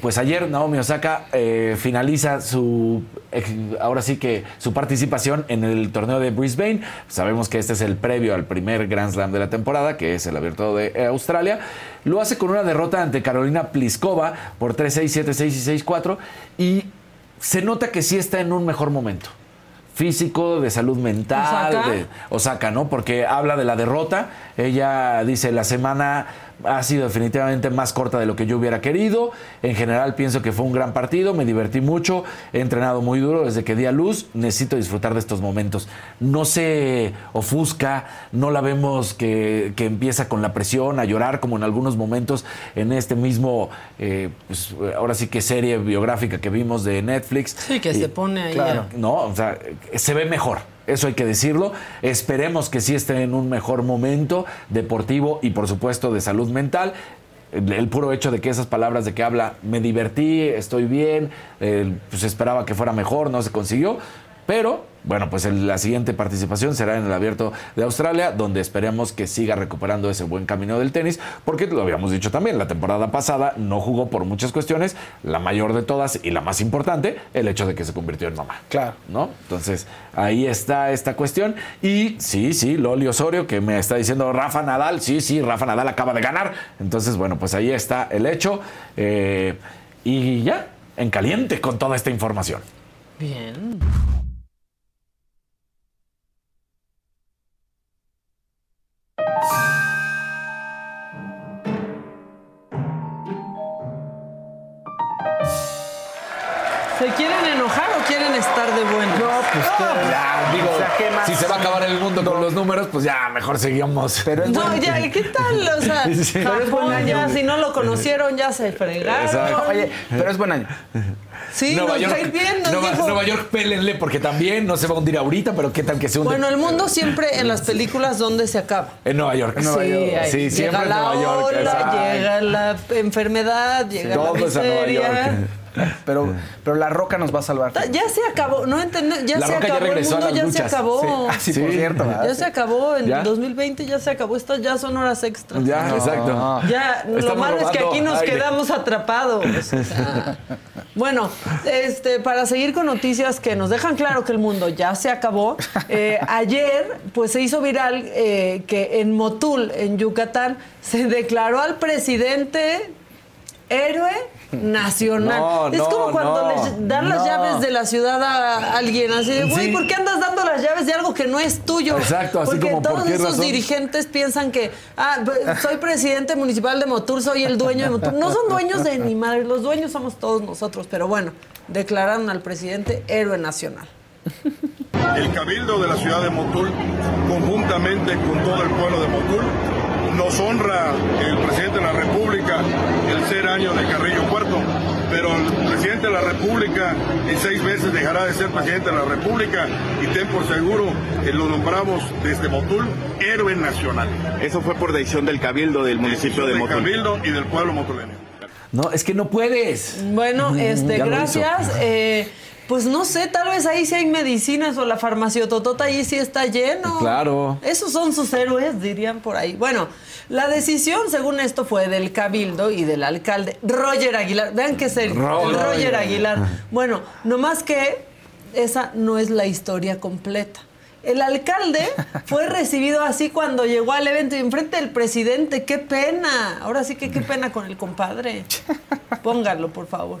Pues ayer Naomi Osaka eh, finaliza su, ahora sí que su participación en el torneo de Brisbane. Sabemos que este es el previo al primer Grand Slam de la temporada, que es el abierto de eh, Australia. Lo hace con una derrota ante Carolina Pliskova por 3-6, 7-6 y 6-4. Y se nota que sí está en un mejor momento físico, de salud mental, Osaka. de Osaka, ¿no? Porque habla de la derrota. Ella dice, la semana ha sido definitivamente más corta de lo que yo hubiera querido. En general pienso que fue un gran partido, me divertí mucho, he entrenado muy duro desde que di a luz, necesito disfrutar de estos momentos. No se ofusca, no la vemos que, que empieza con la presión a llorar como en algunos momentos en este mismo, eh, pues, ahora sí que serie biográfica que vimos de Netflix. Sí, que Y- se pone ahí. claro. a- no, o sea, se ve mejor. Eso hay que decirlo. Esperemos que sí esté en un mejor momento deportivo y por supuesto de salud mental. El, puro hecho de que esas palabras de que habla, me divertí, estoy bien, eh, pues esperaba que fuera mejor, no se consiguió. Pero, bueno, pues el- la siguiente participación será en el Abierto de Australia, donde esperemos que siga recuperando ese buen camino del tenis, porque lo habíamos dicho también, la temporada pasada no jugó por muchas cuestiones, la mayor de todas y la más importante, el hecho de que se convirtió en mamá. Claro. ¿no? Entonces, ahí está esta cuestión. Y sí, sí, Loli Osorio, que me está diciendo Rafa Nadal, sí, sí, Rafa Nadal acaba de ganar. Entonces, bueno, pues ahí está el hecho. Eh, y ya, en caliente con toda esta información. Bien. ¿Se quieren enojar o quieren estar de buenas? No, pues. Ya, digo, O sea, ¿qué más? si se va a acabar el mundo con los números, pues ya, mejor seguimos. Pero es No, buen- ya, ¿qué tal? O sea, Sí. Pero es buen año. ya, si no lo conocieron, ya se fregaron. Exacto. Oye, pero es buen año. Sí, Nueva nos York, cae bien, nos Nueva, dijo. Nueva York, pélenle, porque también no se va a hundir ahorita, pero qué tal que se hunde. Bueno, el mundo siempre en las películas, ¿dónde se acaba? en Nueva York. sí, ahí Sí, siempre llega en la Nueva York. ola, llega la enfermedad, llega Todo la es a Nueva. York. Pero, pero la roca nos va a salvar. Ya se acabó, no entendí, ya La se Roca ya acabó, el a mundo las ya se acabó. Sí. Ah, sí, por cierto. ¿verdad? Ya se acabó, en ¿Ya? 2020 ya se acabó, estas ya son horas extras. Ya, exacto. Ya, lo malo es que aquí nos aire. quedamos atrapados. o sea. bueno, este, para seguir con noticias que nos dejan claro que el mundo ya se acabó, eh, ayer pues se hizo viral eh, que en Motul, en Yucatán, se declaró al presidente héroe nacional. No, es no, como cuando no, les dan las llaves de la ciudad a alguien, así de, güey, Sí. ¿por qué andas dando las llaves de algo que no es tuyo? Exacto, así Porque como, ¿por todos qué esos razón? dirigentes piensan que, ah, pues, soy presidente municipal de Motul, soy el dueño de Motul. No son dueños de ni madre, los dueños somos todos nosotros, pero bueno, declararon al presidente héroe nacional. El Cabildo de la ciudad de Motul, conjuntamente con todo el pueblo de Motul, nos honra el presidente de la República el ser año de Carrillo Puerto, pero el presidente de la República en seis meses dejará de ser presidente de la República y ten por seguro que lo nombramos desde Motul héroe nacional. Eso fue por decisión del Cabildo del municipio de Del Motul. Cabildo y del pueblo motuleño. No, es que no puedes. Bueno, este, gracias. Eh, pues no sé, tal vez ahí sí hay medicinas o la farmaciototota ahí sí está lleno. Claro. Esos son sus héroes, dirían por ahí. Bueno, la decisión, según esto, fue del cabildo y del alcalde Roger Aguilar. Vean serio. Roger. el Roger Aguilar. Bueno, nomás que esa no es la historia completa. El alcalde fue recibido así cuando llegó al evento y enfrente del presidente. ¡Qué pena! Ahora sí que qué pena con el compadre. Póngalo, por favor.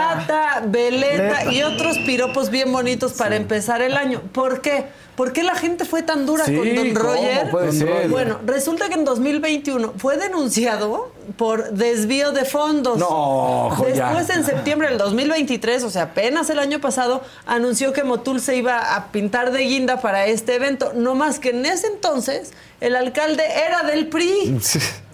rata, veleta y otros piropos bien bonitos para empezar el año. ¿Por qué? ¿Por qué la gente fue tan dura Sí, con Don ¿cómo Roger? puede ser? Bueno, resulta que en 2021 fue denunciado por desvío de fondos. No, joya. Después, en septiembre del 2023, o sea, apenas el año pasado, anunció que Motul se iba a pintar de guinda para este evento. No más que en ese entonces, el alcalde era del PRI.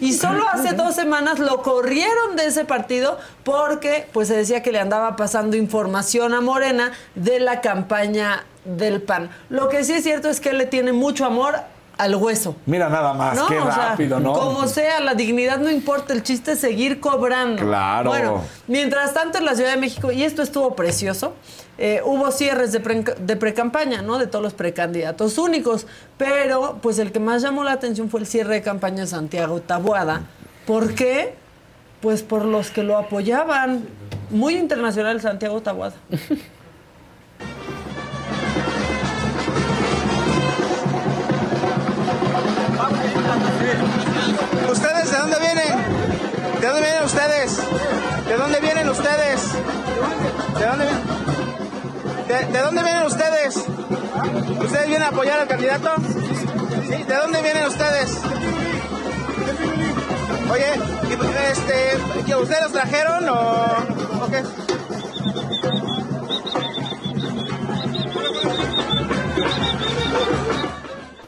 Y solo hace dos semanas lo corrieron de ese partido porque pues se decía que le andaba pasando información a Morena de la campaña del PAN. Lo que sí es cierto es que él le tiene mucho amor al hueso. Mira nada más, ¿no? qué O sea, rápido, ¿no? Como sea, la dignidad no importa, el chiste es seguir cobrando. Claro. Bueno, mientras tanto en la Ciudad de México, y esto estuvo precioso, eh, hubo cierres de, pre- de precampaña, ¿no? De todos los precandidatos únicos, pero pues el que más llamó la atención fue el cierre de campaña de Santiago Tabuada. ¿Por qué? Pues por los que lo apoyaban. Muy internacional Santiago Tabuada. ¿Ustedes de dónde vienen? ¿De dónde vienen ustedes? ¿De dónde vienen ustedes? ¿De dónde? ¿De, de dónde vienen ustedes? ¿Ustedes vienen a apoyar al candidato? ¿De dónde vienen ustedes? Oye, y, este, ¿que ¿ustedes los trajeron o, o qué?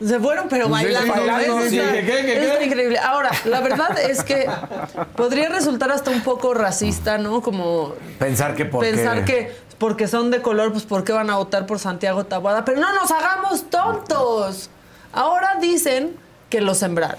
Se fueron, pero bailando. bailando, ¿ves? sí, Está- ¿qué, qué, qué, está qué? increíble. Ahora, la verdad es que podría resultar hasta un poco racista, ¿no? Como Pensar que porque... pensar que porque son de color, pues ¿por qué van a votar por Santiago Tabuada? Pero no nos hagamos tontos. Ahora dicen que lo sembraron.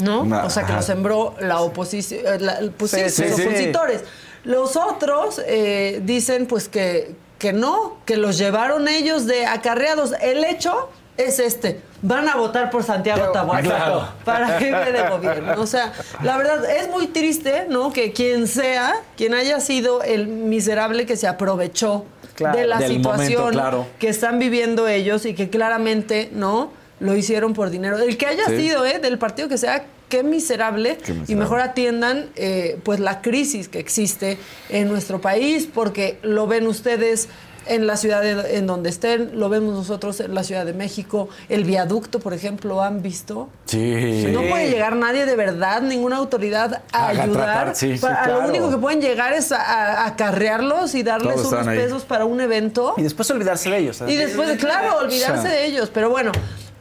¿No? Nah, o sea, que lo sembró la oposición, eh, pues sí, Sí, los opositores. Los otros eh, dicen pues que, que no, que los llevaron ellos de acarreados. El hecho es este. Van a votar por Santiago Tabuada Claro. para jefe de gobierno. O sea, la verdad es muy triste, ¿no? Que quien sea, quien haya sido el miserable que se aprovechó Claro. de la situación momento, claro. que están viviendo ellos y que claramente, ¿no? Lo hicieron por dinero. El que haya Sí. sido, ¿eh? Del partido que sea, qué miserable. Qué miserable. Y mejor atiendan, eh, pues, la crisis que existe en nuestro país, porque lo ven ustedes en la ciudad de- en donde estén, lo vemos nosotros en la Ciudad de México, el viaducto, por ejemplo, ¿han visto? Sí. No puede llegar nadie de verdad, ninguna autoridad a A ayudar. tratar, sí, sí, Pa- a Lo único que pueden llegar es a, a acarrearlos y darles Todos unos ahí. pesos para un evento. Y después olvidarse de ellos. ¿eh? Y después, claro, olvidarse O sea. de ellos. Pero bueno,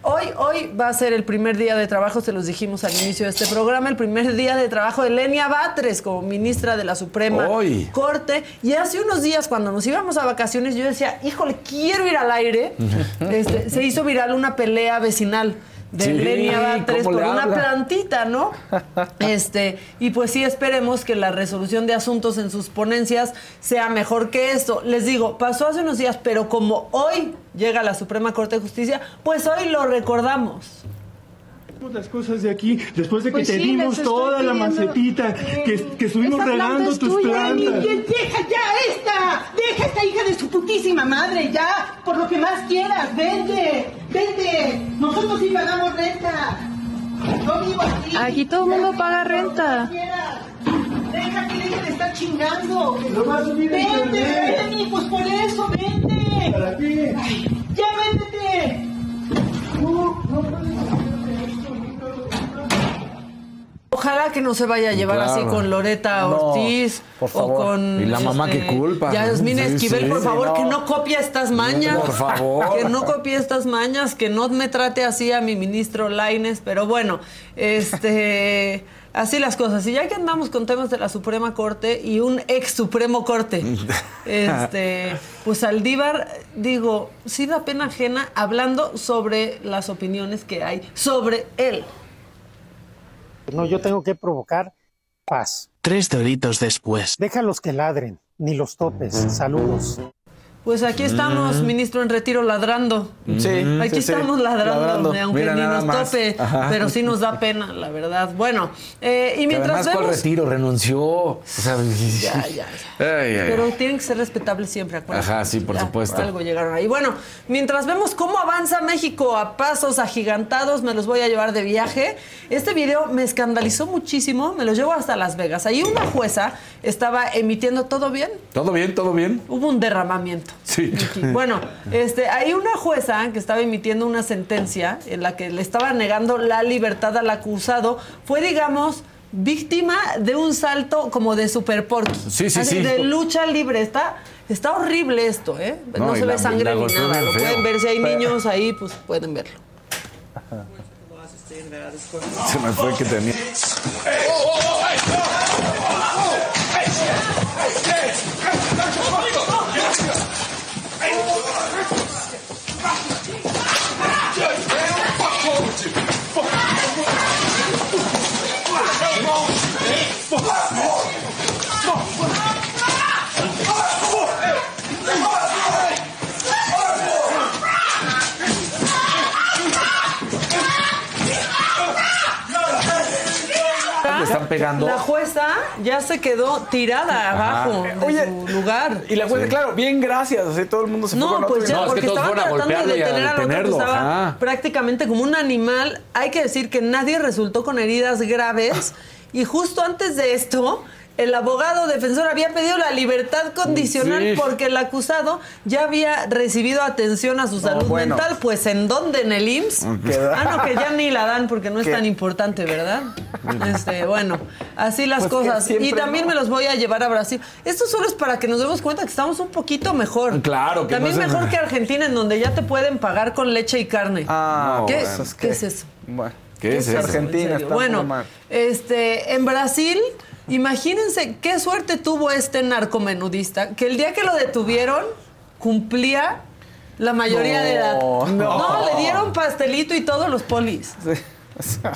hoy, hoy va a ser el primer día de trabajo, se los dijimos al inicio de este programa, el primer día de trabajo de Lenia Batres como ministra de la Suprema Hoy. Corte. Y hace unos días, cuando nos íbamos a vacaciones, yo decía, híjole, quiero ir al aire. Este, se hizo viral una pelea vecinal de Sí, Lenia Batres ¿cómo por una habla? plantita, ¿no? Este, y pues sí esperemos que la resolución de asuntos en sus ponencias sea mejor que esto. Les digo, pasó hace unos días, pero como hoy llega la Suprema Corte de Justicia, pues hoy lo recordamos. Las cosas de aquí después de que Pues te sí, dimos toda la macetita que, que estuvimos Esa regando es tus tuya, plantas. Miguel, deja ya esta, deja esta hija de su putísima madre, ya, por lo que más quieras, vente, vente, nosotros sí pagamos renta. Yo vivo aquí. Aquí todo el mundo paga renta. Deja que deje de estar chingando. Lo vas a subir en Vente, vente, pues por eso, vente. ¿Para qué? Ay, ya véntete. Ojalá que no se vaya a llevar Claro. así con Loreta No, Ortiz por o con Y la mamá, qué culpa. Yasmín Sí, Esquivel, sí. por favor, que no. no copie estas mañas. Por favor. Que no copie estas mañas, que no me trate así a mi ministro Laines, pero bueno, este así las cosas. Y ya que andamos con temas de la Suprema Corte y un ex Supremo Corte, este, pues Saldívar, digo, sí da pena ajena hablando sobre las opiniones que hay sobre él. No, yo tengo que provocar paz. Tres doritos después. Déjalos que ladren, ni los topes. Saludos. Pues aquí estamos, ministro en retiro, ladrando. Sí, Aquí sí, sí. estamos ladrando, Ladrando. aunque Mira ni nos tope, Ajá. pero sí nos da pena, la verdad. Bueno, eh, y Que mientras además, ¿cuál vemos... retiro? Renunció. O sea, Ya, ya, ay, ay. Pero tienen que ser respetables siempre, acuérdate. Ajá, sí, por Ya, supuesto. algo llegaron ahí. Bueno, mientras vemos cómo avanza México a pasos agigantados, me los voy a llevar de viaje. Este video me escandalizó muchísimo, me lo llevo hasta Las Vegas. Ahí una jueza estaba emitiendo todo bien. ¿Todo bien? ¿Todo bien? Hubo un derramamiento. Sí. Bueno, este, hay una jueza que estaba emitiendo una sentencia en la que le estaba negando la libertad al acusado. Fue, digamos, víctima de un salto como de super porky. Sí, sí, Así, sí. De lucha libre. Está, está horrible esto, ¿eh? No, se ve la- sangre la ni nada. Lo pueden ver. Si hay niños ahí, pues pueden verlo. Se me fue que tenía. Le están pegando. La jueza ya se quedó tirada abajo de Oye, su lugar. Y la jueza, claro, bien, gracias. Así todo el mundo se fue No, pues ya, No, es que porque todos estaban tratando de y a detener al otro que estaba ajá. prácticamente como un animal. Hay que decir que nadie resultó con heridas graves. y justo antes de esto, el abogado defensor había pedido la libertad condicional Sí. porque el acusado ya había recibido atención a su salud bueno. mental. Pues ¿en dónde? ¿En el IMSS? Ah, no, que ya ni la dan porque no es ¿Qué? tan importante, ¿verdad? Este, bueno, así las Pues cosas. Y también no. me los voy a llevar a Brasil. Esto solo es para que nos demos cuenta que estamos un poquito mejor. Claro, que También no se- mejor que Argentina, en donde ya te pueden pagar con leche y carne. Ah, ¿Qué, bueno, es ¿Qué que- es eso? Bueno, ¿Qué es eso? Argentina está Bueno, este, en Brasil, imagínense qué suerte tuvo este narcomenudista, que el día que lo detuvieron cumplía la mayoría No, de edad. no. le dieron pastelito y todos los polis. Sí, o sea,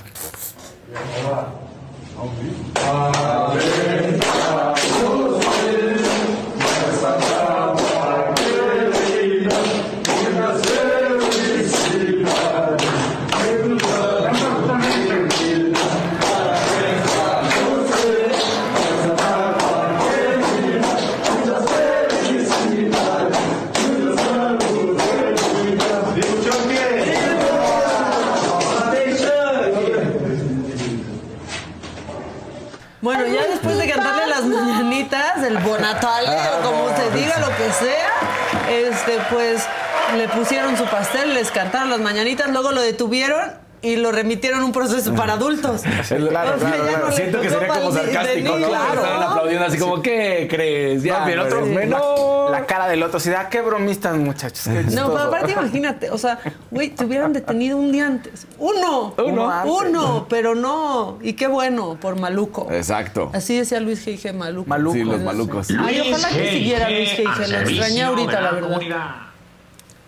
cantaron las mañanitas, luego lo detuvieron y lo remitieron a un proceso para adultos. Claro, O sea, claro, ya claro. no le Siento que sería como para el de- de sarcástico, ¿no? Claro. Estaban aplaudiendo así como, ¿qué crees? Ya, no, otro, pero- la, la cara del otro, así, ah, qué bromistas, muchachos. Qué No, pero aparte imagínate, o sea, güey, te hubieran detenido un día antes. Uno, Uno uno, pero no. Y qué bueno, por maluco. Exacto. Así decía Luis G.G. Maluco. Maluco. Sí, los malucos. Ay, ojalá que siguiera Luis G.G. Lo extrañé ahorita, la verdad.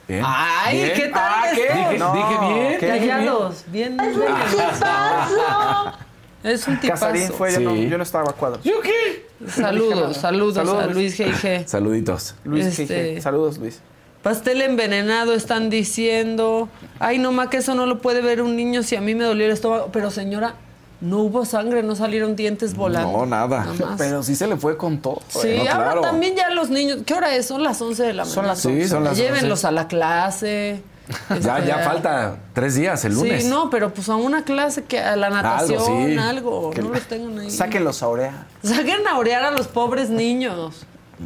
Bien. Ay, Bien. ¿qué tal? Ah, ¿qué? Dije, No, dije bien. ¿qué? Callados, bien. Es un tipazo. Casarín fue, yo, no, Sí. yo no estaba a cuadros. ¿Yo qué? Saludos, saludos, Saludos, a Luis. G.I.G. Saluditos. Luis, Este- G.G. saludos, Luis. Pastel envenenado, están diciendo. Ay, no más que eso no lo puede ver un niño si a mí me dolió el estómago. Pero señora, no hubo sangre, no salieron dientes volando. No, nada. Pero sí se le fue con todo. Sí, no, ahora claro. también ya los niños. ¿Qué hora es? Son las 11 de la mañana. Son las Sí, son las Llévenlos a la clase. Ya, Este, ya falta tres días, el lunes. Sí, no, pero pues a una clase que a la natación, algo, sí. no los tengan ahí. Sáquenlos a Orea. Saquen a orear a los pobres niños,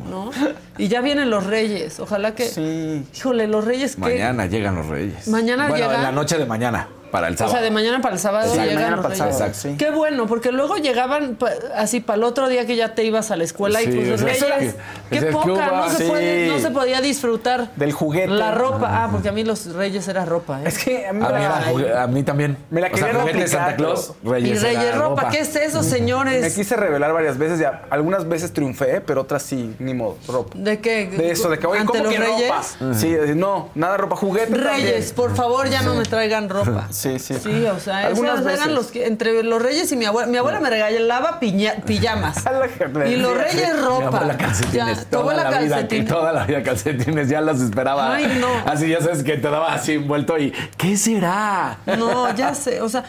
¿no? Y ya vienen los reyes, ojalá que... Sí. Híjole, los reyes que... Mañana llegan los reyes. Mañana bueno, llegan. en la noche de mañana. Para el O sábado. sea, de mañana para el sábado Exacto. llegan Mañana para el sábado, sí. Qué bueno, porque luego llegaban pa- así para el otro día que ya te ibas a la escuela y Sí, pues los o sea, reyes, es que- qué poca, no se, sí. puede- no se podía disfrutar. Del juguete. La ropa, ah, porque a mí los reyes era ropa. ¿eh? Es que a mí, A mí, era Ay, jugue- a mí también. Me la o sea, quería juguete de replicar, Santa Claus, Reyes. y reyes era ropa. ¿qué es eso, señores? me quise revelar varias veces. Ya, algunas veces triunfé, pero otras sí, ni modo, ropa. ¿De qué? De eso, de que, oye, ¿Ante ¿cómo los que reyes? ropa? Sí, no, nada ropa, juguete Reyes, también. por favor, ya no me traigan ropa. Sí, sí. Sí, o sea, Algunas esos veces. eran los que, entre los reyes y mi abuela, mi abuela me regalaba piña- pijamas. y los reyes Mi ropa. abuela calcetines, Ya, toda abuela la vida, que toda la vida calcetines, ya los esperaba. Ay, no. Así ya sabes que te daba así envuelto y ¿qué será? No, ya sé, o sea,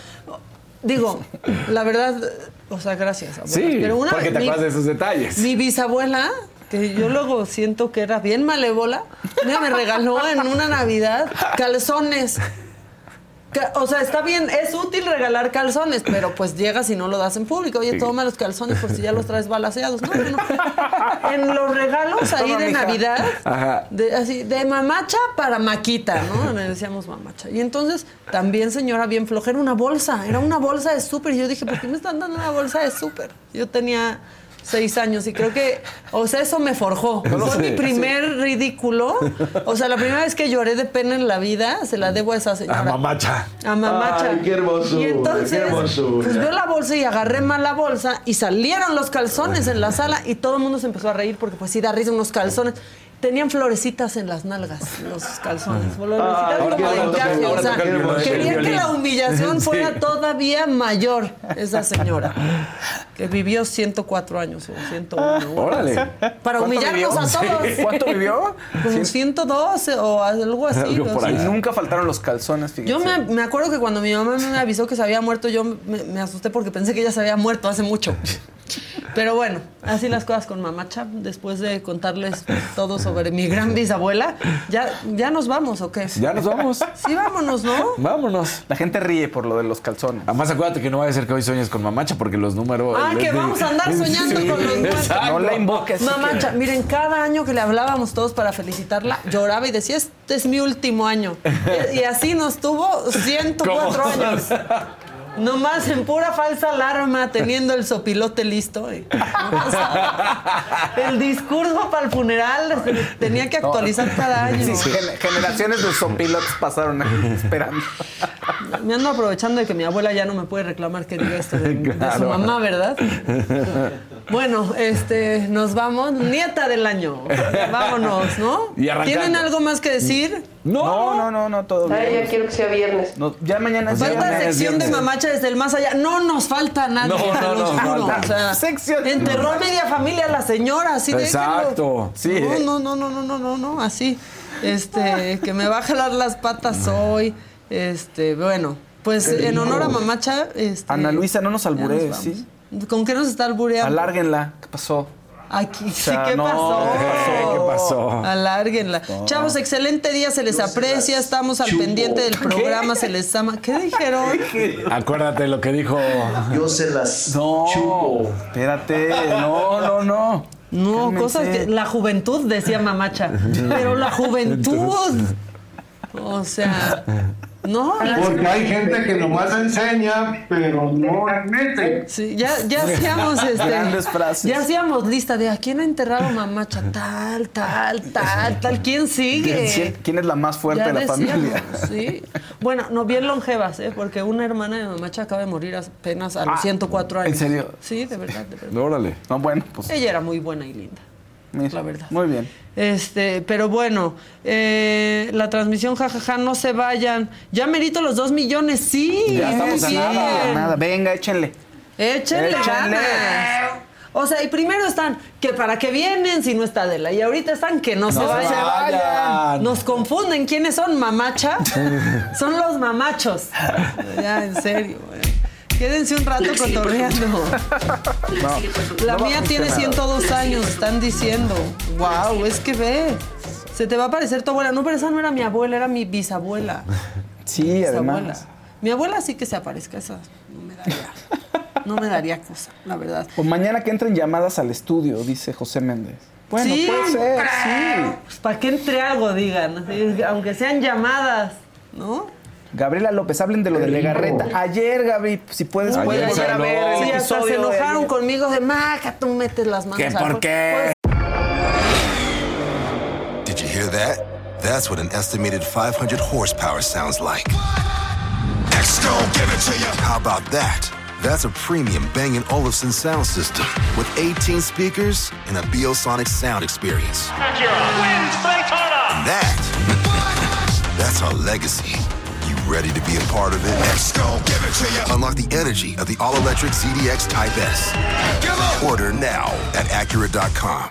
digo, la verdad, o sea, gracias, abuela. Sí, Pero una porque vez te mi- acuerdas de esos detalles. Mi bisabuela, que yo luego siento que era bien malévola, me regaló en una Navidad calzones. O sea, está bien, es útil regalar calzones, pero pues llegas y no lo das en público. Oye, toma los calzones por si ya los traes balaseados. No, no. En los regalos ahí Toma, de mija. Navidad, Ajá. de, así, de mamacha para maquita, ¿no? Le decíamos mamacha. Y entonces, también, señora, bien floja, era una bolsa, era una bolsa de súper. Y yo dije, ¿por qué me están dando una bolsa de súper? Yo tenía seis años y creo que, o sea, eso me forjó. Fue mi primer ridículo. O sea, la primera vez que lloré de pena en la vida, se la debo a esa señora. A mamacha. A mamacha. Ay, qué hermosura, Y entonces, qué hermosura. pues veo la bolsa y agarré mal la bolsa y salieron los calzones en la sala y todo el mundo se empezó a reír porque pues sí da risa unos calzones. Tenían florecitas en las nalgas, los calzones. Florecitas Ay, como qué de hermoso, encaje, qué o sea, hermoso. quería que la humillación Sí. fuera todavía mayor, esa señora, que vivió 104 años o 101. Órale. Para ¿Cuánto humillarnos vivió? a todos. Sí. ¿Cuánto vivió? Como 112 o algo así. Por ahí. Nunca faltaron los calzones, fíjense. Yo me, me acuerdo que cuando mi mamá me avisó que se había muerto, yo me, me asusté porque pensé que ella se había muerto hace mucho. Pero bueno, así las cosas con Mamacha. Después de contarles todo sobre mi gran bisabuela, ¿ya, ya nos vamos o qué? Ya nos vamos. Sí, vámonos, ¿no? Vámonos. La gente ríe por lo de los calzones. Además, acuérdate que no vaya a ser que hoy sueñes con mamacha porque los números. Ah, que vamos a andar soñando Sí, con los exacto. No la invoques. Mamacha, miren, cada año que le hablábamos todos para felicitarla, lloraba y decía, este es mi último año. Y así nos tuvo 104 ¿Cómo? años. Nomás en pura falsa alarma, teniendo el sopilote listo. y- El discurso para el funeral tenía que actualizar cada año. Sí, generaciones de sopilotes pasaron ahí esperando. Me ando aprovechando de que mi abuela ya no me puede reclamar que diga esto de, de su mamá, ¿verdad? Bueno, este, nos vamos. Nieta del año. Vámonos, ¿no? Y. ¿Tienen algo más que decir? No, no, no, no, todo Ay, bien. ya quiero que sea viernes. No, ya mañana es Falta viernes. sección de mamacha desde el más allá. No nos falta nadie, No, no los nos juro. falta. O sea, Sección. enterró a media familia la señora, así de Exacto. Sí. No, no, no, no, no, no, no, así. Este, que me va a jalar las patas hoy. Este, bueno, pues en honor a mamacha. Este, Ana Luisa, no nos alburees, nos ¿sí? ¿Con qué nos está albureando? Alárguenla. ¿Qué pasó? Aquí, sí, sea, ¿qué no, pasó? ¿qué pasó? ¿Qué pasó? Alárguenla. Chavos, excelente día, se les aprecia, estamos al pendiente del programa, se les ama. ¿Qué dijeron? Acuérdate lo que dijo. Yo se las No. chupo. Espérate. No, no, no. No, Cálmense. cosas que. La juventud, decía Mamacha. Pero la juventud. O sea. No, Porque hay gente que nomás enseña, pero no admite. Sí, ya, ya hacíamos este. Ya hacíamos lista de a quién ha enterrado Mamacha. Tal, tal, tal, tal. ¿Quién sigue? ¿Quién, es la más fuerte Ya de la decíamos, familia? Sí. Bueno, no bien longevas, ¿eh? Porque una hermana de Mamacha acaba de morir apenas a los Ah, 104 años. ¿en serio? Sí, de verdad, de verdad. Órale. No, bueno, pues. Ella era muy buena y linda. La verdad. Muy bien. Este, pero bueno, eh, la transmisión, jajaja, no se vayan. Ya merito los dos millones, sí. Ya estamos a bien. nada, a nada. Venga, échenle. Échenle, Échenle. O sea, y primero están que para qué vienen si no está Adela. Y ahorita están que no, se se vayan. vayan. Nos confunden. ¿Quiénes son? ¿Mamacha? son los mamachos. Ya, en serio. güey. Quédense un rato cotorreando. La no mía tiene funcionar. 102 años, están diciendo. Wow, es que ve. Se te va a parecer tu abuela. No, pero esa no era mi abuela, era mi bisabuela. Sí, Bisabuela. además. Mi abuela sí que se aparezca, esa no me daría. No me daría cosa, la verdad. O mañana que entren llamadas al estudio, dice José Méndez. Bueno, sí, puede ser, sí. Pues para que entre algo, digan. Aunque sean llamadas, ¿no? Gabriela López, hablen de lo de Legarreta. Ayer, Gaby, si puedes, Ayer puedes volver a ver el Sí, hasta se de enojaron conmigo de Maca, tú metes las manos ¿Qué, al por fuego". qué? Did you hear that? That's what an estimated 500 horsepower sounds like. Next, give it to you. How about that? That's a premium Bang & Olufsen sound system with 18 speakers and a Biosonic sound experience. And that, that's our legacy. Ready to be a part of it? Next, give it to you. Unlock the energy of the all-electric ZDX Type S. Order now at Acura.com.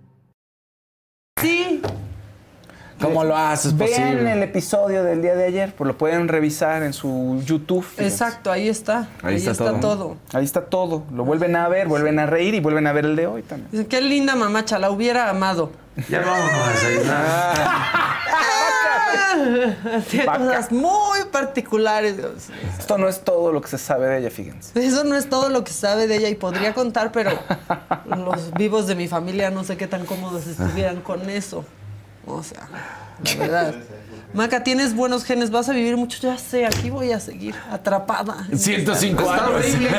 Sí, ¿Cómo lo haces Vean posible? el episodio del día de ayer, pues lo pueden revisar en su YouTube. fíjense. exacto, ahí está. Ahí Ahí, está está, todo. todo. Ahí está todo. Lo vuelven a ver, vuelven a reír y vuelven a ver el de hoy también. Dice, qué linda mamacha, la hubiera amado. Ya vamos a desayunar. Tiene cosas muy particulares. Esto no es todo lo que se sabe de ella, fíjense. Eso no es todo lo que se sabe de ella y podría contar, pero los vivos de mi familia no sé qué tan cómodos estuvieran con eso. O sea, la verdad. Maca, tienes buenos genes, vas a vivir mucho. Ya sé, aquí voy a seguir atrapada. 105 Está años. horrible.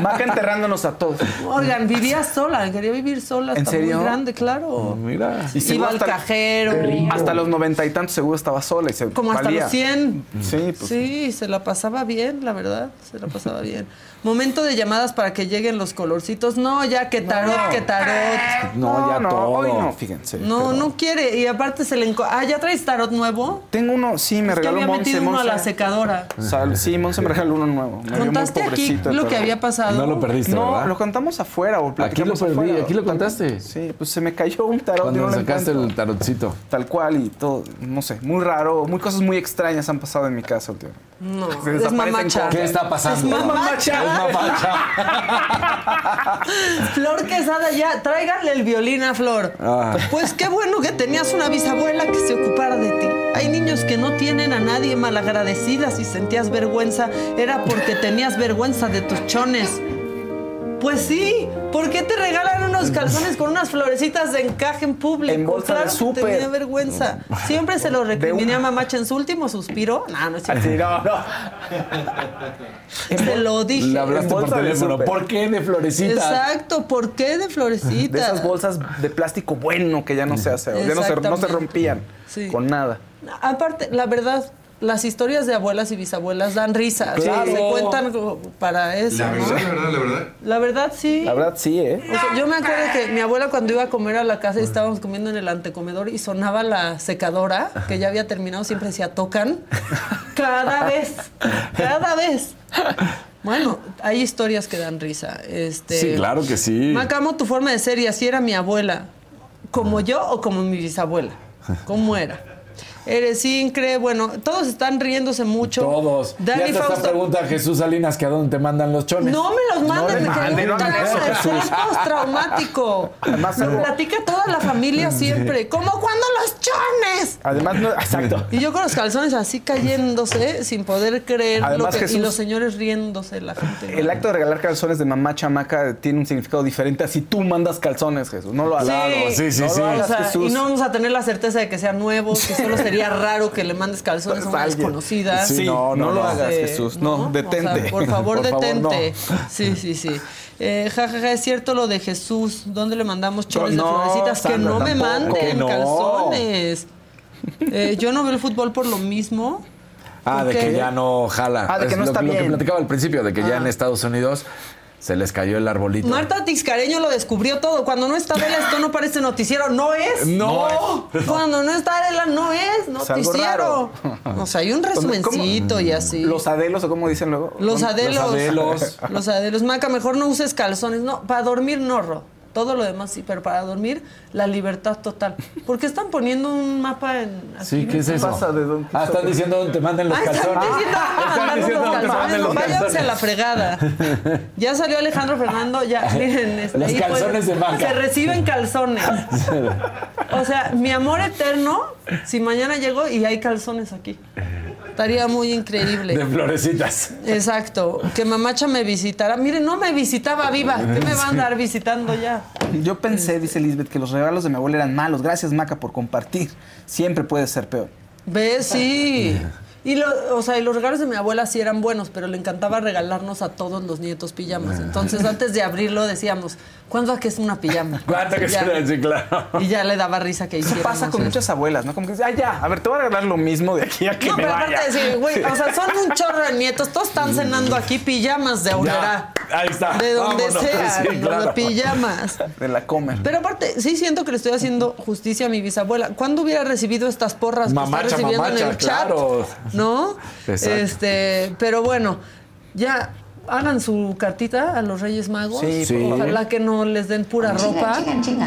Maca enterrándonos a todos. Oigan, vivía sola, quería vivir sola. ¿En serio? muy grande, claro. Mira. Y seguro Iba al hasta- cajero. Hasta los noventa y tantos seguro estaba sola y se Como hasta los 100. Sí, pues. Sí, se la pasaba bien, la verdad. Se la pasaba bien. Momento de llamadas para que lleguen los colorcitos. No, ya que tarot, que tarot. No, ya todo. hoy no, fíjense. No, pero- no quiere. Y aparte se le enco... Ah, ¿ya traes tarot nuevo? Tengo uno, sí, me Es que regaló había Monse. metido uno a la secadora. Sal- sí, Monse me regaló uno nuevo. Me ¿Contaste aquí lo que había pasado? No lo perdiste, No, ¿verdad? lo contamos afuera o Aquí lo perdí, afuera. aquí lo contaste. Sí, pues se me cayó un tarot Cuando no sacaste el tarotcito. Tal cual y todo, no sé, muy raro, muy cosas muy extrañas han pasado en mi casa últimamente. No, Se es mamacha. ¿Qué está pasando? Es mamacha. Es mamacha. Flor Quesada, ya, tráiganle el violín a Flor. Ah. Pues qué bueno que tenías una bisabuela que se ocupara de ti. Hay niños que no tienen a nadie malagradecida. Si sentías vergüenza, era porque tenías vergüenza de tus chones. Pues sí, ¿por qué te regalan unos calzones con unas florecitas de encaje en público? En bolsa de claro que súper. tenía vergüenza. Siempre se lo recriminé a Mamacha en su último suspiro. No, no es cierto. Así, no, no. Se lo dije. Le hablaste por de teléfono. ¿Por qué de florecitas? Exacto, ¿por qué de florecitas? De esas bolsas de plástico bueno que ya no se hace, ya no se, no se rompían Sí. con nada. Aparte, la verdad, las historias de abuelas y bisabuelas dan risa. Claro. Se cuentan como para eso, ¿no? la verdad, la verdad. La verdad, sí. La verdad sí, ¿eh? O sea, yo me acuerdo que mi abuela cuando iba a comer a la casa y estábamos comiendo en el antecomedor y sonaba la secadora, que ya había terminado, siempre decía, tocan. Cada vez, cada vez. Bueno, hay historias que dan risa. Este, Sí, claro que sí. Macamo, tu forma de ser y así era mi abuela. ¿Como yo o como mi bisabuela? ¿Cómo era? Eres increíble. Bueno, todos están riéndose mucho. Todos. Dani ya Fausto- pregunta Jesús Salinas que a dónde te mandan los chones. no me los mandan, no eso, trauma, Jesús. postraumático. Además, Me algo- platica toda la familia siempre. Como cuando los chones. Además, no, exacto. Y yo con los calzones así cayéndose, sin poder creer Además, lo que, Jesús- y los señores riéndose, la gente. El acto de regalar calzones de mamá chamaca tiene un significado diferente a si tú mandas calzones, Jesús. No lo hagas. sí, sí, no sí. Lo O hagas, sea, Jesús. y no vamos a tener la certeza de que sean nuevos, que solo sería raro que le mandes calzones a una desconocida. Sí, Sí, no, no, lo no. hagas, Jesús. No, detente. sea, por favor, Por favor, detente. Sí, sí, sí. Eh, ja, ja, ja, es cierto lo de Jesús. ¿Dónde le mandamos chones No, de florecitas? que no me manden calzones. Eh, yo no veo el fútbol por lo mismo. Ah, de que ya no jala. Ah, de que Es no lo, está lo que bien. platicaba al principio, de que ya en Estados Unidos se les cayó el arbolito. Marta Tixcareño lo descubrió todo. Cuando no está Vela, esto no parece noticiero. No es. No. Cuando no está Vela, no es noticiero. O sea, hay un resumencito y así. Los adelos, o como dicen luego. Los adelos. Los adelos. Los adelos. Maca, mejor no uses calzones. No, para dormir no, Ro. Todo lo demás sí, pero para dormir, la libertad total. Porque están poniendo un mapa en. Sí, ¿qué es eso? pasa? ¿De dónde? Ah, están diciendo dónde te manden los Ah, están calzones. diciendo, Están ah, diciendo los dónde te manden los calzones. Váyanse a la fregada. Ya salió Alejandro Fernando, ya, miren. este, Los puede- calzones de Maca. Se reciben calzones. O sea, mi amor eterno, si mañana llego y hay calzones aquí. Estaría muy increíble. De florecitas. Exacto. Que mamacha me visitara. Miren, no me visitaba viva. ¿Qué me va a andar visitando ya? Yo pensé, dice Lisbeth, que los regalos de mi abuela eran malos. Gracias, Maca, por compartir. Siempre puede ser peor. ¿Ves? Sí. Y, lo, o sea, y los regalos de mi abuela sí eran buenos, pero le encantaba regalarnos a todos los nietos pijamas. Entonces, antes de abrirlo, decíamos, ¿cuándo que es una pijama? ¿Cuánto que Y ya- será? Sí, claro. Y ya le daba risa que Eso hiciéramos pasa con eso. muchas abuelas, ¿no? Como que dice, ah, ya, a ver, te voy a regalar lo mismo de aquí a que No, me pero vaya. aparte de decir, güey, o sea, son un chorro de nietos, todos están cenando aquí pijamas de aurora. Ahí está. De donde Vámonos. sea, claro. de pijamas. De la comer. Pero aparte, sí siento que le estoy haciendo justicia a mi bisabuela. ¿Cuándo hubiera recibido estas porras que está recibiendo en el chat? ¿No? Exacto. Este, pero bueno, ya hagan su cartita a los Reyes Magos. Sí, Sí. Ojalá que no les den pura ropa.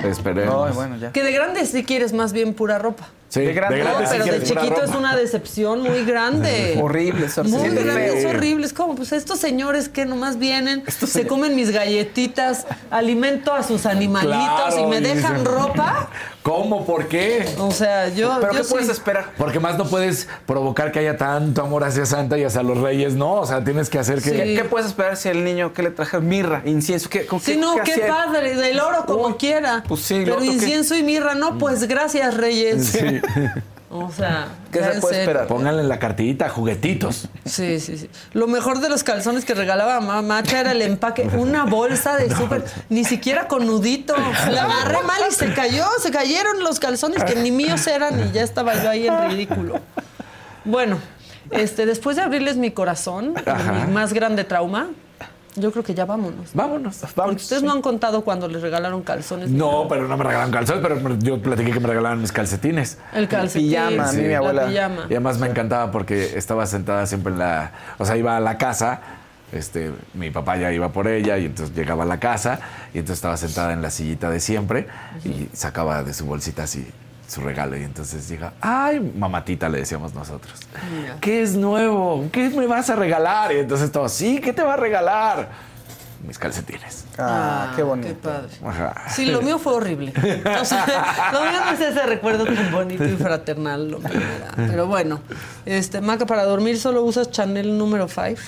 Esperemos. Bueno, ya. Que de grande sí quieres más bien pura ropa. Sí, De grande. No, grande sí pero de chiquito es una decepción muy grande. Horrible, se Muy grande, es horrible. Es como, pues estos señores que nomás vienen, se comen mis galletitas, alimento a sus animalitos Claro, y me dejan ropa. ¿Cómo? ¿Por qué? O sea, yo. ¿Pero yo qué puedes esperar? Porque más no puedes provocar que haya tanto amor hacia Santa y hacia los reyes, no. O sea, tienes que hacer que. Sí. ¿Qué, qué puedes esperar si el niño que le traje mirra, incienso? ¿Qué, con Sí, no, qué padre, del oro como Uy, quiera. pues sí, lo Pero incienso y mirra, no, pues gracias, Reyes. Sí. O sea, ¿Qué se puede esperar? Pónganle en la cartita, juguetitos. Sí, sí, sí. Lo mejor de los calzones que regalaba Macha era el empaque, una bolsa de súper, ni siquiera con nudito. La agarré mal y se cayó, se cayeron los calzones que ni míos eran y ya estaba yo ahí en ridículo. Bueno, este, después de abrirles mi corazón, mi más grande trauma, yo creo que ya vámonos. Vámonos. Porque ustedes no han contado cuando les regalaron calzones. No, pero no me regalaron calzones, pero yo platiqué que me regalaban mis calcetines. El calcetín. pijama, a mí mi la abuela. pijama. Y además me encantaba porque estaba sentada siempre en la. O sea, iba a la casa, este, mi papá ya iba por ella y entonces llegaba a la casa y entonces estaba sentada en la sillita de siempre y sacaba de su bolsita así su regalo y entonces llega, ay, mamatita le decíamos nosotros. Mira. ¿Qué es nuevo? ¿Qué me vas a regalar? Y entonces todo, sí, ¿qué te va a regalar? Mis calcetines. Ah, qué bonito. Qué padre. Ajá. Sí, lo mío fue horrible. O sea, lo mío no es ese recuerdo tan bonito y fraternal, lo mío era. Pero bueno, este, Maca, para dormir solo usas Chanel número 5.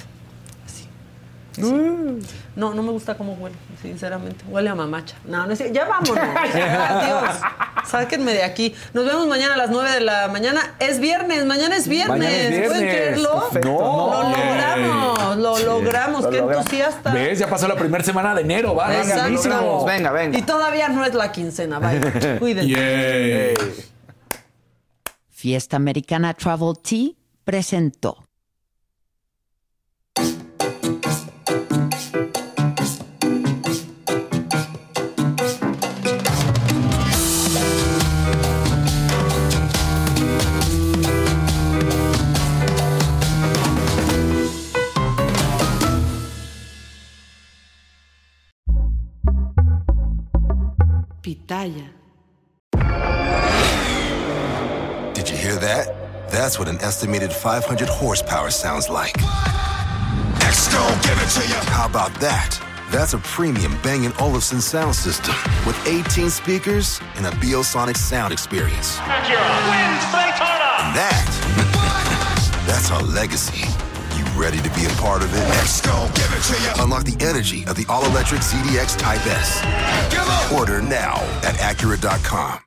Sí. No, no me gusta cómo huele, sinceramente. Huele a mamacha. No, no es cierto. Ya vámonos. Adiós. Sáquenme de aquí. Nos vemos mañana a las 9 de la mañana. Es viernes, mañana es viernes. Mañana es ¿Pueden creerlo? Perfecto. Lo No. logramos, lo logramos. Lo Qué logramos. entusiasta. ¿Ves? Ya pasó la primera semana de enero, va. Exacto. rapidísimo. Venga, venga. Y todavía no es la quincena, vaya. Cuídense. Fiesta Americana Travel Tea presentó. Pitaya. Did you hear that? That's what an estimated 500 horsepower sounds like. Exco, give it to you. How about that? That's a premium Bang & Olufsen sound system with 18 speakers and a Biosonic sound experience. Acura wins Daytona. And that, that's our legacy. Ready to be a part of it? Exco, give it to you. Unlock the energy of the all-electric ZDX Type S. Order now at Acura.com.